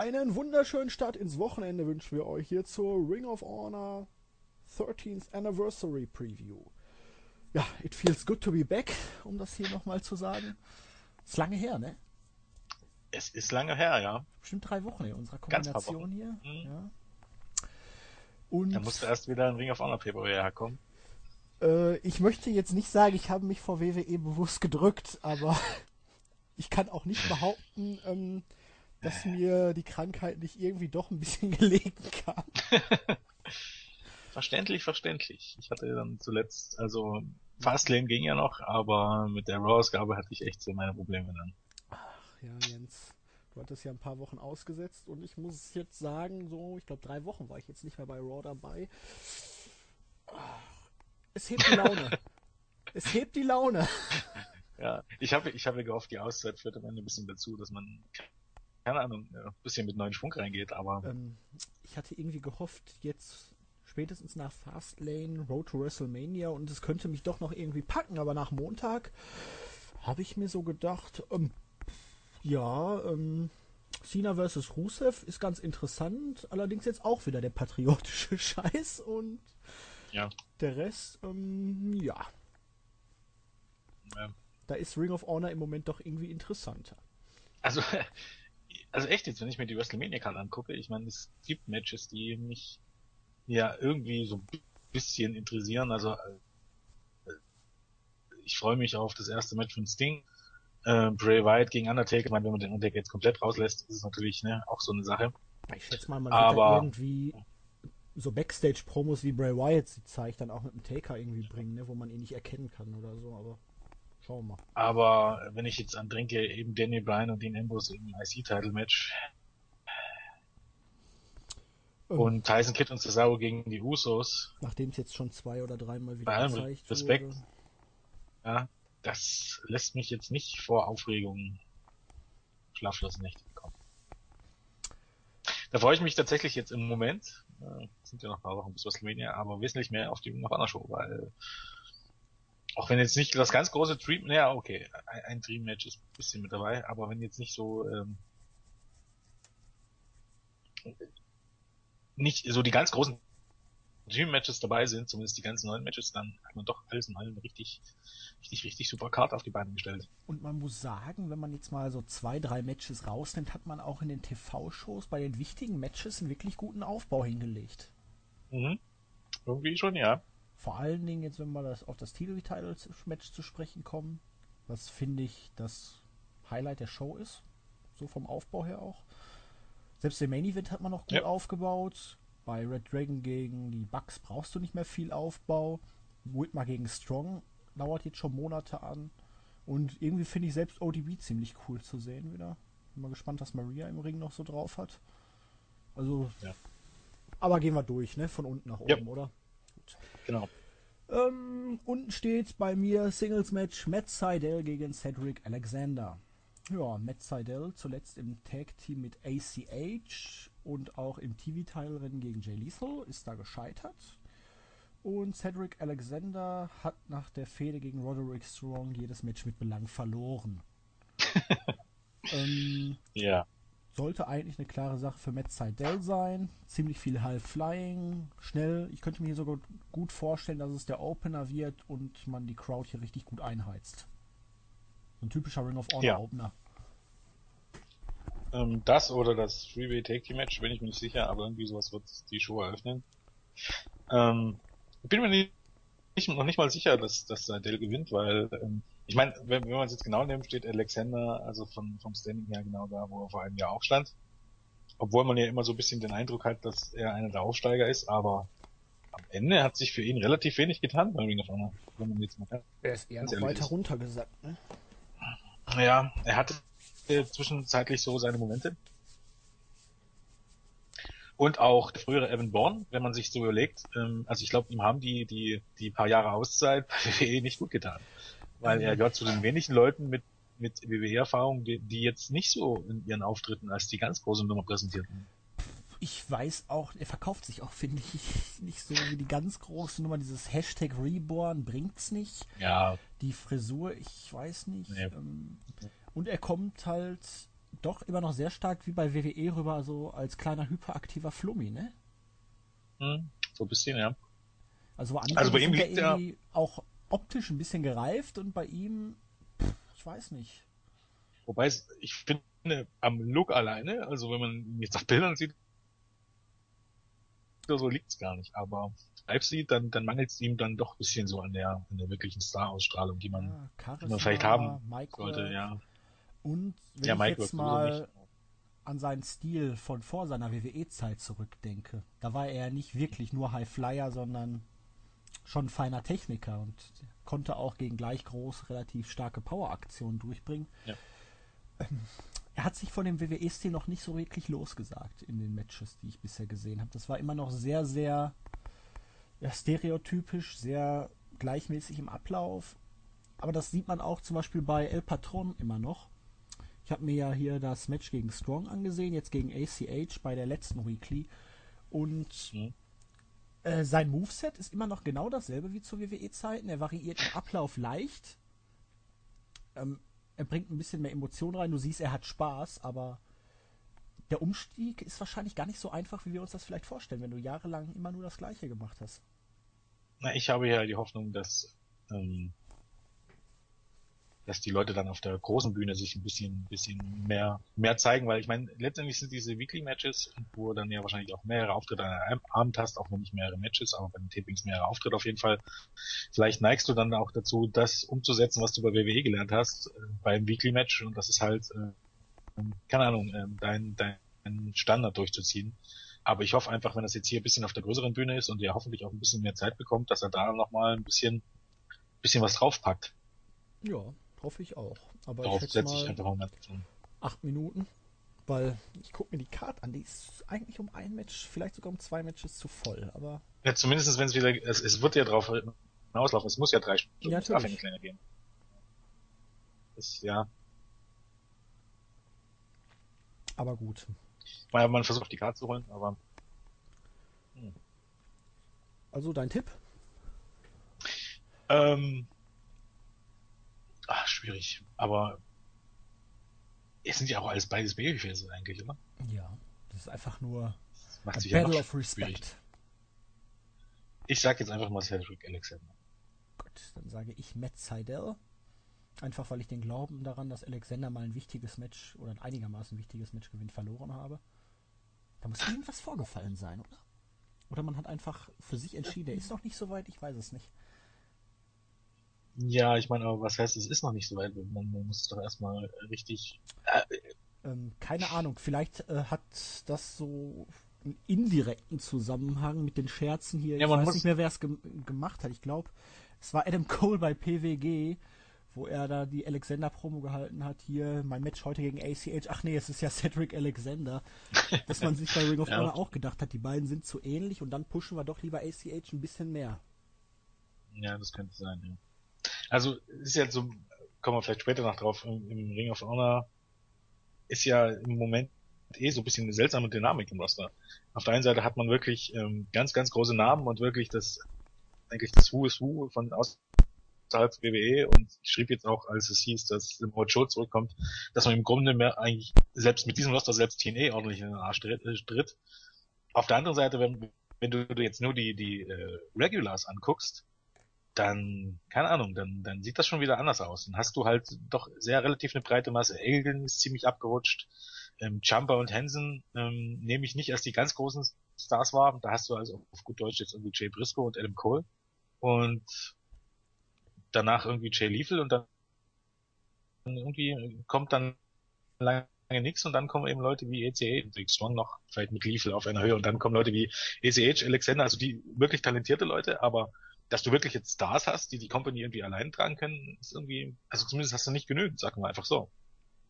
Einen wunderschönen Start ins Wochenende wünschen wir euch hier zur Ring of Honor 13th Anniversary Preview. Ja, it feels good to be back, um das hier nochmal zu sagen. Ist lange her, ne? Es ist lange her, ja. Bestimmt drei Wochen in unserer Kombination hier. Mhm. Ja. Und da musste erst wieder ein Ring of Honor Paper herkommen. Äh, ich möchte jetzt nicht sagen, ich habe mich vor WWE bewusst gedrückt, aber ich kann auch nicht behaupten, ähm, dass mir die Krankheit nicht irgendwie doch ein bisschen gelegen kam. verständlich, verständlich. Ich hatte dann zuletzt, also Fastlane ging ja noch, aber mit der Raw-Ausgabe hatte ich echt so meine Probleme dann. Ach ja, Jens. Du hattest ja ein paar Wochen ausgesetzt und ich muss jetzt sagen, so, ich glaube drei Wochen war ich jetzt nicht mehr bei Raw dabei. Es hebt die Laune. es hebt die Laune. Ja, ich habe ich habe gehofft, die Auszeit führt am Ende ein bisschen dazu, dass man keine Ahnung, ein bisschen mit neuen Schwung reingeht, aber. Ähm, ich hatte irgendwie gehofft, jetzt spätestens nach Fastlane, Road to WrestleMania und es könnte mich doch noch irgendwie packen, aber nach Montag habe ich mir so gedacht, ähm, ja, ähm, Cena vs. Rusev ist ganz interessant, allerdings jetzt auch wieder der patriotische Scheiß und ja. der Rest, ähm, ja. ja. Da ist Ring of Honor im Moment doch irgendwie interessanter. Also, also echt jetzt, wenn ich mir die WrestleMania-Karte angucke, ich meine, es gibt Matches, die mich ja irgendwie so ein bisschen interessieren. Also äh, ich freue mich auf das erste Match von Sting. Äh, Bray Wyatt gegen Undertaker. Ich meine, wenn man den Undertaker jetzt komplett rauslässt, ist es natürlich ne, auch so eine Sache. Ich schätze mal, man Aber, wird irgendwie so Backstage-Promos wie Bray Wyatt sie zeigt, dann auch mit dem Taker irgendwie bringen, ne, wo man ihn nicht erkennen kann oder so. Aber Mal. Aber wenn ich jetzt an denke, eben Danny Bryan und Dean Ambrose im IC-Title-Match ähm. und Tyson Kidd und Cesaro gegen die Usos. Nachdem es jetzt schon zwei oder dreimal wieder bei allem gezeigt Respekt. Wurde. Ja, das lässt mich jetzt nicht vor Aufregung schlaflose Nächte bekommen. Da freue ich mich tatsächlich jetzt im Moment, äh, sind ja noch ein paar Wochen bis WrestleMania, aber wesentlich mehr auf die noch einer Show, weil auch wenn jetzt nicht das ganz große Dream, naja, okay, ein, ein Dream Match ist ein bisschen mit dabei, aber wenn jetzt nicht so, ähm, nicht so die ganz großen Dream Matches dabei sind, zumindest die ganzen neuen Matches, dann hat man doch alles in allem richtig, richtig, richtig super Card auf die Beine gestellt. Und man muss sagen, wenn man jetzt mal so zwei, drei Matches rausnimmt, hat man auch in den TV-Shows bei den wichtigen Matches einen wirklich guten Aufbau hingelegt. Mhm. Irgendwie schon, ja. Vor allen Dingen jetzt, wenn wir das auf das Titel-Match zu sprechen kommen, was finde ich das Highlight der Show ist, so vom Aufbau her auch. Selbst der Main Event hat man noch gut ja. aufgebaut. Bei Red Dragon gegen die Bucks brauchst du nicht mehr viel Aufbau. Whitmer gegen Strong dauert jetzt schon Monate an. Und irgendwie finde ich selbst ODB ziemlich cool zu sehen wieder. Bin mal gespannt, was Maria im Ring noch so drauf hat. Also, ja. aber gehen wir durch, ne? Von unten nach oben, ja. oder? Genau. Ähm, unten steht bei mir Singles Match Matt Seidel gegen Cedric Alexander. Ja, Matt Seidel zuletzt im Tag Team mit ACH und auch im TV-Teilrennen gegen Jay Lethal ist da gescheitert. Und Cedric Alexander hat nach der Fehde gegen Roderick Strong jedes Match mit Belang verloren. ähm, ja sollte eigentlich eine klare Sache für Matt Seidel sein. Ziemlich viel High Flying, schnell. Ich könnte mir hier sogar gut vorstellen, dass es der Opener wird und man die Crowd hier richtig gut einheizt. So ein typischer Ring of Honor ja. Opener. Ähm, das oder das Freeway Take Team Match, bin ich mir nicht sicher, aber irgendwie sowas wird die Show eröffnen. Ähm, ich bin mir nicht, noch nicht mal sicher, dass, dass Seidel gewinnt, weil ähm, ich meine, wenn, wenn man es jetzt genau nimmt, steht Alexander also von, vom Standing her genau da, wo er vor einem Jahr auch stand. Obwohl man ja immer so ein bisschen den Eindruck hat, dass er einer der Aufsteiger ist, aber am Ende hat sich für ihn relativ wenig getan bei Ring of Honor, wenn man jetzt mal kann. Er ist eher noch weiter ist. runtergesackt, ne? Ja, er hatte zwischenzeitlich so seine Momente. Und auch der frühere Evan Bourne, wenn man sich so überlegt, ähm, also ich glaube, ihm haben die, die, die paar Jahre Auszeit bei WWE nicht gut getan weil er gehört zu den wenigen Leuten mit mit WWE-Erfahrung, die, die jetzt nicht so in ihren Auftritten als die ganz große Nummer präsentierten. Ich weiß auch, er verkauft sich auch, finde ich, nicht so wie die ganz große Nummer. Dieses Hashtag Reborn bringt's nicht. Ja. Die Frisur, ich weiß nicht. Nee. Ähm, und er kommt halt doch immer noch sehr stark wie bei WWE rüber, so als kleiner hyperaktiver Flummi, ne? Hm, so ein bisschen, ja. Also, Also bei ihm liegt irgendwie auch optisch ein bisschen gereift und bei ihm, pff, ich weiß nicht. Wobei es, ich finde, am Look alleine, also wenn man ihn jetzt auf Bildern sieht, so liegt's gar nicht. Aber live sieht, dann, dann mangelt es ihm dann doch ein bisschen so an der, an der wirklichen Star-Ausstrahlung, die man, Ja, die Charisma, man vielleicht haben Mike sollte, Work. ja. Und wenn Ja, ich Mike jetzt Work mal an seinen Stil von vor seiner WWE-Zeit zurückdenke, da war er ja nicht wirklich nur High Flyer, sondern schon feiner Techniker und konnte auch gegen gleich groß relativ starke Power-Aktionen durchbringen. Ja. Ähm, Er hat sich von dem WWE-Stil noch nicht so wirklich losgesagt in den Matches, die ich bisher gesehen habe. Das war immer noch sehr, sehr ja, stereotypisch, sehr gleichmäßig im Ablauf. Aber das sieht man auch zum Beispiel bei El Patron immer noch. Ich habe mir ja hier das Match gegen Strong angesehen, jetzt gegen ACH bei der letzten Weekly. Und Mhm. Äh, sein Moveset ist immer noch genau dasselbe wie zu WWE-Zeiten. Er variiert im Ablauf leicht. Ähm, er bringt ein bisschen mehr Emotion rein. Du siehst, er hat Spaß, aber der Umstieg ist wahrscheinlich gar nicht so einfach, wie wir uns das vielleicht vorstellen, wenn du jahrelang immer nur das Gleiche gemacht hast. Na, ich habe ja die Hoffnung, dass, ähm, dass die Leute dann auf der großen Bühne sich ein bisschen, bisschen mehr, mehr zeigen, weil ich meine, letztendlich sind diese Weekly Matches, wo du dann ja wahrscheinlich auch mehrere Auftritte an einem Abend hast, auch wenn nicht mehrere Matches, aber bei den Tapings mehrere Auftritte auf jeden Fall. Vielleicht neigst du dann auch dazu, das umzusetzen, was du bei WWE gelernt hast, äh, beim Weekly Match und das ist halt, äh, keine Ahnung, äh, dein, dein Standard durchzuziehen. Aber ich hoffe einfach, wenn das jetzt hier ein bisschen auf der größeren Bühne ist und er hoffentlich auch ein bisschen mehr Zeit bekommt, dass er da nochmal ein bisschen, bisschen was draufpackt. Ja, hoffe ich auch. Aber Darauf ich setze ich einfach mal mit. acht Minuten, weil ich gucke mir die Karte an, die ist eigentlich um ein Match, vielleicht sogar um zwei Matches zu voll. Aber Ja, zumindest wenn es wieder, es, es wird ja drauf hinauslaufen, es muss ja drei Stunden, Ja, es darf ja nicht länger gehen. Das, ja, aber gut. war ja mal ein Versuch, die Karte zu holen, aber Also dein Tipp? ähm, ach, schwierig. Aber es sind ja auch alles beides Babyfaces eigentlich, oder? Ja, das ist einfach nur Das ja Battle noch of schwierig. Respect. Ich sag jetzt einfach mal Cedric Alexander. Gut, dann sage ich Matt Seidel. Einfach weil ich den Glauben daran, dass Alexander mal ein wichtiges Match oder ein einigermaßen wichtiges Match gewinnt, verloren habe. Da muss irgendwas vorgefallen sein, oder? Oder man hat einfach für sich entschieden, er ist noch nicht so weit, ich weiß es nicht. Ja, ich meine, aber was heißt, es ist noch nicht so weit. Man, man muss es doch erstmal richtig. Ähm, keine Ahnung, vielleicht äh, hat das so einen indirekten Zusammenhang mit den Scherzen hier. Ja, ich weiß nicht mehr, wer es gem gemacht hat. Ich glaube, es war Adam Cole bei PWG, wo er da die Alexander-Promo gehalten hat. Hier, mein Match heute gegen ACH. Ach nee, es ist ja Cedric Alexander. Dass man sich bei Ring of Ja. Honor auch gedacht hat, die beiden sind zu ähnlich und dann pushen wir doch lieber ACH ein bisschen mehr. Ja, das könnte sein, ja. Also, ist ja so, kommen wir vielleicht später noch drauf, im, im Ring of Honor ist ja im Moment eh so ein bisschen eine seltsame Dynamik im Roster. Auf der einen Seite hat man wirklich ähm, ganz, ganz große Namen und wirklich das, eigentlich das Who is Who von außerhalb WWE und ich schrieb jetzt auch, als es hieß, dass Samoa Joe zurückkommt, dass man im Grunde mehr eigentlich selbst mit diesem Roster selbst TNA ordentlich in den Arsch tritt. äh, tritt. Auf der anderen Seite, wenn, wenn du jetzt nur die, die äh, Regulars anguckst, dann, keine Ahnung, dann, dann sieht das schon wieder anders aus. Dann hast du halt doch sehr relativ eine breite Masse. Elgin ist ziemlich abgerutscht. Ähm, Jumper und Hansen ähm, nehme ich nicht als die ganz großen Stars wahr. Da hast du also auf gut Deutsch jetzt irgendwie Jay Briscoe und Adam Cole. Und danach irgendwie Jay Lethal und dann irgendwie kommt dann lange nichts und dann kommen eben Leute wie ECH und Big Strong noch, vielleicht mit Lethal auf einer Höhe und dann kommen Leute wie ECH, Alexander, also die wirklich talentierte Leute, aber dass du wirklich jetzt Stars hast, die die Company irgendwie allein tragen können, ist irgendwie, also zumindest hast du nicht genügend, sagen wir einfach so.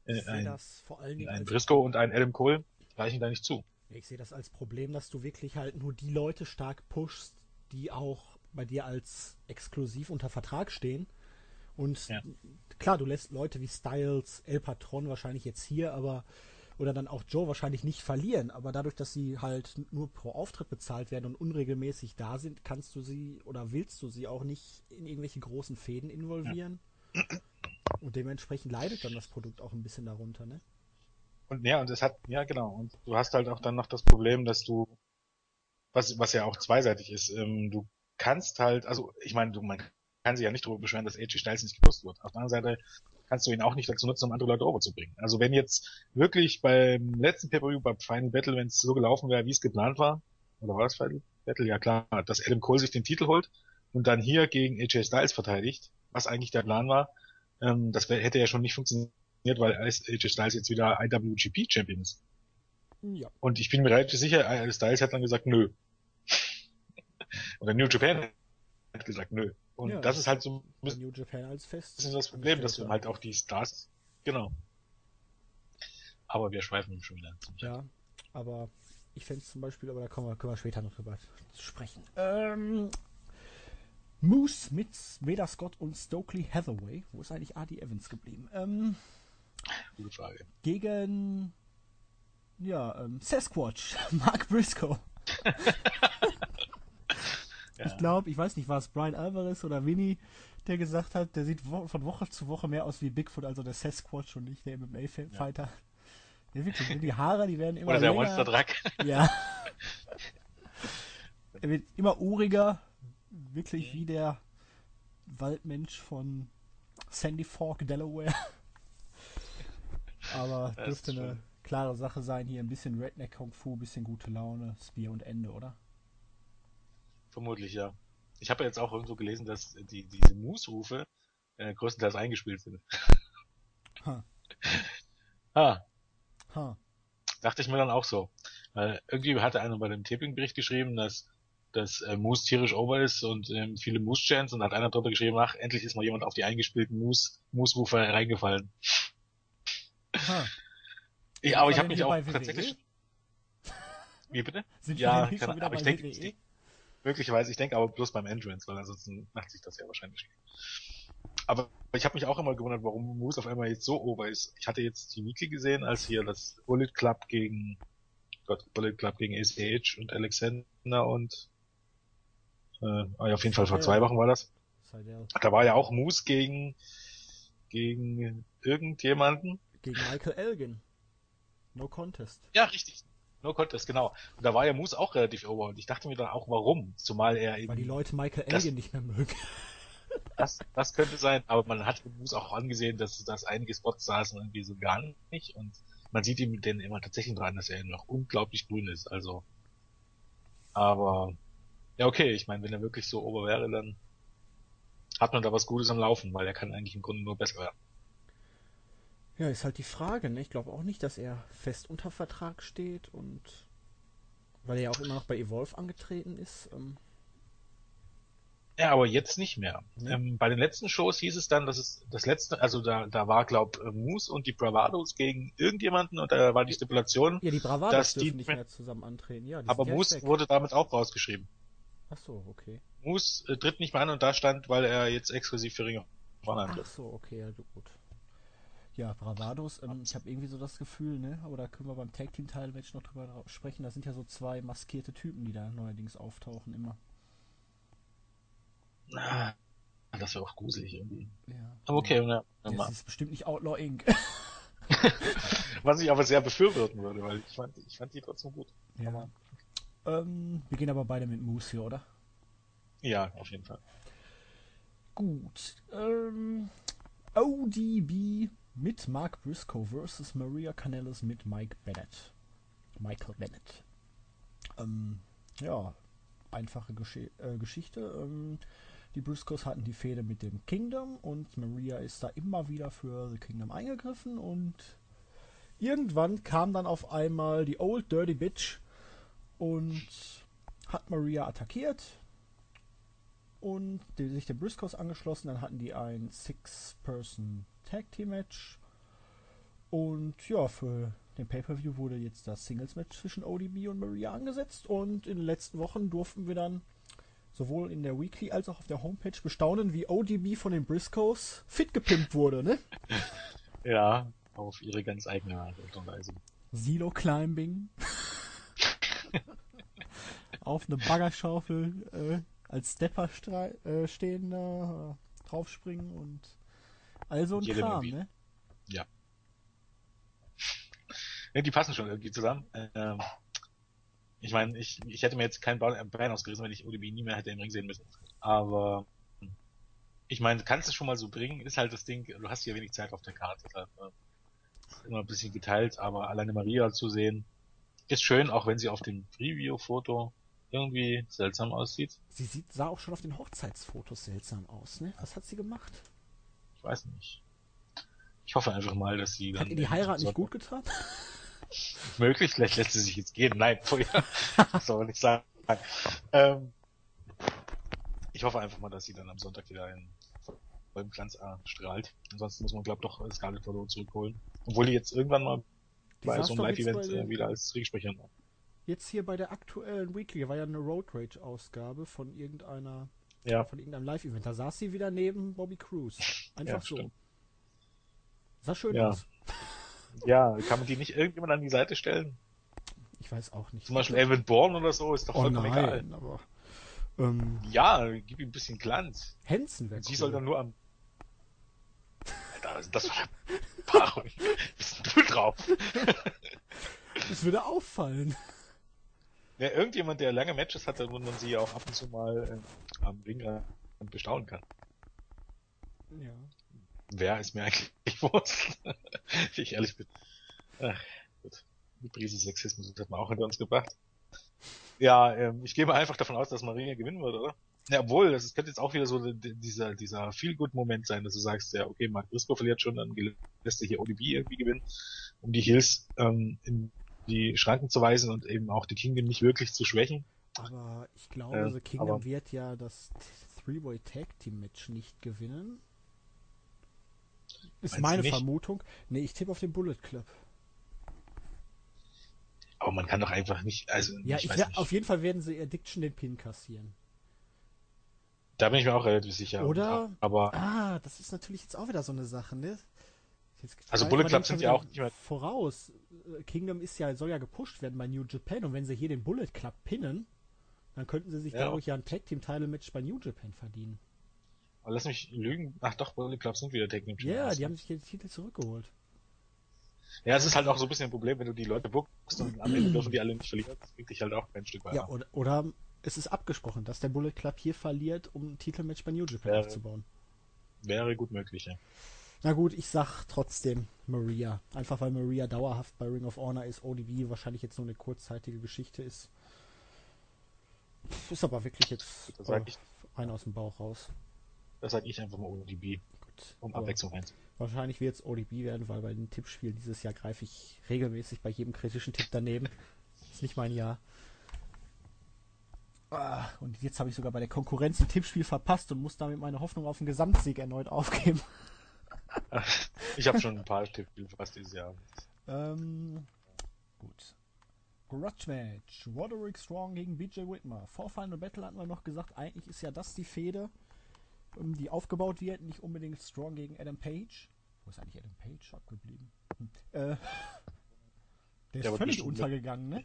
Äh, ein, das vor allen Dingen ein Briscoe und ein Adam Cole reichen da nicht zu. Ich sehe das als Problem, dass du wirklich halt nur die Leute stark pushst, die auch bei dir als exklusiv unter Vertrag stehen. Und Ja. klar, du lässt Leute wie Styles, El Patron wahrscheinlich jetzt hier, aber oder dann auch Joe wahrscheinlich nicht verlieren, aber dadurch, dass sie halt nur pro Auftritt bezahlt werden und unregelmäßig da sind, kannst du sie oder willst du sie auch nicht in irgendwelche großen Fäden involvieren. Und dementsprechend leidet dann das Produkt auch ein bisschen darunter, ne? Und ja, und es hat, ja genau, und du hast halt auch dann noch das Problem, dass du, was, was ja auch zweiseitig ist, ähm, du kannst halt, also ich meine, du, man kann sich ja nicht darüber beschweren, dass AJ Styles nicht gepusht wird. Auf der anderen Seite kannst du ihn auch nicht dazu nutzen, um andere Leute overzubringen. Also wenn jetzt wirklich beim letzten Pay-Per-View, beim Final Battle, wenn es so gelaufen wäre, wie es geplant war, oder war das Final Battle? Ja klar, dass Adam Cole sich den Titel holt und dann hier gegen AJ Styles verteidigt, was eigentlich der Plan war, ähm, das hätte ja schon nicht funktioniert, weil AJ Styles jetzt wieder IWGP Champion ist. Ja. Und ich bin mir relativ sicher, AJ Styles hat dann gesagt, nö. Oder New Japan hat gesagt, nö. Und ja, das ist halt so ein bisschen, New Japan als Fest. Das ist das Problem, dass du halt auch die Stars, genau. Aber wir schweifen schon wieder. Ja, aber ich fände es zum Beispiel, aber da kommen wir, können wir später noch drüber sprechen. Ähm, Moose mit Veda Scott und Stokely Hathaway. Wo ist eigentlich Adi Evans geblieben? Ähm, Gute Frage. Gegen ja, ähm, Sasquatch, Mark Briscoe. ja. Ich glaube, ich weiß nicht, war es Brian Alvarez oder Winnie, der gesagt hat, der sieht von Woche zu Woche mehr aus wie Bigfoot, also der Sasquatch und nicht der MMA-Fighter. Ja. Ja, wirklich, die Haare, die werden immer Oder der Monster Truck. Ja. er wird immer uriger, wirklich wie der Waldmensch von Sandy Fork, Delaware. Aber das dürfte eine klare Sache sein, hier ein bisschen Redneck Kung Fu, bisschen gute Laune, Spear und Ende, oder? Vermutlich, ja. Ich habe ja jetzt auch irgendwo gelesen, dass die, diese Moose-Rufe äh, größtenteils eingespielt sind. Ha. ah, Ha. Dachte ich mir dann auch so. Weil irgendwie hatte einer bei dem Taping-Bericht geschrieben, dass dass äh, Moose tierisch over ist und ähm, viele Moose-Chants und hat einer drunter geschrieben, ach, endlich ist mal jemand auf die eingespielten Moose, Moose-Rufer reingefallen. Ha. Ja, aber ich habe mich auch e? tatsächlich... Wie bitte? Sind ja, kann, aber ich denke? Möglicherweise, ich denke aber bloß beim Entrance, weil ansonsten macht sich das ja wahrscheinlich aber ich habe mich auch immer gewundert, warum Moose auf einmal jetzt so over ist. Ich hatte jetzt die Weekly gesehen, als hier das Bullet Club gegen Gott, Bullet Club gegen ACH und Alexander und äh, ah auf jeden Fall vor zwei Wochen war das. Da war ja auch Moose gegen gegen irgendjemanden. Gegen Michael Elgin. No Contest. Ja, richtig. No Contest, genau. Und da war ja Moose auch relativ over und ich dachte mir dann auch, warum? Zumal er eben. Weil die Leute Michael Elgin nicht mehr mögen. Das, das könnte sein, aber man hat Moose auch angesehen, dass, dass einige Spots saßen irgendwie so gar nicht und man sieht ihm den immer tatsächlich dran, dass er noch unglaublich grün ist, also. Aber, ja okay, ich meine, wenn er wirklich so ober wäre, dann hat man da was Gutes am Laufen, weil er kann eigentlich im Grunde nur besser werden. Ja, ist halt die Frage, ne? Ich glaube auch nicht, dass er fest unter Vertrag steht und weil er ja auch immer noch bei Evolve angetreten ist. Ähm ja, aber jetzt nicht mehr. Mhm. Ähm, bei den letzten Shows hieß es dann, dass es das letzte, also da, da war, glaub, äh, Moose und die Bravados gegen irgendjemanden und da war die Stipulation, ja, die Bravados dass die nicht mehr zusammen antreten. Ja, aber Moose weg. wurde damit auch rausgeschrieben. Ach so, okay. Moose äh, tritt nicht mehr an und da stand, weil er jetzt exklusiv für Ringe Ach so, okay, ja, gut. Ja, Bravados, ähm, ich habe irgendwie so das Gefühl, ne, aber da können wir beim Tag Team Teil Match noch drüber sprechen, da sind ja so zwei maskierte Typen, die da neuerdings auftauchen immer. Ah, das wäre auch gruselig irgendwie. Ja. Aber okay, ja. ja das ist bestimmt nicht Outlaw Inc. Was ich aber sehr befürworten würde, weil ich fand, ich fand die trotzdem gut. Ja. Ähm, wir gehen aber beide mit Moose hier, oder? Ja, auf jeden Fall. Gut. Ähm, ODB mit Mark Briscoe versus Maria Canellis mit Mike Bennett. Michael Bennett. Ähm, ja, einfache Gesch äh, Geschichte. Ähm, die Briscoes hatten die Fehde mit dem Kingdom und Maria ist da immer wieder für The Kingdom eingegriffen und irgendwann kam dann auf einmal die Old Dirty Bitch und hat Maria attackiert und die, sich den Briscoes angeschlossen. Dann hatten die ein Six-Person Tag Team Match und ja, für den Pay-Per-View wurde jetzt das Singles-Match zwischen ODB und Maria angesetzt und in den letzten Wochen durften wir dann sowohl in der Weekly als auch auf der Homepage bestaunen, wie ODB von den Briscoes fit gepimpt wurde, ne? Ja, auf ihre ganz eigene Art und Weise. Silo Climbing. auf eine Baggerschaufel äh, als Stepper äh, stehen, äh, draufspringen und also ein Jede Kram, Movie. ne? Ja. Ne, die passen schon irgendwie zusammen. Ähm, ich meine, ich, ich hätte mir jetzt kein Bein ausgerissen, wenn ich ODB nie mehr hätte im Ring sehen müssen. Aber ich meine, kannst du schon mal so bringen, ist halt das Ding, du hast ja wenig Zeit auf der Karte. Deshalb, äh, immer ein bisschen geteilt, aber alleine Maria zu sehen, ist schön, auch wenn sie auf dem Preview-Foto irgendwie seltsam aussieht. Sie sieht, sah auch schon auf den Hochzeitsfotos seltsam aus, ne? Was hat sie gemacht? Ich weiß nicht. Ich hoffe einfach mal, dass sie dann. Hat ihr die Heirat nicht gut getan? Möglich, vielleicht lässt sie sich jetzt gehen. Nein, vorher. das soll man nicht sagen. Ähm, ich hoffe einfach mal, dass sie dann am Sonntag wieder in vollem Glanz strahlt. Ansonsten muss man, glaube ich, doch Scarlett Bordeaux zurückholen. Obwohl die jetzt irgendwann mal die bei so einem Live-Event äh, wieder als Ringsprecherin war. Jetzt hier bei der aktuellen Weekly war ja eine Road Rage Ausgabe von irgendeiner ja. von irgendeinem Live-Event. Da saß sie wieder neben Bobby Cruz. Einfach ja, so. Stimmt. Sah schön ja. aus. Ja, kann man die nicht irgendjemand an die Seite stellen? Ich weiß auch nicht. Zum Beispiel Evan Bourne oder so, ist doch oh, vollkommen nein, egal. Aber, ähm, ja, gib ihm ein bisschen Glanz. Hansen wäre Sie cool. soll dann nur am Alter, das war Paarung. Bist du drauf? das würde auffallen. Ja, irgendjemand, der lange Matches hatte, wo man sie auch ab und zu mal äh, am Ringrand bestaunen kann. Ja. Wer ist mir eigentlich wurscht? ich ehrlich bin. Ach, gut. Die Prise Sexismus hat man auch hinter uns gebracht. Ja, ähm, ich gehe mal einfach davon aus, dass Maria gewinnen wird, oder? Ja, obwohl, das könnte jetzt auch wieder so dieser, dieser Feel-Good-Moment sein, dass du sagst, ja, okay, Mark Briscoe verliert schon, dann lässt er hier ODB irgendwie gewinnen, um die Heels ähm, in die Schranken zu weisen und eben auch die Kingdom nicht wirklich zu schwächen. Aber ich glaube, äh, The Kingdom aber, wird ja das Three-Way Tag Team Match nicht gewinnen. Ist meine Vermutung. Nee, ich tippe auf den Bullet Club. Aber man kann doch einfach nicht, also. Ja, ich, ich wär, auf jeden Fall werden sie Addiction den Pin kassieren. Da bin ich mir auch relativ sicher. Oder? Aber. Ah, das ist natürlich jetzt auch wieder so eine Sache, ne? also Bullet Club sind ja auch nicht mehr. Voraus. Kingdom ist ja, soll ja gepusht werden bei New Japan und wenn sie hier den Bullet Club pinnen, dann könnten sie sich, ja. glaube ich, ja ein Tag Team Title Match bei New Japan verdienen. Aber lass mich lügen. Ach doch, Bullet Club sind wieder Tag Team Ja, yeah, die haben sich den Titel zurückgeholt. Ja, es ist halt auch so ein bisschen ein Problem, wenn du die Leute bookst und am Ende dürfen die alle nicht verlieren. Das bringt dich halt auch ein Stück weiter. Ja, oder, oder es ist abgesprochen, dass der Bullet Club hier verliert, um ein Titelmatch bei New Japan wäre, aufzubauen. Wäre gut möglich, ja. Na gut, ich sag trotzdem Maria. Einfach weil Maria dauerhaft bei Ring of Honor ist, ODB wahrscheinlich jetzt nur eine kurzzeitige Geschichte ist. Ist aber wirklich jetzt äh, rein aus dem Bauch raus. Das sage ich einfach mal ODB. Gut, um Abwechslung eins. Wahrscheinlich wird es ODB werden, weil bei den Tippspielen dieses Jahr greife ich regelmäßig bei jedem kritischen Tipp daneben. ist nicht mein Jahr. Ah, und jetzt habe ich sogar bei der Konkurrenz ein Tippspiel verpasst und muss damit meine Hoffnung auf den Gesamtsieg erneut aufgeben. Ich habe schon ein paar Tippspiele verpasst dieses Jahr. Ähm, gut. Grudge Match. Roderick Strong gegen BJ Whitmer. Vor Final Battle hatten wir noch gesagt, eigentlich ist ja das die Fehde, um die aufgebaut wird. Nicht unbedingt Strong gegen Adam Page. Wo ist eigentlich Adam Page abgeblieben? Hm. Äh, der ist ja, völlig untergegangen, ne?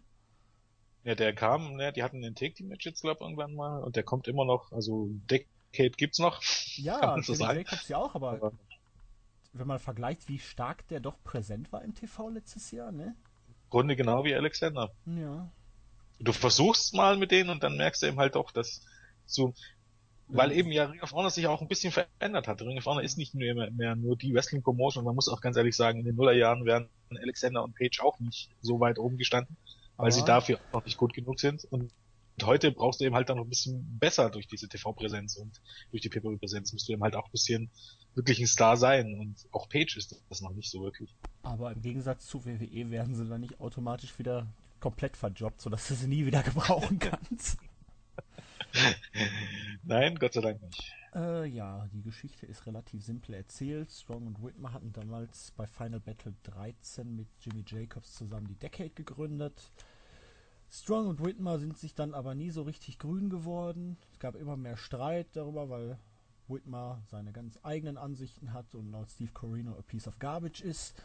Ja, der kam, ne, die hatten den Take Team Match jetzt, glaube irgendwann mal und der kommt immer noch, also Decade gibt's noch. Ja, so Jacobs ja auch, aber, aber wenn man vergleicht, wie stark der doch präsent war im TV letztes Jahr, ne? Grunde genau wie Alexander. Ja. Du versuchst mal mit denen und dann merkst du eben halt doch, dass so, weil eben ja Ring of Honor sich auch ein bisschen verändert hat. Ring of Honor ist nicht mehr, mehr nur die Wrestling Promotion. Man muss auch ganz ehrlich sagen, in den Nullerjahren wären Alexander und Page auch nicht so weit oben gestanden weil sie dafür auch noch nicht gut genug sind. Und heute brauchst du eben halt dann noch ein bisschen besser durch diese TV-Präsenz und durch die PPV-Präsenz musst du eben halt auch ein bisschen wirklich ein Star sein. Und auch Page ist das noch nicht so wirklich. Aber im Gegensatz zu WWE werden sie dann nicht automatisch wieder komplett verjobbt, sodass du sie nie wieder gebrauchen kannst. Nein, Gott sei Dank nicht. Äh, ja, die Geschichte ist relativ simpel erzählt. Strong und Whitmer hatten damals bei Final Battle 13 mit Jimmy Jacobs zusammen die Decade gegründet. Strong und Whitmer sind sich dann aber nie so richtig grün geworden. Es gab immer mehr Streit darüber, weil Whitmer seine ganz eigenen Ansichten hat und laut Steve Corino a piece of garbage ist.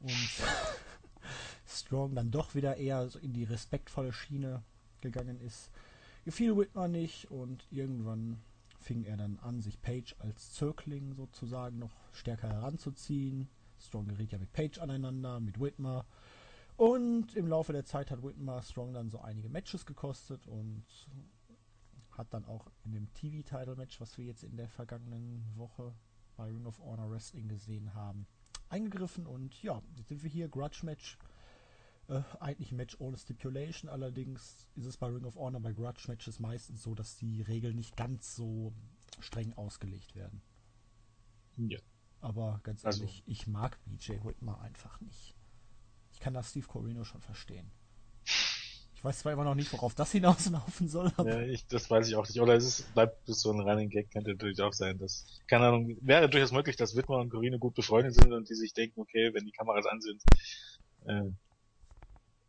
Und Strong dann doch wieder eher so in die respektvolle Schiene gegangen ist. Gefiel Whitmer nicht und irgendwann fing er dann an, sich Page als Zirkling sozusagen noch stärker heranzuziehen. Strong geriet ja mit Page aneinander, mit Whitmer. Und im Laufe der Zeit hat Whitmer Strong dann so einige Matches gekostet und hat dann auch in dem TV-Title-Match, was wir jetzt in der vergangenen Woche bei Ring of Honor Wrestling gesehen haben, eingegriffen. Und ja, jetzt sind wir hier, Grudge-Match. Äh, eigentlich ein Match ohne Stipulation, allerdings ist es bei Ring of Honor bei Grudge-Matches meistens so, dass die Regeln nicht ganz so streng ausgelegt werden. Ja. Aber ganz also. ehrlich, ich mag BJ Whitmer einfach nicht. Ich kann das Steve Corino schon verstehen. Ich weiß zwar immer noch nicht, worauf das hinauslaufen soll. ja, ich, das weiß ich auch nicht. Oder es ist, bleibt bis so ein reiner Gag, könnte natürlich auch sein. Dass, keine Ahnung, wäre durchaus möglich, dass Whitmer und Corino gut befreundet sind und die sich denken, okay, wenn die Kameras an sind, äh,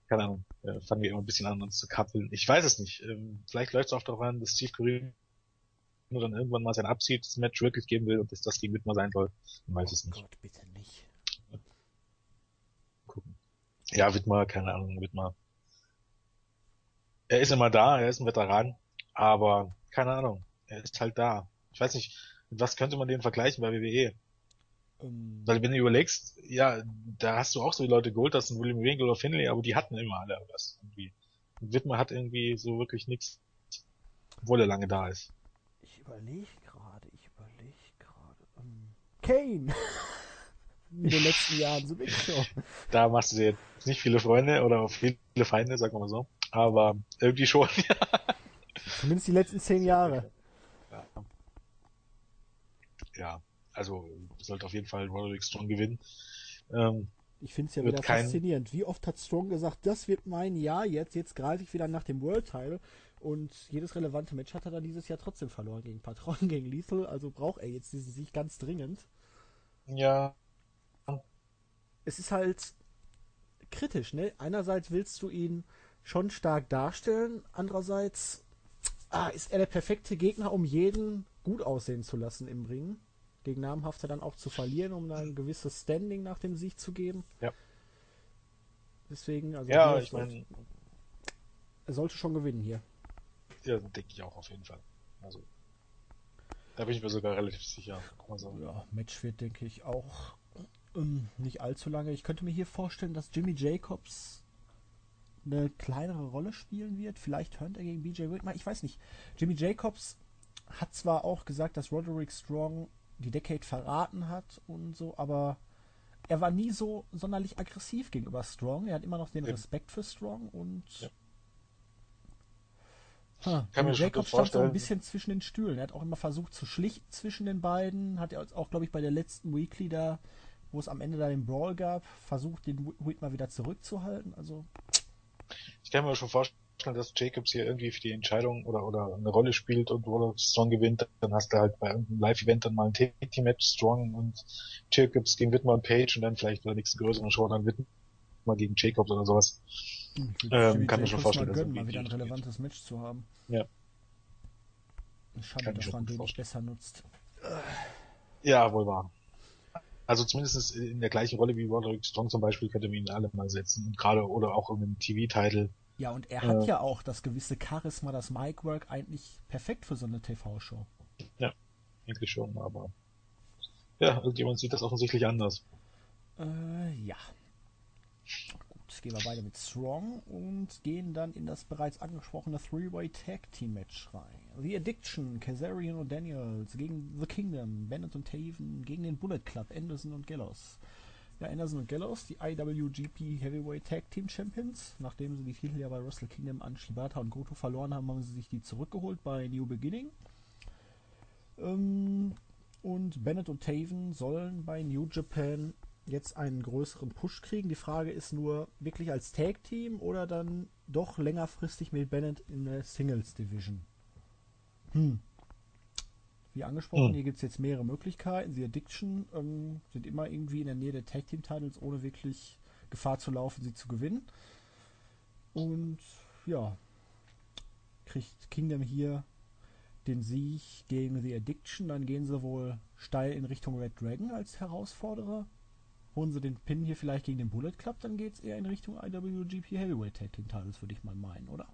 keine Ahnung, äh, fangen wir immer ein bisschen an, uns zu kappeln. Ich weiß es nicht. Ähm, vielleicht läuft es auch darauf an, dass Steve Corino dann irgendwann mal sein Abschieds-Match wirklich geben will und dass das gegen Whitmer sein soll. Ich weiß oh es nicht. Gott, bitte nicht. Ja, Whitmer, keine Ahnung, Whitmer er ist immer da, er ist ein Veteran, aber keine Ahnung, er ist halt da. Ich weiß nicht, was könnte man den vergleichen bei WWE? Ähm. Weil wenn du überlegst, ja, da hast du auch so die Leute geholt, das sind William Wingle oder Finley, aber die hatten immer alle was irgendwie. Und Widmer hat irgendwie so wirklich nichts, obwohl er lange da ist. Ich überlege gerade, ich überlege gerade. Ähm, Kane! In den letzten Jahren so wirklich schon. Da machst du dir jetzt nicht viele Freunde oder viele Feinde, sagen wir mal so aber irgendwie schon. Zumindest die letzten zehn Jahre. Ja. ja, also sollte auf jeden Fall Roderick Strong gewinnen. Ähm, ich finde es ja wieder kein... faszinierend. Wie oft hat Strong gesagt, das wird mein Jahr jetzt, jetzt greife ich wieder nach dem World Title und jedes relevante Match hat er dann dieses Jahr trotzdem verloren gegen Patron, gegen Lethal, also braucht er jetzt diesen Sieg ganz dringend. Ja. Es ist halt kritisch, ne? Einerseits willst du ihn schon stark darstellen. Andererseits ah, ist er der perfekte Gegner, um jeden gut aussehen zu lassen im Ring. Gegen namhafte dann auch zu verlieren, um dann ein gewisses Standing nach dem Sieg zu geben. Ja. Deswegen, also ja, ich meine, er sollte schon gewinnen hier. Ja, denke ich auch auf jeden Fall. Also da bin ich mir sogar relativ sicher. So. Ja, Match wird, denke ich, auch ähm, nicht allzu lange. Ich könnte mir hier vorstellen, dass Jimmy Jacobs eine kleinere Rolle spielen wird. Vielleicht hört er gegen BJ Whitmer. Ich weiß nicht. Jimmy Jacobs hat zwar auch gesagt, dass Roderick Strong die Decade verraten hat und so, aber er war nie so sonderlich aggressiv gegenüber Strong. Er hat immer noch den Respekt für Strong und ja. Huh. Kann mir Jacobs stand so ein bisschen zwischen den Stühlen. Er hat auch immer versucht zu schlichten zwischen den beiden. Hat er auch, glaube ich, bei der letzten Weekly da, wo es am Ende da den Brawl gab, versucht, den Whitmer wieder zurückzuhalten. Also ich kann mir schon vorstellen, dass Jacobs hier irgendwie für die Entscheidung oder, oder eine Rolle spielt und Waller Strong gewinnt, dann hast du halt bei irgendeinem Live-Event dann mal ein Team-Match Strong und Jacobs gegen Whitmer und Page und dann vielleicht bei der nächsten größeren Show dann Whitmer gegen Jacobs oder sowas. Hm, ähm, kann mir schon vorstellen, dass gönnen, mal wieder ein relevantes Match zu haben. Ja. Schade, dass man den nicht besser nutzt. Ja, wohl wahr. Also zumindest in der gleichen Rolle wie Roderick Strong zum Beispiel könnte man ihn alle mal setzen. Gerade oder auch in einem TV-Title. Ja, und er hat äh, ja auch das gewisse Charisma, das Mic-Work eigentlich perfekt für so eine TV-Show. Ja, eigentlich schon, aber ja, irgendjemand sieht das offensichtlich anders. Äh, ja. Gehen wir weiter mit Strong und gehen dann in das bereits angesprochene Three-Way Tag Team Match rein. The Addiction, Kazarian und Daniels gegen The Kingdom, Bennett und Taven gegen den Bullet Club, Anderson und Gallows. Ja, Anderson und Gallows, die IWGP Heavyweight Tag Team Champions. Nachdem sie die Titel ja bei Wrestle Kingdom an Shibata und Goto verloren haben, haben sie sich die zurückgeholt bei New Beginning. Ähm, und Bennett und Taven sollen bei New Japan jetzt einen größeren Push kriegen. Die Frage ist nur, wirklich als Tag Team oder dann doch längerfristig mit Bennett in der Singles Division? Hm. Wie angesprochen, hm. hier gibt es jetzt mehrere Möglichkeiten. Die Addiction ähm, sind immer irgendwie in der Nähe der Tag Team Titles, ohne wirklich Gefahr zu laufen, sie zu gewinnen. Und ja, kriegt Kingdom hier den Sieg gegen The Addiction. Dann gehen sie wohl steil in Richtung Red Dragon als Herausforderer. Holen sie den Pin hier vielleicht gegen den Bullet Club, dann geht es eher in Richtung IWGP Heavyweight Tag Team Titles, würde ich mal meinen, oder?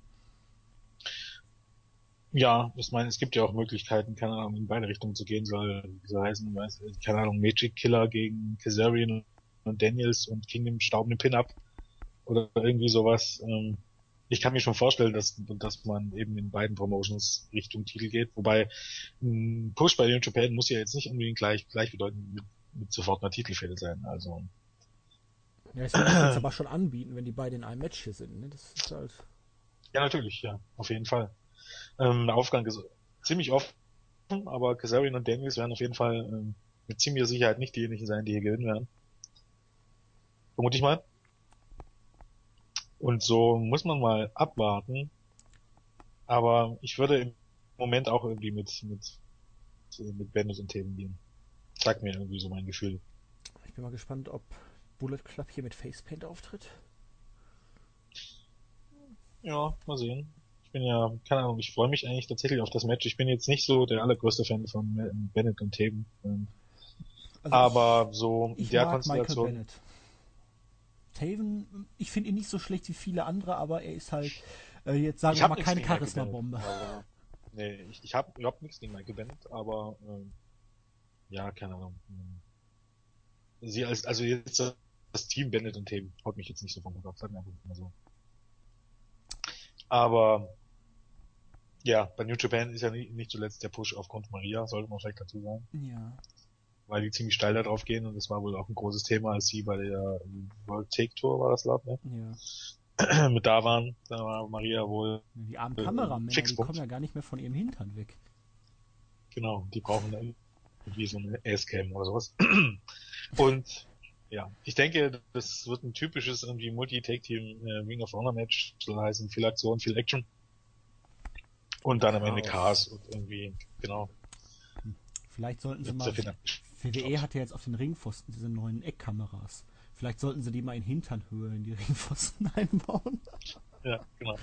Ja, ich meine, es gibt ja auch Möglichkeiten, keine Ahnung, in beide Richtungen zu gehen, soll, wie soll heißen, weiß, keine Ahnung, Magic Killer gegen Kazarian und Daniels und Kingdom stauben den Pin ab. oder irgendwie sowas. Ähm, ich kann mir schon vorstellen, dass, dass man eben in beiden Promotions Richtung Titel geht. Wobei ein Push bei New Japan muss ja jetzt nicht unbedingt gleich gleichbedeutend mit, mit sofort einer Titelfehde sein. Also ja, ich würde das aber schon anbieten, wenn die beiden in einem Match hier sind. Ne? Das ist halt. Ja, natürlich, ja, auf jeden Fall. Ähm, der Aufgang ist ziemlich offen, aber Kazarian und Daniels werden auf jeden Fall ähm, mit ziemlicher Sicherheit nicht diejenigen sein, die hier gewinnen werden. Vermute ich mal. Und so muss man mal abwarten. Aber ich würde im Moment auch irgendwie mit, mit, mit Bennett und Themen gehen. Sagt mir irgendwie so mein Gefühl. Ich bin mal gespannt, ob Bullet Club hier mit Facepaint auftritt. Ja, mal sehen. Ich bin ja, keine Ahnung, ich freue mich eigentlich tatsächlich auf das Match. Ich bin jetzt nicht so der allergrößte Fan von Bennett und Theben. Also aber ich, so in der Konstellation. Taven, ich finde ihn nicht so schlecht wie viele andere, aber er ist halt äh, jetzt sagen wir mal keine Charisma-Bombe. Nee, ich, ich habe überhaupt nichts gegen Michael Bennett, aber ähm, ja, keine Ahnung. Sie als, also jetzt das Team Bennett und Taven haut mich jetzt nicht so vom Kopf, sagen wir einfach mal so. Aber ja, bei New Japan ist ja nicht, nicht zuletzt der Push auf Grund Maria, sollte man vielleicht dazu sagen. Ja weil die ziemlich steil da drauf gehen und das war wohl auch ein großes Thema, als sie bei der World Take Tour war das laut, ne? Ja. Mit da waren, da war Maria wohl. Die armen äh, Kameramänner, die kommen ja gar nicht mehr von ihrem Hintern weg. Genau, die brauchen irgendwie so eine Ace-Cam oder sowas. und ja, ich denke, das wird ein typisches irgendwie Multi-Take-Team äh, Ring of Honor Match, soll heißen viel Aktion, viel Action. Und dann am Ende Chaos und irgendwie, genau. Vielleicht sollten sie mal WWE hat ja jetzt auf den Ringpfosten diese neuen Eckkameras. Vielleicht sollten sie die mal in Hinternhöhe in die Ringpfosten einbauen. Ja, genau.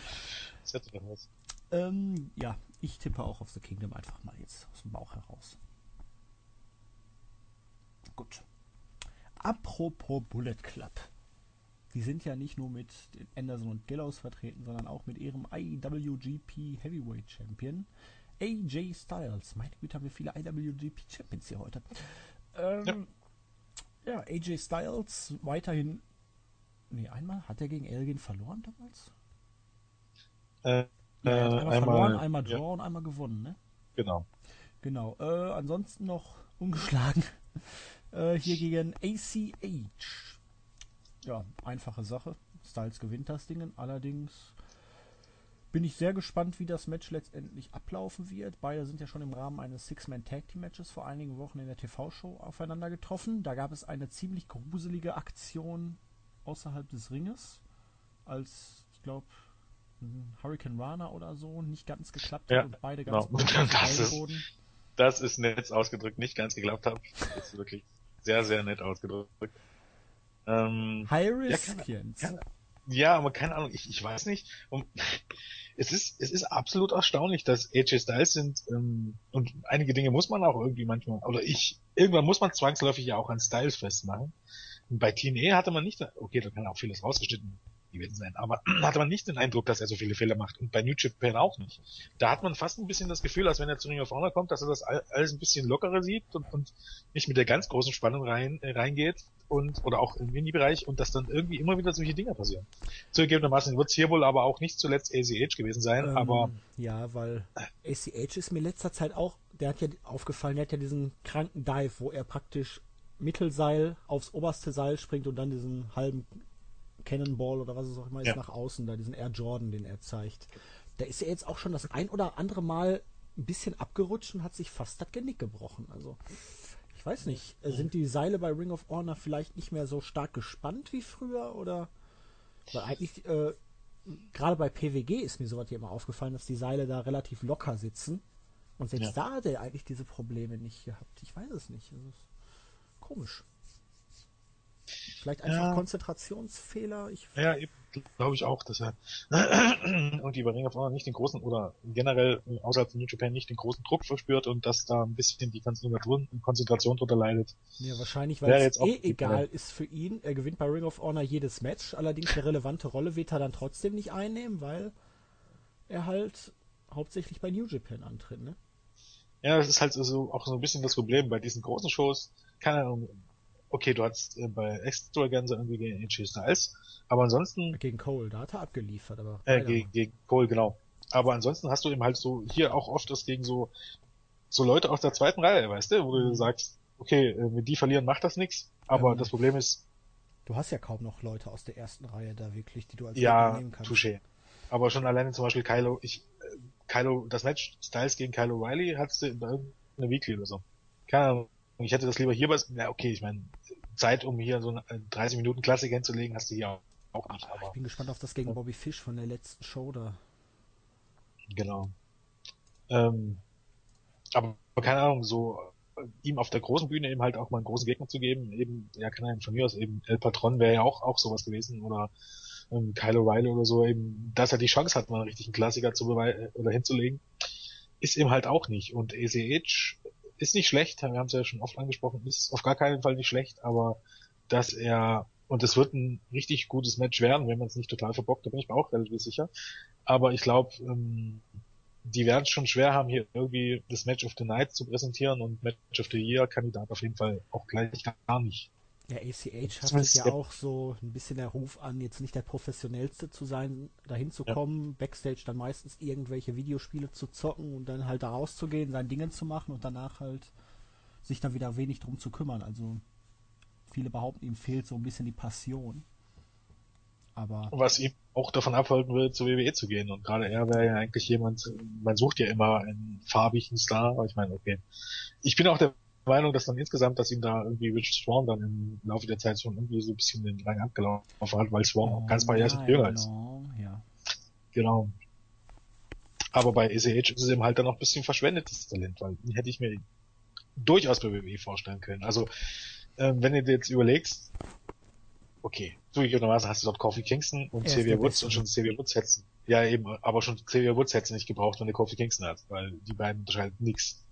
Das hätte doch was. Ähm, ja, ich tippe auch auf The Kingdom einfach mal jetzt aus dem Bauch heraus. Gut. Apropos Bullet Club. Die sind ja nicht nur mit Anderson und Gallows vertreten, sondern auch mit ihrem IWGP Heavyweight Champion AJ Styles. Meine Güte, haben wir viele IWGP Champions hier heute. Ähm, ja. ja, AJ Styles weiterhin. Nee, einmal hat er gegen Elgin verloren damals? Äh, ja, er hat einmal, einmal verloren, einmal Draw ja. und einmal gewonnen, ne? Genau. Genau. Äh, ansonsten noch ungeschlagen. Äh, hier gegen ACH. Ja, einfache Sache. Styles gewinnt das Ding. Allerdings bin ich sehr gespannt, wie das Match letztendlich ablaufen wird. Beide sind ja schon im Rahmen eines Six-Man-Tag-Team-Matches vor einigen Wochen in der TV-Show aufeinander getroffen. Da gab es eine ziemlich gruselige Aktion außerhalb des Ringes, als, ich glaube, Hurricane Rana oder so nicht ganz geklappt ja, hat und beide ganz genau. das, ist, das ist nett ausgedrückt, nicht ganz geklappt hat. Das ist wirklich sehr, sehr nett ausgedrückt. Ähm, High Risk, ja, ja, aber keine Ahnung, ich, ich weiß nicht. Und es ist, es ist absolut erstaunlich, dass AJ Styles sind, ähm, und einige Dinge muss man auch irgendwie manchmal, oder ich, irgendwann muss man zwangsläufig ja auch an Styles festmachen. Und bei TNA hatte man nicht, okay, da kann auch vieles rausgeschnitten gewesen sein. Aber hatte man nicht den Eindruck, dass er so viele Fehler macht. Und bei New Japan auch nicht. Da hat man fast ein bisschen das Gefühl, als wenn er zu Ring of Honor kommt, dass er das alles ein bisschen lockerer sieht und, und nicht mit der ganz großen Spannung rein, äh, reingeht und oder auch im Mini-Bereich und dass dann irgendwie immer wieder solche Dinge passieren. Zugegebenermaßen wird es hier wohl aber auch nicht zuletzt ACH gewesen sein, ähm, aber ja, weil ACH ist mir letzter Zeit auch, der hat ja aufgefallen, der hat ja diesen kranken Dive, wo er praktisch Mittelseil aufs oberste Seil springt und dann diesen halben Cannonball oder was es auch immer ist, ja. nach außen, da diesen Air Jordan, den er zeigt. Da ist er jetzt auch schon das ein oder andere Mal ein bisschen abgerutscht und hat sich fast das Genick gebrochen. Also, ich weiß nicht, äh, sind die Seile bei Ring of Honor vielleicht nicht mehr so stark gespannt wie früher oder? Weil eigentlich, äh, gerade bei PWG ist mir sowas hier immer aufgefallen, dass die Seile da relativ locker sitzen. Und selbst ja. da hat er eigentlich diese Probleme nicht gehabt. Ich weiß es nicht. Also, komisch. Vielleicht einfach ja. Konzentrationsfehler. Ich ja, glaube ich auch, dass er und die bei Ring of Honor nicht den großen oder generell außerhalb von New Japan nicht den großen Druck verspürt und dass da ein bisschen die Konzentration, Konzentration drunter leidet. Ja, wahrscheinlich, weil es eh egal ist für ihn. Er gewinnt bei Ring of Honor jedes Match, allerdings eine relevante Rolle wird er dann trotzdem nicht einnehmen, weil er halt hauptsächlich bei New Japan antritt, ne? Ja, das ist halt so, auch so ein bisschen das Problem bei diesen großen Shows. Keine Ahnung, okay, du hattest äh, bei Extravaganza irgendwie gegen AJ Styles, aber ansonsten... Gegen Cole, da hat er abgeliefert, aber... Äh, gegen, gegen Cole, genau. Aber ansonsten hast du eben halt so hier auch oft das gegen so so Leute aus der zweiten Reihe, weißt du, wo du mhm. sagst, okay, äh, mit die verlieren macht das nichts, aber ähm, das Problem ist... Du hast ja kaum noch Leute aus der ersten Reihe da wirklich, die du als ja, nehmen kannst. Ja, touché. Aber schon alleine zum Beispiel Kylo, ich, äh, Kylo, das Match Styles gegen Kylo Riley hattest du in irgendeiner Weekly oder so. Keine Ahnung. Ich hätte das lieber hier bei, ja okay, ich meine, Zeit, um hier so eine 30 Minuten Klassik hinzulegen, hast du hier auch nicht. Aber, ich bin gespannt auf das gegen Bobby Fish von der letzten Show da. Genau. Ähm, aber keine Ahnung, so ihm auf der großen Bühne eben halt auch mal einen großen Gegner zu geben, eben, ja, keine Ahnung, von mir aus eben El Patron wäre ja auch, auch sowas gewesen oder ähm, Kyle O'Reilly oder so, eben, dass er die Chance hat, mal einen richtigen Klassiker zu beweisen oder hinzulegen, ist eben halt auch nicht. Und ECH ist nicht schlecht, wir haben es ja schon oft angesprochen, ist auf gar keinen Fall nicht schlecht, aber dass er, und es wird ein richtig gutes Match werden, wenn man es nicht total verbockt, da bin ich mir auch relativ sicher. Aber ich glaube, ähm, die werden es schon schwer haben, hier irgendwie das Match of the Night zu präsentieren und Match of the Year Kandidat auf jeden Fall auch gleich gar nicht. Ja, ACH hat sich ja auch so ein bisschen der Ruf an, jetzt nicht der professionellste zu sein, dahin zu kommen, ja. Backstage dann meistens irgendwelche Videospiele zu zocken und dann halt da rauszugehen, sein Dingen zu machen und danach halt sich dann wieder wenig drum zu kümmern. Also viele behaupten, ihm fehlt so ein bisschen die Passion. Aber was ihm auch davon abhalten will, zur WWE zu gehen. Und gerade er wäre ja eigentlich jemand, man sucht ja immer einen farbigen Star, aber ich meine, okay. Ich bin auch der Meinung, dass dann insgesamt, dass ihm da irgendwie Rich Swan dann im Laufe der Zeit schon irgendwie so ein bisschen den Rang abgelaufen hat, weil Swan auch ganz paar Jahre jünger ist. Ja. Genau. Aber bei ECH ist es eben halt dann noch ein bisschen verschwendetes Talent, weil ihn hätte ich mir durchaus bei WWE vorstellen können. Also, ähm, wenn du dir jetzt überlegst, okay, zugegebenermaßen hast du dort Kofi Kingston und Xavier Woods und schon Xavier Woods hättest ja eben, aber schon Xavier Woods hättest du nicht gebraucht, wenn du Kofi Kingston hast, weil die beiden unterscheiden nichts.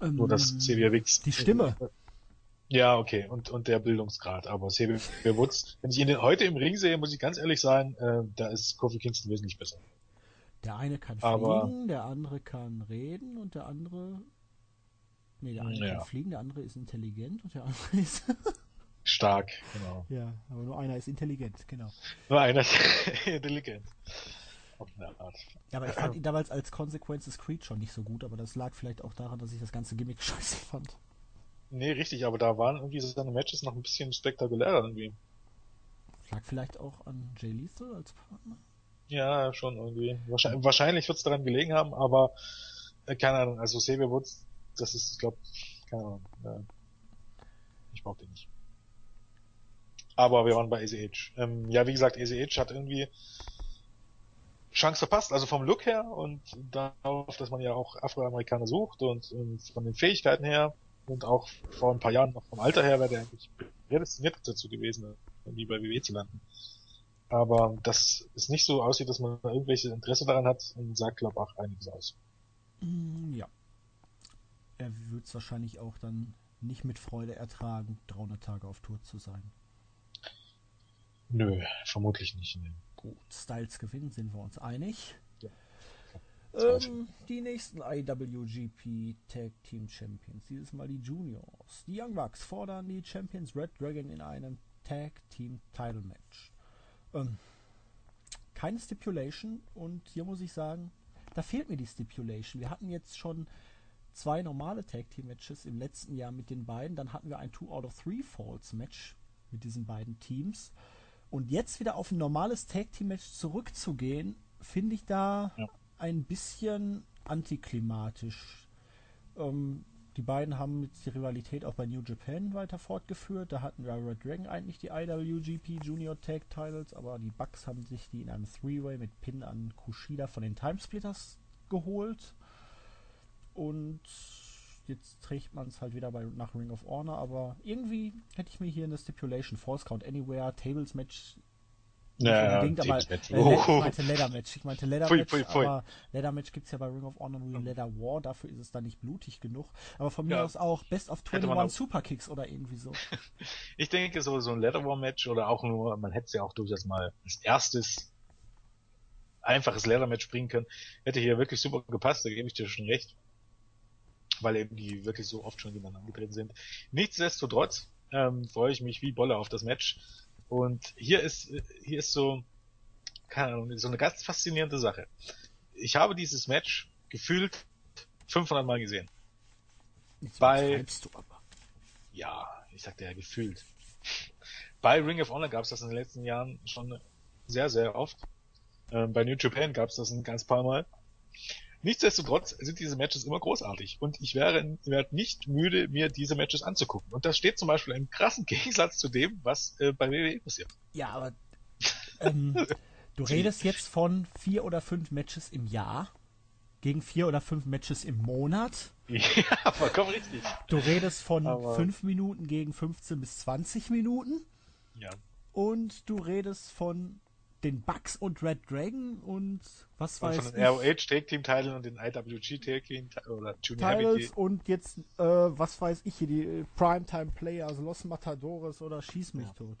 Ähm, Nur das Xavier Wicks. Die Stimme. Ja, okay, und, und der Bildungsgrad. Aber Xavier Woods, wenn ich ihn heute im Ring sehe, muss ich ganz ehrlich sein, äh, da ist Kofi Kingston wesentlich besser. Der eine kann aber, fliegen, der andere kann reden und der andere. Nee, der eine ja. kann fliegen, der andere ist intelligent und der andere ist. Stark, genau. Ja, aber nur einer ist intelligent, genau. Nur einer ist intelligent. Auf eine Art. Ja, aber ich fand ihn damals als Consequences Creed schon nicht so gut, aber das lag vielleicht auch daran, dass ich das ganze Gimmick scheiße fand. Nee, richtig, aber da waren irgendwie seine Matches noch ein bisschen spektakulärer irgendwie. Lag vielleicht auch an Jay Lethal als Partner? Ja, schon irgendwie. Wahrscheinlich, wahrscheinlich wird es daran gelegen haben, aber äh, keine Ahnung, also Xavier Woods, das ist, ich glaube, keine Ahnung. Äh, ich brauche den nicht. Aber wir waren bei ACH. Ähm, ja, wie gesagt, ACH hat irgendwie Chance verpasst, also vom Look her und darauf, dass man ja auch Afroamerikaner sucht und, und von den Fähigkeiten her und auch vor ein paar Jahren noch vom Alter her wäre der eigentlich prädestiniert dazu gewesen, irgendwie bei WWE zu landen. Aber dass es nicht so aussieht, dass man irgendwelche Interesse daran hat, sagt, glaube ich, auch einiges aus. Mm, ja. Er wird es wahrscheinlich auch dann nicht mit Freude ertragen, 300 Tage auf Tour zu sein. Nö, vermutlich nicht. Nee. Gut, Styles gewinnt, sind wir uns einig. Ja. Ähm, die nächsten IWGP Tag Team Champions, dieses Mal die Juniors. Die Young Bucks fordern die Champions Red Dragon in einem Tag Team Title Match. Ähm, keine Stipulation und hier muss ich sagen, da fehlt mir die Stipulation. Wir hatten jetzt schon zwei normale Tag Team Matches im letzten Jahr mit den beiden. Dann hatten wir ein Two out of Three Falls Match mit diesen beiden Teams. Und jetzt wieder auf ein normales Tag Team Match zurückzugehen, finde ich da ja. ein bisschen antiklimatisch. Ähm, die beiden haben jetzt die Rivalität auch bei New Japan weiter fortgeführt. Da hatten wir Red Dragon eigentlich die IWGP Junior Tag Titles, aber die Bucks haben sich die in einem Three-Way mit Pin an Kushida von den Timesplitters geholt. Und jetzt trägt man es halt wieder bei, nach Ring of Honor, aber irgendwie hätte ich mir hier eine Stipulation, False Count Anywhere, Tables Match ja, unbedingt, aber äh, ich meinte Leather Match. Ich meinte Leather Match, pui, pui, pui. aber Leather Match gibt's ja bei Ring of Honor nur Leather War, dafür ist es dann nicht blutig genug. Aber von mir ja. aus auch Best of 21 Superkicks oder irgendwie so. ich denke, so, so ein Leather War Match oder auch nur, man hätte es ja auch durchaus mal als erstes einfaches Leather Match bringen können. Hätte hier wirklich super gepasst, da gebe ich dir schon recht weil eben die wirklich so oft schon gegeneinander angetreten sind. Nichtsdestotrotz ähm, freue ich mich wie Bolle auf das Match. Und hier ist, hier ist so, keine Ahnung, so eine ganz faszinierende Sache. Ich habe dieses Match gefühlt 500 Mal gesehen. Jetzt Bei- du aber. Ja, ich sagte ja gefühlt. Bei Ring of Honor gab es das in den letzten Jahren schon sehr, sehr oft. Ähm, bei New Japan gab es das ein ganz paar Mal. Nichtsdestotrotz sind diese Matches immer großartig und ich wäre, werde nicht müde, mir diese Matches anzugucken. Und das steht zum Beispiel im krassen Gegensatz zu dem, was äh, bei WWE passiert. Ja, aber ähm, du redest jetzt von vier oder fünf Matches im Jahr gegen vier oder fünf Matches im Monat. ja, vollkommen richtig. Du redest von Aber- fünf Minuten gegen 15 bis 20 Minuten. Ja. Und du redest von den Bucks und Red Dragon und was Und weiß von den ich. ROH Take Team Titeln und den IWG Take Team oder Junior Titles und jetzt, äh, was weiß ich hier, die äh, Primetime Player, also Los Matadores oder Schieß mich Ja. tot.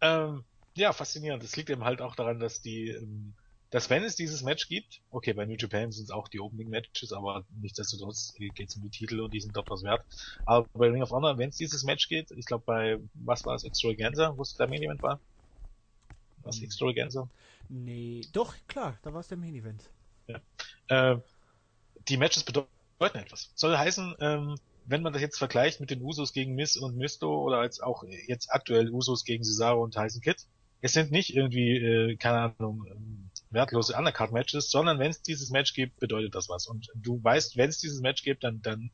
Ähm, ja, faszinierend. Das liegt eben halt auch daran, dass die, ähm, dass wenn es dieses Match gibt, okay, bei New Japan sind es auch die Opening Matches, aber nichtsdestotrotz geht es um die Titel und die sind doch was wert. Aber bei Ring of Honor, wenn es dieses Match geht, ich glaube bei, was war es, Extravaganza, wo es der Main Event war? Was, Ähm. Extravaganza? Nee, doch, klar, da war es der Main Event. Äh, die Matches bedeuten etwas. Soll heißen, ähm, wenn man das jetzt vergleicht mit den Usos gegen Miss und Misto oder als auch jetzt aktuell Usos gegen Cesaro und Tyson Kidd, es sind nicht irgendwie, äh, keine Ahnung, ähm, wertlose Undercard-Matches, sondern wenn es dieses Match gibt, bedeutet das was. Und du weißt, wenn es dieses Match gibt, dann, dann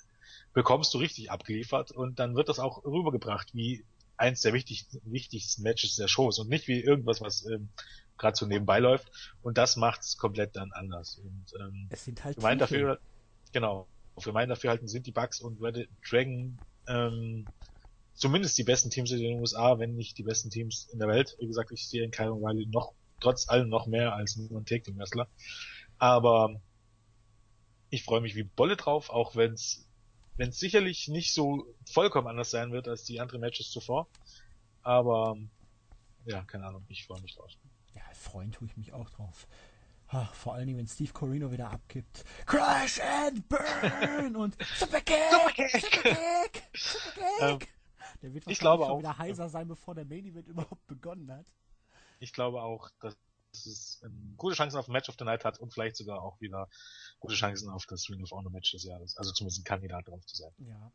bekommst du richtig abgeliefert und dann wird das auch rübergebracht wie eins der wichtigsten, wichtigsten Matches der Shows und nicht wie irgendwas, was ähm, gerade so nebenbei läuft. Und das macht's komplett dann anders. Und ähm, Es sind halt für meinen dafür, genau, für meinen Dafürhalten sind die Bucks und Red Dragon ähm, zumindest die besten Teams in den USA, wenn nicht die besten Teams in der Welt. Wie gesagt, ich sehe in Kyle O'Reilly noch, trotz allem noch mehr als nur ein Take Wrestler. Aber ich freue mich wie Bolle drauf, auch wenn es wenn es sicherlich nicht so vollkommen anders sein wird als die anderen Matches zuvor. Aber ja, keine Ahnung, ich freue mich drauf. Ja, freuen tue ich mich auch drauf. Ah, vor allen Dingen, wenn Steve Corino wieder abgibt. Crash and Burn und Superkick! Superkick! Superkick! Superkick! Ähm, der wird ich wahrscheinlich glaube schon auch, wieder heiser sein, bevor der Main Event überhaupt begonnen hat. ich glaube auch, dass es ähm, gute Chancen auf ein Match of the Night hat und vielleicht sogar auch wieder gute Chancen auf das Ring of Honor Match des Jahres. Also zumindest ein Kandidat drauf zu sein. Ja.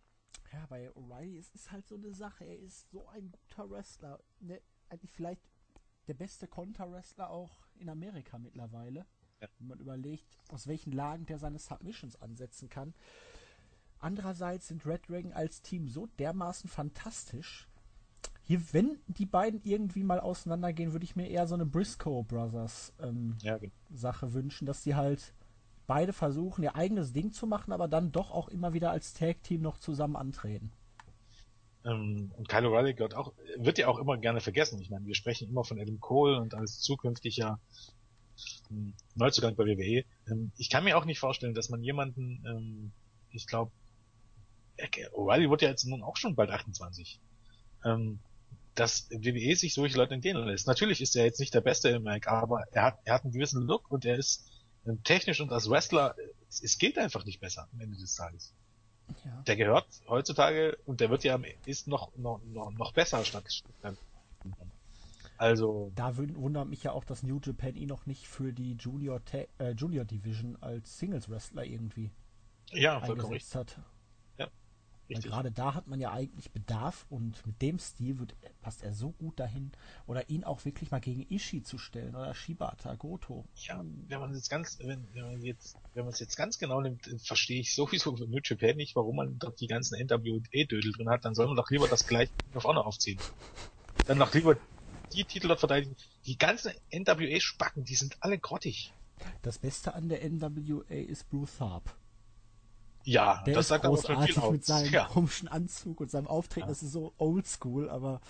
Ja, bei O'Reilly ist es halt so eine Sache. Er ist so ein guter Wrestler. Ne, eigentlich vielleicht der beste Konter-Wrestler auch in Amerika mittlerweile. Ja. Wenn man überlegt, aus welchen Lagen der seine Submissions ansetzen kann. Andererseits sind Red Dragon als Team so dermaßen fantastisch. Hier, wenn die beiden irgendwie mal auseinandergehen, würde ich mir eher so eine Briscoe Brothers ähm, Ja, genau. Sache wünschen, dass die halt beide versuchen, ihr eigenes Ding zu machen, aber dann doch auch immer wieder als Tag-Team noch zusammen antreten. Ähm, und Kyle O'Reilly gehört auch, wird ja auch immer gerne vergessen. Ich meine, wir sprechen immer von Adam Cole und als zukünftiger ähm, Neuzugang bei WWE. Ähm, ich kann mir auch nicht vorstellen, dass man jemanden, ähm, ich glaube, O'Reilly wird ja jetzt nun auch schon bald 28. Ähm, dass WWE sich solche Leute entgehen lässt. Natürlich ist er jetzt nicht der Beste im Mac, aber er hat, er hat einen gewissen Look und er ist ähm, technisch und als Wrestler, es, es geht einfach nicht besser am Ende des Tages Ja. der gehört heutzutage und der wird ja am- ist noch noch noch, noch besser statt also Da wundert mich ja auch, dass New Japan ihn noch nicht für die Junior, äh, Junior Division als Singles Wrestler irgendwie ja eingesetzt hat. Weil richtig. gerade da hat man ja eigentlich Bedarf und mit dem Stil wird, passt er so gut dahin. Oder ihn auch wirklich mal gegen Ishii zu stellen oder Shibata, Goto. ja wenn man jetzt ganz wenn, wenn man jetzt wenn man es jetzt ganz genau nimmt äh, verstehe ich sowieso für New Japan nicht warum man dort die ganzen NWA Dödel drin hat dann soll man doch lieber das gleiche nach vorne aufziehen dann doch lieber die Titel dort verteidigen die ganzen NWA Spacken die sind alle grottig Das Beste an der NWA ist Bruce Harp. Ja Der das ist sagt aber schon großartig viel aus mit seinem ja. komischen Anzug und seinem Auftreten. Ja. Das ist so oldschool, aber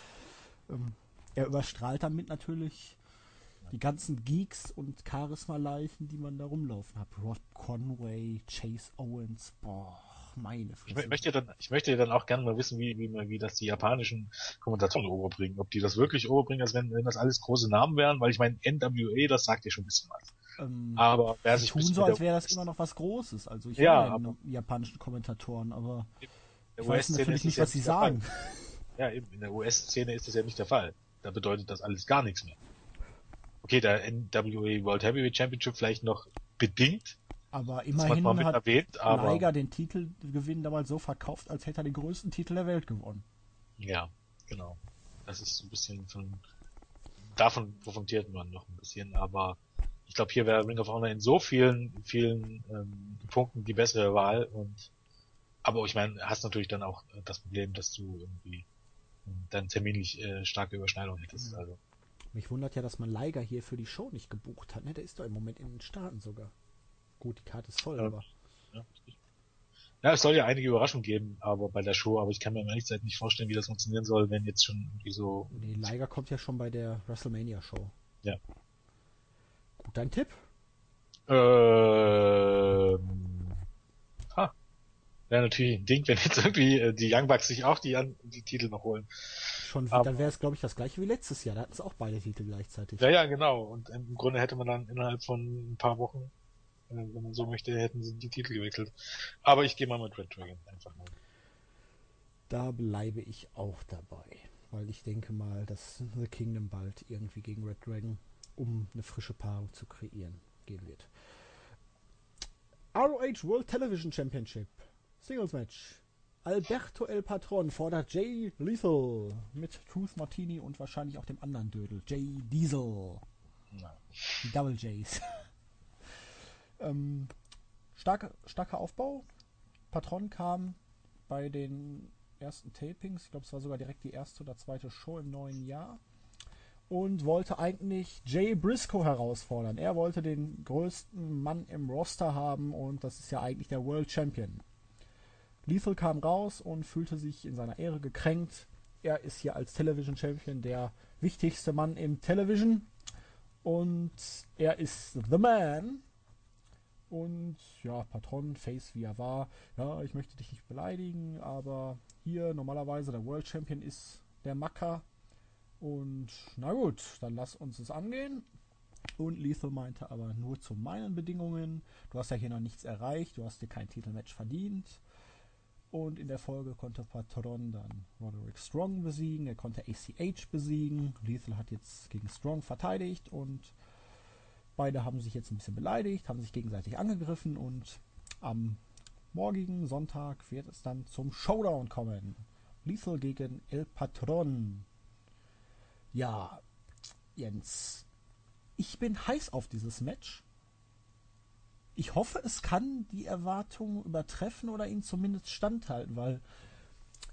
ähm, er überstrahlt damit natürlich die ganzen Geeks und Charisma-Leichen, die man da rumlaufen hat. Rod Conway, Chase Owens, boah, meine Ich Fresse. mö- möchte dann, ich möchte dann auch gerne mal wissen, wie, wie, wie das die japanischen Kommentatoren overbringen. Ob die das wirklich overbringen, als wenn, wenn das alles große Namen wären, weil ich meine, NWA, das sagt ja schon ein bisschen was. Ähm, Aber wer sich tun so, als wäre das immer noch was Großes. Also ich Ja, aber- japanischen Kommentatoren, aber Ich weiß natürlich nicht, was sie sagen. Ja, eben, in der US-Szene ist das ja nicht der Fall. Da bedeutet das alles gar nichts mehr. Okay, der NWA World Heavyweight Championship vielleicht noch bedingt. Aber immerhin hat erwähnt, aber Liger den Titelgewinn damals so verkauft, als hätte er den größten Titel der Welt gewonnen. Ja, genau. Das ist ein bisschen von davon profitiert man noch ein bisschen, aber ich glaube, hier wäre Ring of Honor in so vielen, vielen ähm, Punkten die bessere Wahl und aber ich meine, hast natürlich dann auch das Problem, dass du irgendwie dann terminlich äh, starke Überschneidung hättest. Mhm. Also. Mich wundert ja, dass man Leiger hier für die Show nicht gebucht hat. Ne? Der ist doch im Moment in den Staaten sogar. Gut, die Karte ist voll, ja. aber. Ja, ja, es soll ja einige Überraschungen geben, aber bei der Show, aber ich kann mir ehrlich gesagt nicht vorstellen, wie das funktionieren soll, wenn jetzt schon irgendwie so. Nee, Leiger kommt ja schon bei der WrestleMania Show. Ja. Gut, dein Tipp? Ähm. Ha. Wäre natürlich ein Ding, wenn jetzt irgendwie äh, die Young Bucks sich auch die, die Titel noch holen. Schon, aber, dann wäre es, glaube ich, das gleiche wie letztes Jahr. Da hatten es auch beide Titel gleichzeitig. Ja, ja, genau. Und im Grunde hätte man dann innerhalb von ein paar Wochen äh, wenn man so möchte, hätten sie die Titel gewechselt. Aber ich gehe mal mit Red Dragon einfach mal. Da bleibe ich auch dabei, weil ich denke mal, dass The Kingdom bald irgendwie gegen Red Dragon, um eine frische Paarung zu kreieren, gehen wird. ROH World Television Championship Singles Match. Alberto El Patron fordert Jay Lethal mit Truth Martini und wahrscheinlich auch dem anderen Dödel, Jay Diesel. Nein. Die Double J's. Ähm, starke, starker Aufbau. Patron kam bei den ersten Tapings, ich glaube, es war sogar direkt die erste oder zweite Show im neuen Jahr, und wollte eigentlich Jay Briscoe herausfordern. Er wollte den größten Mann im Roster haben und das ist ja eigentlich der World Champion. Lethal kam raus und fühlte sich in seiner Ehre gekränkt. Er ist hier als Television Champion der wichtigste Mann im Television und er ist The Man und ja, Patron, Face wie er war. Ja, ich möchte dich nicht beleidigen, aber hier normalerweise der World Champion ist der Macker. Und na gut, dann lass uns es angehen. Und Lethal meinte aber nur zu meinen Bedingungen. Du hast ja hier noch nichts erreicht, du hast dir kein Titelmatch verdient. Und in der Folge konnte Patron dann Roderick Strong besiegen, er konnte ACH besiegen. Lethal hat jetzt gegen Strong verteidigt und Beide haben sich jetzt ein bisschen beleidigt, haben sich gegenseitig angegriffen und am morgigen Sonntag wird es dann zum Showdown kommen. Lethal gegen El Patron. Ja, Jens, ich bin heiß auf dieses Match. Ich hoffe, es kann die Erwartungen übertreffen oder ihn zumindest standhalten, weil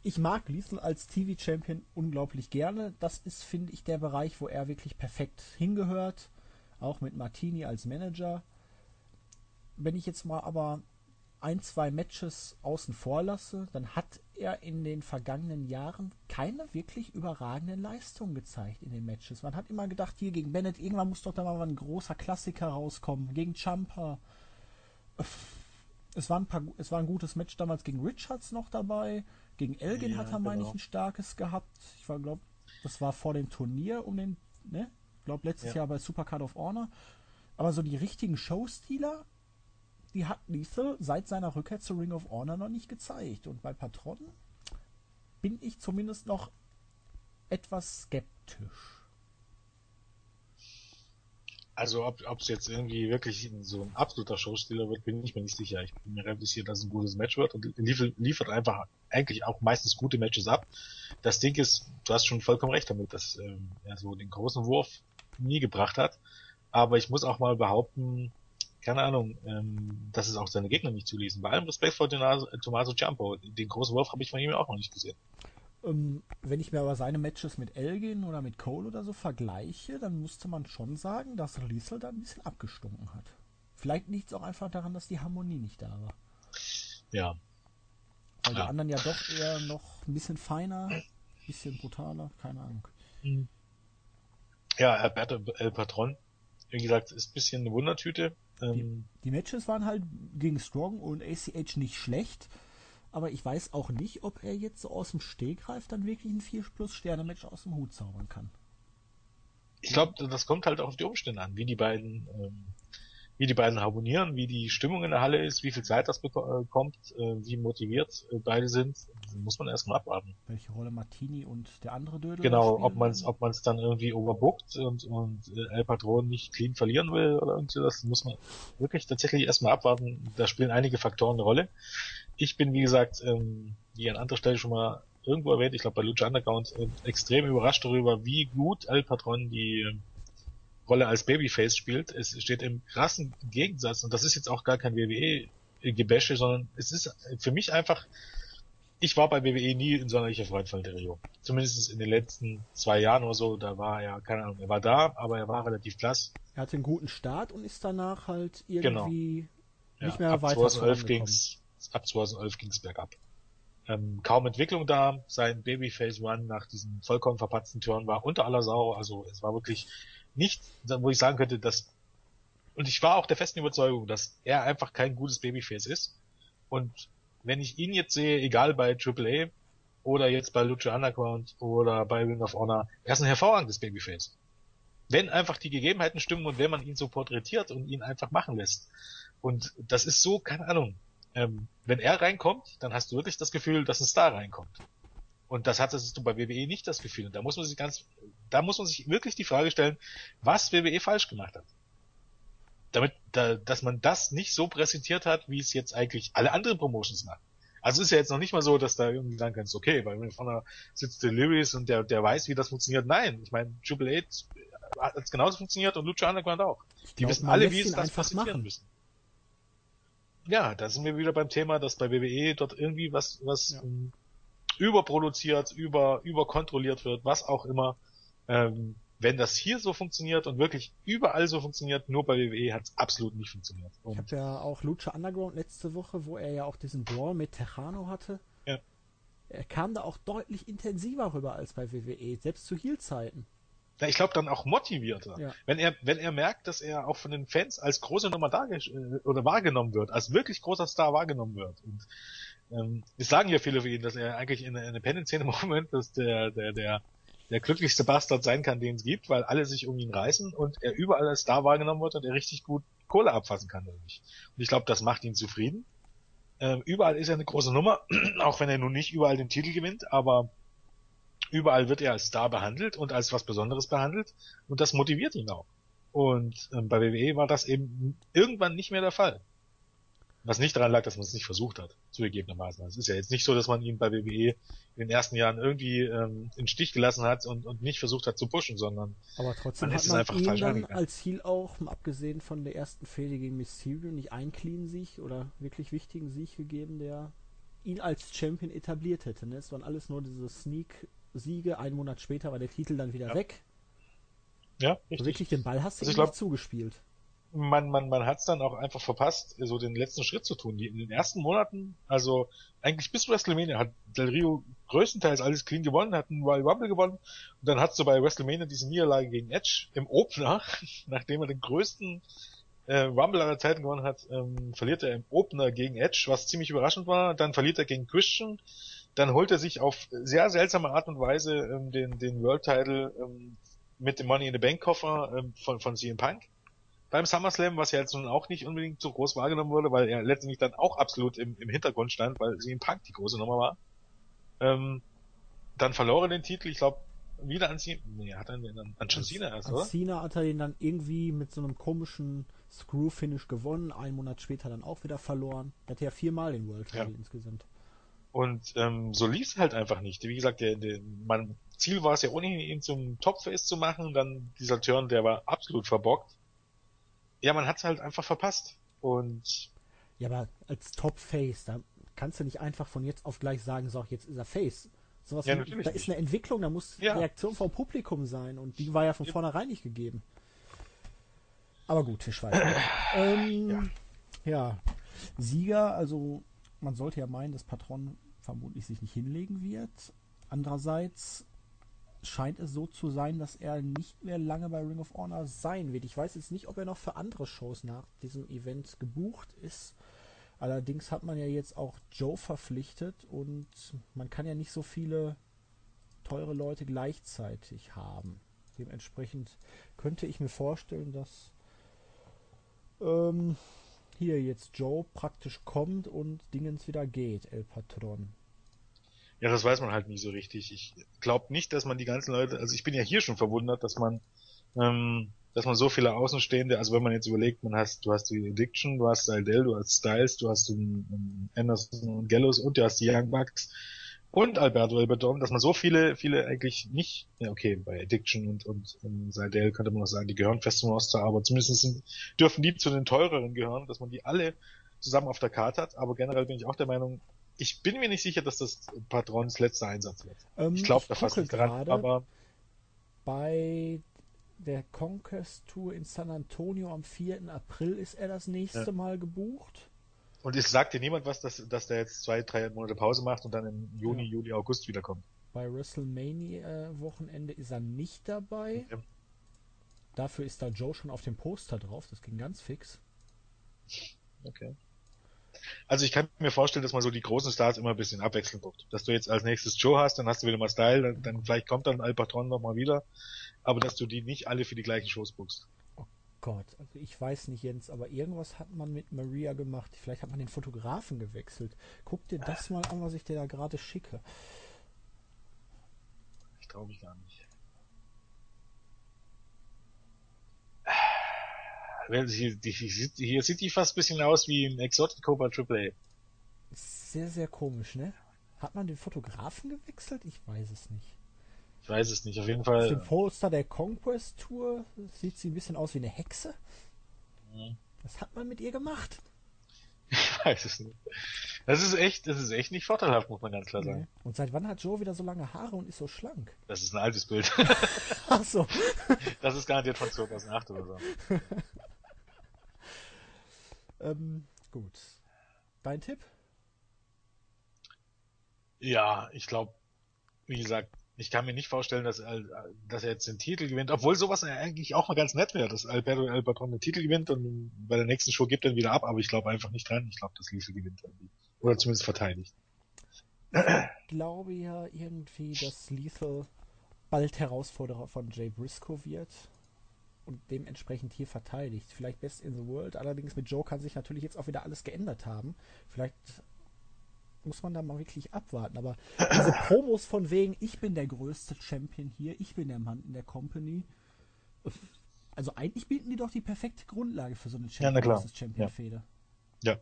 ich mag Lethal als TV-Champion unglaublich gerne. Das ist, finde ich, der Bereich, wo er wirklich perfekt hingehört auch mit Martini als Manager. Wenn ich jetzt mal aber ein, zwei Matches außen vor lasse, dann hat er in den vergangenen Jahren keine wirklich überragenden Leistungen gezeigt in den Matches. Man hat immer gedacht, hier gegen Bennett, irgendwann muss doch da mal ein großer Klassiker rauskommen. Gegen Champa. Es war, ein paar, es war ein gutes Match damals gegen Richards noch dabei. Gegen Elgin ja, hat er, meine ich, genau. ein starkes gehabt. Ich glaube, das war vor dem Turnier um den, ne? glaube letztes ja. Jahr bei Supercard of Honor. Aber so die richtigen Showstealer, die hat Lethal seit seiner Rückkehr zu Ring of Honor noch nicht gezeigt. Und bei Patron bin ich zumindest noch etwas skeptisch. Also ob es jetzt irgendwie wirklich so ein absoluter Showstealer wird, bin ich mir nicht sicher. Ich bin mir relativ sicher, dass es ein gutes Match wird und liefert, liefert einfach eigentlich auch meistens gute Matches ab. Das Ding ist, du hast schon vollkommen recht damit, dass ähm, er so den großen Wurf nie gebracht hat. Aber ich muss auch mal behaupten, keine Ahnung, ähm, dass es auch seine Gegner nicht zuließen. Bei allem Respekt vor Tommaso Ciampo, den großen Wurf habe ich von ihm auch noch nicht gesehen. Ähm, wenn ich mir aber seine Matches mit Elgin oder mit Cole oder so vergleiche, dann musste man schon sagen, dass Liesel da ein bisschen abgestunken hat. Vielleicht liegt es auch einfach daran, dass die Harmonie nicht da war. Ja. Weil ja. die anderen ja doch eher noch ein bisschen feiner, ein bisschen brutaler, keine Ahnung. Mhm. Ja, Alberto El Patron, wie gesagt, ist ein bisschen eine Wundertüte. Die, ähm, die Matches waren halt gegen Strong und ACH nicht schlecht. Aber ich weiß auch nicht, ob er jetzt so aus dem Stegreif dann wirklich ein 4 plus Sterne Match aus dem Hut zaubern kann. Ich glaube, das kommt halt auch auf die Umstände an, wie die beiden ähm, wie die beiden harmonieren, wie die Stimmung in der Halle ist, wie viel Zeit das bekommt, äh, wie motiviert äh, beide sind, muss man erstmal abwarten. Welche Rolle Martini und der andere Dödel Genau, ob man es ob man's dann irgendwie overbookt und, und äh, El Patron nicht clean verlieren will oder irgendwie das muss man wirklich tatsächlich erstmal abwarten. Da spielen einige Faktoren eine Rolle. Ich bin, wie gesagt, ähm, wie an anderer Stelle schon mal irgendwo erwähnt, ich glaube bei Lucha Underground, äh, extrem überrascht darüber, wie gut El Patron die äh, Rolle als Babyface spielt. Es steht im krassen Gegensatz, und das ist jetzt auch gar kein WWE-Gebäsche, sondern es ist für mich einfach, ich war bei WWE nie in sonderlicher Freund von Del Rio. Zumindest in den letzten zwei Jahren oder so, da war er, keine Ahnung, er war da, aber er war relativ blass. Er hatte einen guten Start und ist danach halt irgendwie genau. nicht ja, mehr ab weiter 2011 ging's, Ab 2011 ging's bergab. Ähm, kaum Entwicklung da. Sein Babyface Run nach diesem vollkommen verpatzten Turn war unter aller Sau. Also es war wirklich nicht, wo ich sagen könnte, dass und ich war auch der festen Überzeugung, dass er einfach kein gutes Babyface ist. Und wenn ich ihn jetzt sehe, egal bei AAA oder jetzt bei Lucha Underground oder bei Ring of Honor, er ist ein hervorragendes Babyface. Wenn einfach die Gegebenheiten stimmen und wenn man ihn so porträtiert und ihn einfach machen lässt. Und das ist so, keine Ahnung. Ähm, wenn er reinkommt, dann hast du wirklich das Gefühl, dass ein Star reinkommt. Und das hattest du bei WWE nicht das Gefühl. Und da muss man sich ganz, da muss man sich wirklich die Frage stellen, was WWE falsch gemacht hat. Damit, da, dass man das nicht so präsentiert hat, wie es jetzt eigentlich alle anderen Promotions machen. Also es ist ja jetzt noch nicht mal so, dass da irgendwie sagen kannst, okay, mir vorne sitzt der Lewis und der, der weiß, wie das funktioniert. Nein, ich meine, Triple H hat es genauso funktioniert und Lucha Underground auch. Die glaub, wissen alle, wie es das präsentieren machen. müssen. Ja, da sind wir wieder beim Thema, dass bei WWE dort irgendwie was, was ja. Überproduziert, über, überkontrolliert wird, was auch immer. Ähm, wenn das hier so funktioniert und wirklich überall so funktioniert, nur bei WWE hat es absolut nicht funktioniert. Und ich habe ja auch Lucha Underground letzte Woche, wo er ja auch diesen Brawl mit Tejano hatte. Ja. Er kam da auch deutlich intensiver rüber als bei WWE, selbst zu Heel-Zeiten. Ja, ich glaube dann auch motivierter. Ja. Wenn er, wenn er merkt, dass er auch von den Fans als große Nummer da oder wahrgenommen wird, als wirklich großer Star wahrgenommen wird. Und ähm, es sagen ja viele für ihn, dass er eigentlich in der Independent-Szene im Moment dass der, der, der, der glücklichste Bastard sein kann, den es gibt, weil alle sich um ihn reißen und er überall als Star wahrgenommen wird und er richtig gut Kohle abfassen kann. Und ich glaube, das macht ihn zufrieden. Ähm, überall ist er eine große Nummer, auch wenn er nun nicht überall den Titel gewinnt, aber überall wird er als Star behandelt und als was Besonderes behandelt und das motiviert ihn auch. Und ähm, bei WWE war das eben irgendwann nicht mehr der Fall. Was nicht daran lag, dass man es nicht versucht hat, zugegebenermaßen. Es ist ja jetzt nicht so, dass man ihn bei WWE in den ersten Jahren irgendwie ähm, in Stich gelassen hat und, und nicht versucht hat zu pushen, sondern aber trotzdem man hat man einfach ihn dann angegangen. als Ziel auch, abgesehen von der ersten Fehde gegen Mysterio, nicht einen clean Sieg oder wirklich wichtigen Sieg gegeben, der ihn als Champion etabliert hätte. Ne? Es waren alles nur diese Sneak-Siege. Einen Monat später war der Titel dann wieder ja. weg. Ja, richtig. Also wirklich den Ball hast du also ihm glaub, zugespielt man, man, man hat es dann auch einfach verpasst, so den letzten Schritt zu tun. In den ersten Monaten, also eigentlich bis WrestleMania, hat Del Rio größtenteils alles clean gewonnen, hat einen Royal Rumble gewonnen und dann hat du bei WrestleMania diese Niederlage gegen Edge im Opener, nachdem er den größten äh, Rumble aller Zeiten gewonnen hat, ähm, verliert er im Opener gegen Edge, was ziemlich überraschend war. Dann verliert er gegen Christian. Dann holt er sich auf sehr seltsame Art und Weise ähm, den, den World Title ähm, mit dem Money in the Bank Koffer ähm, von, von CM Punk beim SummerSlam, was ja jetzt nun auch nicht unbedingt so groß wahrgenommen wurde, weil er letztendlich dann auch absolut im, im Hintergrund stand, weil sie im Punk die große Nummer war. Ähm, dann verlor er den Titel, ich glaube, wieder an Cena, nee, hat er an, an John Cena erst, oder? Cena hat er den dann irgendwie mit so einem komischen Screw-Finish gewonnen, einen Monat später dann auch wieder verloren. Er hatte ja viermal den World Title ja. insgesamt. Und ähm, so lief es halt einfach nicht. Wie gesagt, der, der, mein Ziel war es ja ohnehin, ihn zum Topface zu machen. Dann dieser Turn, der war absolut verbockt ja, man hat es halt einfach verpasst. Und ja, aber als Top Face, da kannst du nicht einfach von jetzt auf gleich sagen, so, jetzt ist er Face. Sowas ja, wie, da ist eine Entwicklung, da muss ja. Reaktion vom Publikum sein und die war ja von vornherein nicht gegeben. Aber gut, Herr Schweizer. ähm, ja. ja. Sieger, also man sollte ja meinen, dass Patron vermutlich sich nicht hinlegen wird. Andererseits scheint es so zu sein, dass er nicht mehr lange bei Ring of Honor sein wird. Ich weiß jetzt nicht, ob er noch für andere Shows nach diesem Event gebucht ist. Allerdings hat man ja jetzt auch Joe verpflichtet und man kann ja nicht so viele teure Leute gleichzeitig haben. Dementsprechend könnte ich mir vorstellen, dass ähm, hier jetzt Joe praktisch kommt und Dingens wieder geht, El Patron. Ja, das weiß man halt nie so richtig. Ich glaube nicht, dass man die ganzen Leute, also ich bin ja hier schon verwundert, dass man, ähm, dass man so viele Außenstehende, also wenn man jetzt überlegt, man hast, du hast die Addiction, du hast Aldel, du hast Styles, du hast den, Anderson und Gallows und du hast die Young Bucks und Alberto Elberdom, dass man so viele, viele eigentlich nicht, ja okay, bei Addiction und, und, und Seidel könnte man noch sagen, die gehören fest zum Roster, aber zumindest sind, dürfen die zu den teureren gehören, dass man die alle zusammen auf der Karte hat, aber generell bin ich auch der Meinung, ich bin mir nicht sicher, dass das Patrons letzter Einsatz wird. Ähm, ich glaube da fast nicht dran, aber bei der Conquest Tour in San Antonio am 4. April ist er das nächste ja. Mal gebucht. Und es sagt dir niemand was, dass, dass der jetzt zwei, drei Monate Pause macht und dann im Juni, ja. Juli, August wiederkommt. Bei WrestleMania-Wochenende ist er nicht dabei. Okay. Dafür ist da Joe schon auf dem Poster drauf. Das ging ganz fix. Okay. Also ich kann mir vorstellen, dass man so die großen Stars immer ein bisschen abwechselnd guckt. Dass du jetzt als nächstes Joe hast, dann hast du wieder mal Style, dann, dann vielleicht kommt dann Al Patron nochmal wieder, aber dass du die nicht alle für die gleichen Shows buchst. Oh Gott, also ich weiß nicht, Jens, aber irgendwas hat man mit Maria gemacht. Vielleicht hat man den Fotografen gewechselt. Guck dir das mal an, was ich dir da gerade schicke. Ich traue mich gar nicht. Hier, hier, sieht die fast ein bisschen aus wie ein Exotic Cobra Triple A. Sehr, sehr komisch, ne? Hat man den Fotografen gewechselt? Ich weiß es nicht. Ich weiß es nicht, auf jeden Fall. Auf dem Poster der Conquest Tour sieht sie ein bisschen aus wie eine Hexe. Mhm. Was hat man mit ihr gemacht? Ich weiß es nicht. Das ist echt, das ist echt nicht vorteilhaft, muss man ganz klar sagen. Und seit wann hat Joe wieder so lange Haare und ist so schlank? Das ist ein altes Bild. Ach so. Das ist garantiert von 2008 oder so. ähm, gut. Dein Tipp? Ja, ich glaube, wie gesagt, ich kann mir nicht vorstellen, dass, dass er jetzt den Titel gewinnt, obwohl sowas eigentlich auch mal ganz nett wäre, dass Alberto El Patron den Titel gewinnt und bei der nächsten Show gibt er ihn wieder ab, aber ich glaube einfach nicht dran. Ich glaube, dass Liesel gewinnt irgendwie. Oder zumindest verteidigt. Ich glaube ja irgendwie, dass Lethal bald Herausforderer von Jay Briscoe wird und dementsprechend hier verteidigt. Vielleicht Best in the World, allerdings mit Joe kann sich natürlich jetzt auch wieder alles geändert haben. Vielleicht muss man da mal wirklich abwarten. Aber diese Promos von wegen, ich bin der größte Champion hier, ich bin der Mann in der Company. Also eigentlich bieten die doch die perfekte Grundlage für so eine Champion, ja, Champion-Fehde. Ja. ja.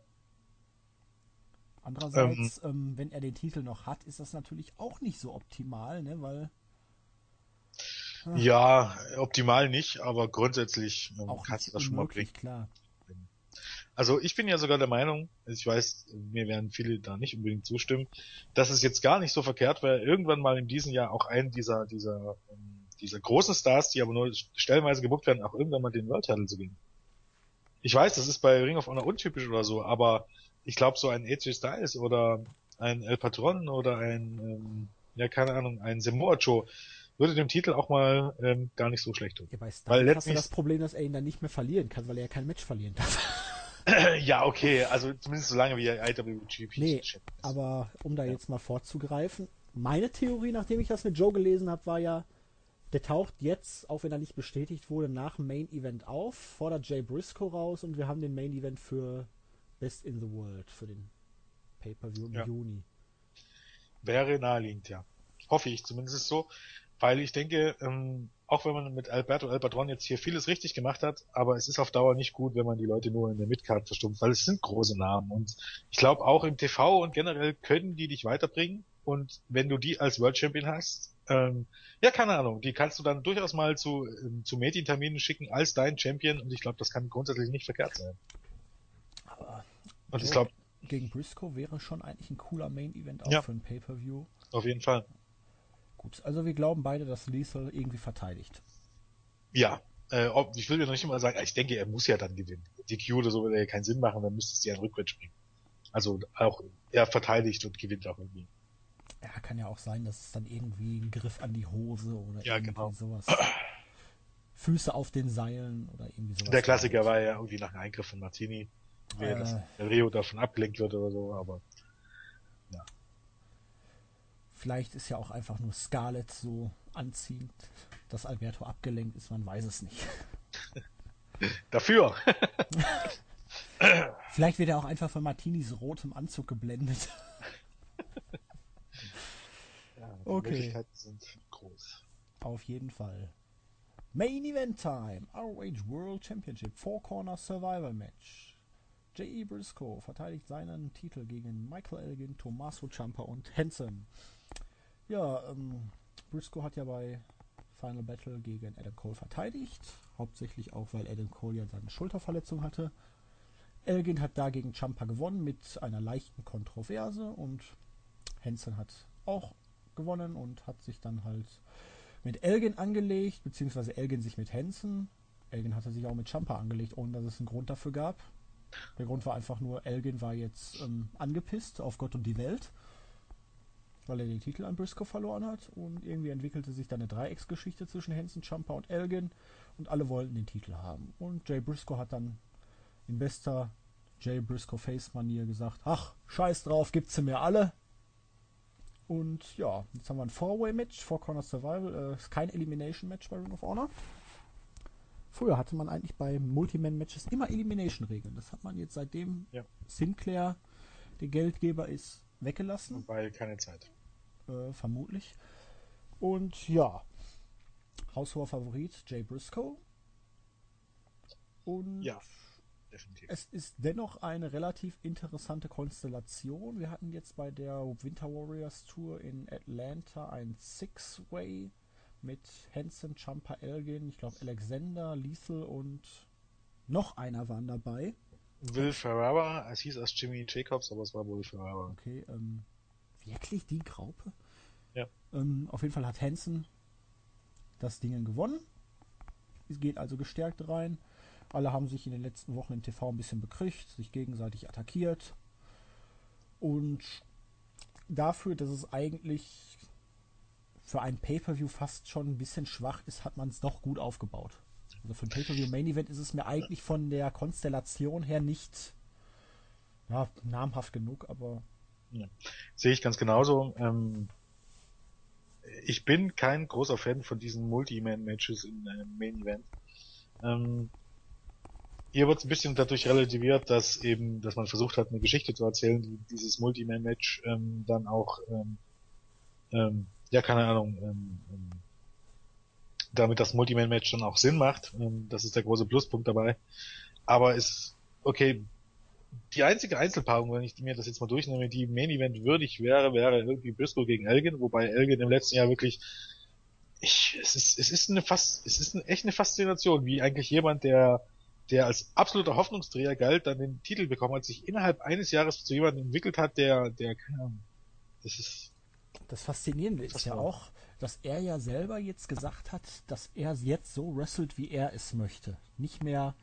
Andererseits, ähm, ähm, wenn er den Titel noch hat, ist das natürlich auch nicht so optimal, ne, weil. Ach, ja, optimal nicht, aber grundsätzlich ähm, kannst du das schon mal bringen. klar. Also ich bin ja sogar der Meinung, ich weiß, mir werden viele da nicht unbedingt zustimmen, dass es jetzt gar nicht so verkehrt wäre, irgendwann mal in diesem Jahr auch einen dieser, dieser, ähm, dieser großen Stars, die aber nur stellenweise gebucht werden, auch irgendwann mal den World Title zu geben. Ich weiß, das ist bei Ring of Honor untypisch oder so, aber ich glaube so ein AJ Styles oder ein El Patron oder ein, ähm, ja keine Ahnung, ein Samoa Joe würde dem Titel auch mal ähm, gar nicht so schlecht tun. Ja, bei Styles weil hast du das Problem, dass er ihn dann nicht mehr verlieren kann, weil er ja kein Match verlieren darf. ja, okay, also zumindest so lange wie er IWGP nee, aber um da ja. jetzt mal vorzugreifen, meine Theorie, nachdem ich das mit Joe gelesen habe, war ja, der taucht jetzt, auch wenn er nicht bestätigt wurde, nach dem Main Event auf, fordert Jay Briscoe raus und wir haben den Main Event für Best in the World, für den Pay-Per-View im ja. Juni. Wäre naheliegend, ja. Hoffe ich zumindest so, weil ich denke, ähm, auch wenn man mit Alberto Albatron jetzt hier vieles richtig gemacht hat, aber es ist auf Dauer nicht gut, wenn man die Leute nur in der Midcard verstumpft, weil es sind große Namen und ich glaube auch im TV und generell können die dich weiterbringen und wenn du die als World Champion hast, ähm, ja keine Ahnung, die kannst du dann durchaus mal zu, ähm, zu Medienterminen schicken als dein Champion und ich glaube, das kann grundsätzlich nicht verkehrt sein. Aber und ich glaube gegen Briscoe wäre schon eigentlich ein cooler Main Event auch ja, für ein Pay-per-View. Auf jeden Fall. Gut, also wir glauben beide, dass Lethal irgendwie verteidigt. Ja, äh, ob, ich will dir noch nicht mal sagen, ich denke, er muss ja dann gewinnen. Die Q oder so würde ja keinen Sinn machen, dann müsste es ja ein Rückwärts bringen. Also auch er verteidigt und gewinnt auch irgendwie. Ja, kann ja auch sein, dass es dann irgendwie ein Griff an die Hose oder ja, irgendwie genau. sowas. Füße auf den Seilen oder irgendwie sowas. Der Klassiker war ja irgendwie nach einem Eingriff von Martini, äh, dass Rio davon abgelenkt wird oder so, aber. Vielleicht ist ja auch einfach nur Scarlett so anziehend, dass Alberto abgelenkt ist, man weiß es nicht. Dafür. Vielleicht wird er auch einfach von Martinis rotem Anzug geblendet. Ja, die Okay. Möglichkeiten sind groß. Auf jeden Fall. Main Event Time. ROH World Championship. Four Corner Survival Match. J.E. Briscoe verteidigt seinen Titel gegen Michael Elgin, Tommaso Ciampa und Hansen. Ja, ähm, Briscoe hat ja bei Final Battle gegen Adam Cole verteidigt. Hauptsächlich auch, weil Adam Cole ja seine Schulterverletzung hatte. Elgin hat dagegen Ciampa gewonnen mit einer leichten Kontroverse und Hansen hat auch gewonnen und hat sich dann halt mit Elgin angelegt, beziehungsweise Elgin sich mit Hansen. Elgin hatte sich auch mit Ciampa angelegt, ohne dass es einen Grund dafür gab. Der Grund war einfach nur, Elgin war jetzt ähm, angepisst auf Gott und die Welt, weil er den Titel an Briscoe verloren hat. Und irgendwie entwickelte sich dann eine Dreiecksgeschichte zwischen Hansen, Ciampa und Elgin und alle wollten den Titel haben. Und Jay Briscoe hat dann in bester Jay Briscoe Face Manier gesagt, ach, scheiß drauf, gibt's sie mir alle. Und ja, jetzt haben wir ein Four-Way-Match, Four Corner Survival. Äh, ist kein Elimination-Match bei Ring of Honor. Früher hatte man eigentlich bei Multiman-Matches immer Elimination-Regeln. Das hat man jetzt seitdem Ja. Sinclair der Geldgeber ist weggelassen, Weil keine Zeit. äh, vermutlich. Und ja, haushoher Favorit Jay Briscoe. Und Ja. Definitiv. es ist dennoch eine relativ interessante Konstellation. Wir hatten jetzt bei der Winter Warriors Tour in Atlanta ein Six-Way mit Hansen, Champa, Elgin, ich glaube Alexander, Lethal und noch einer waren dabei. Will Ferrara, es hieß erst Jimmy Jacobs, aber es war wohl Ferrara. Okay, ähm, wirklich die Graupe? Ja. Ähm, auf jeden Fall hat Hansen das Ding gewonnen. Es geht also gestärkt rein. Alle haben sich in den letzten Wochen im TV ein bisschen bekriegt, sich gegenseitig attackiert. Und dafür, dass es eigentlich für ein Pay-Per-View fast schon ein bisschen schwach ist, hat man es doch gut aufgebaut. Also für ein Pay-Per-View Main Event ist es mir eigentlich von der Konstellation her nicht ja, namhaft genug, aber Sehe ich ganz genauso. Ähm, ich bin kein großer Fan von diesen Multi-Man-Matches in einem Main Event. Ähm, hier wird es ein bisschen dadurch relativiert, dass eben, dass man versucht hat, eine Geschichte zu erzählen, die dieses Multi-Man-Match ähm, dann auch, ähm, ähm, ja, keine Ahnung, ähm, ähm, damit das Multi-Man-Match dann auch Sinn macht. Ähm, das ist der große Pluspunkt dabei. Aber ist, okay, die einzige Einzelpaarung, wenn ich mir das jetzt mal durchnehme, die Main Event würdig wäre, wäre irgendwie Briscoe gegen Elgin, wobei Elgin im letzten Jahr wirklich, ich, es ist, es ist eine fast, es ist eine, echt eine Faszination, wie eigentlich jemand, der, der als absoluter Hoffnungsträger galt, dann den Titel bekommen hat, sich innerhalb eines Jahres zu jemandem entwickelt hat, der, der, keine Ahnung, das ist, Das Faszinierende ist ja auch, dass er ja selber jetzt gesagt hat, dass er jetzt so wrestelt, wie er es möchte. Nicht mehr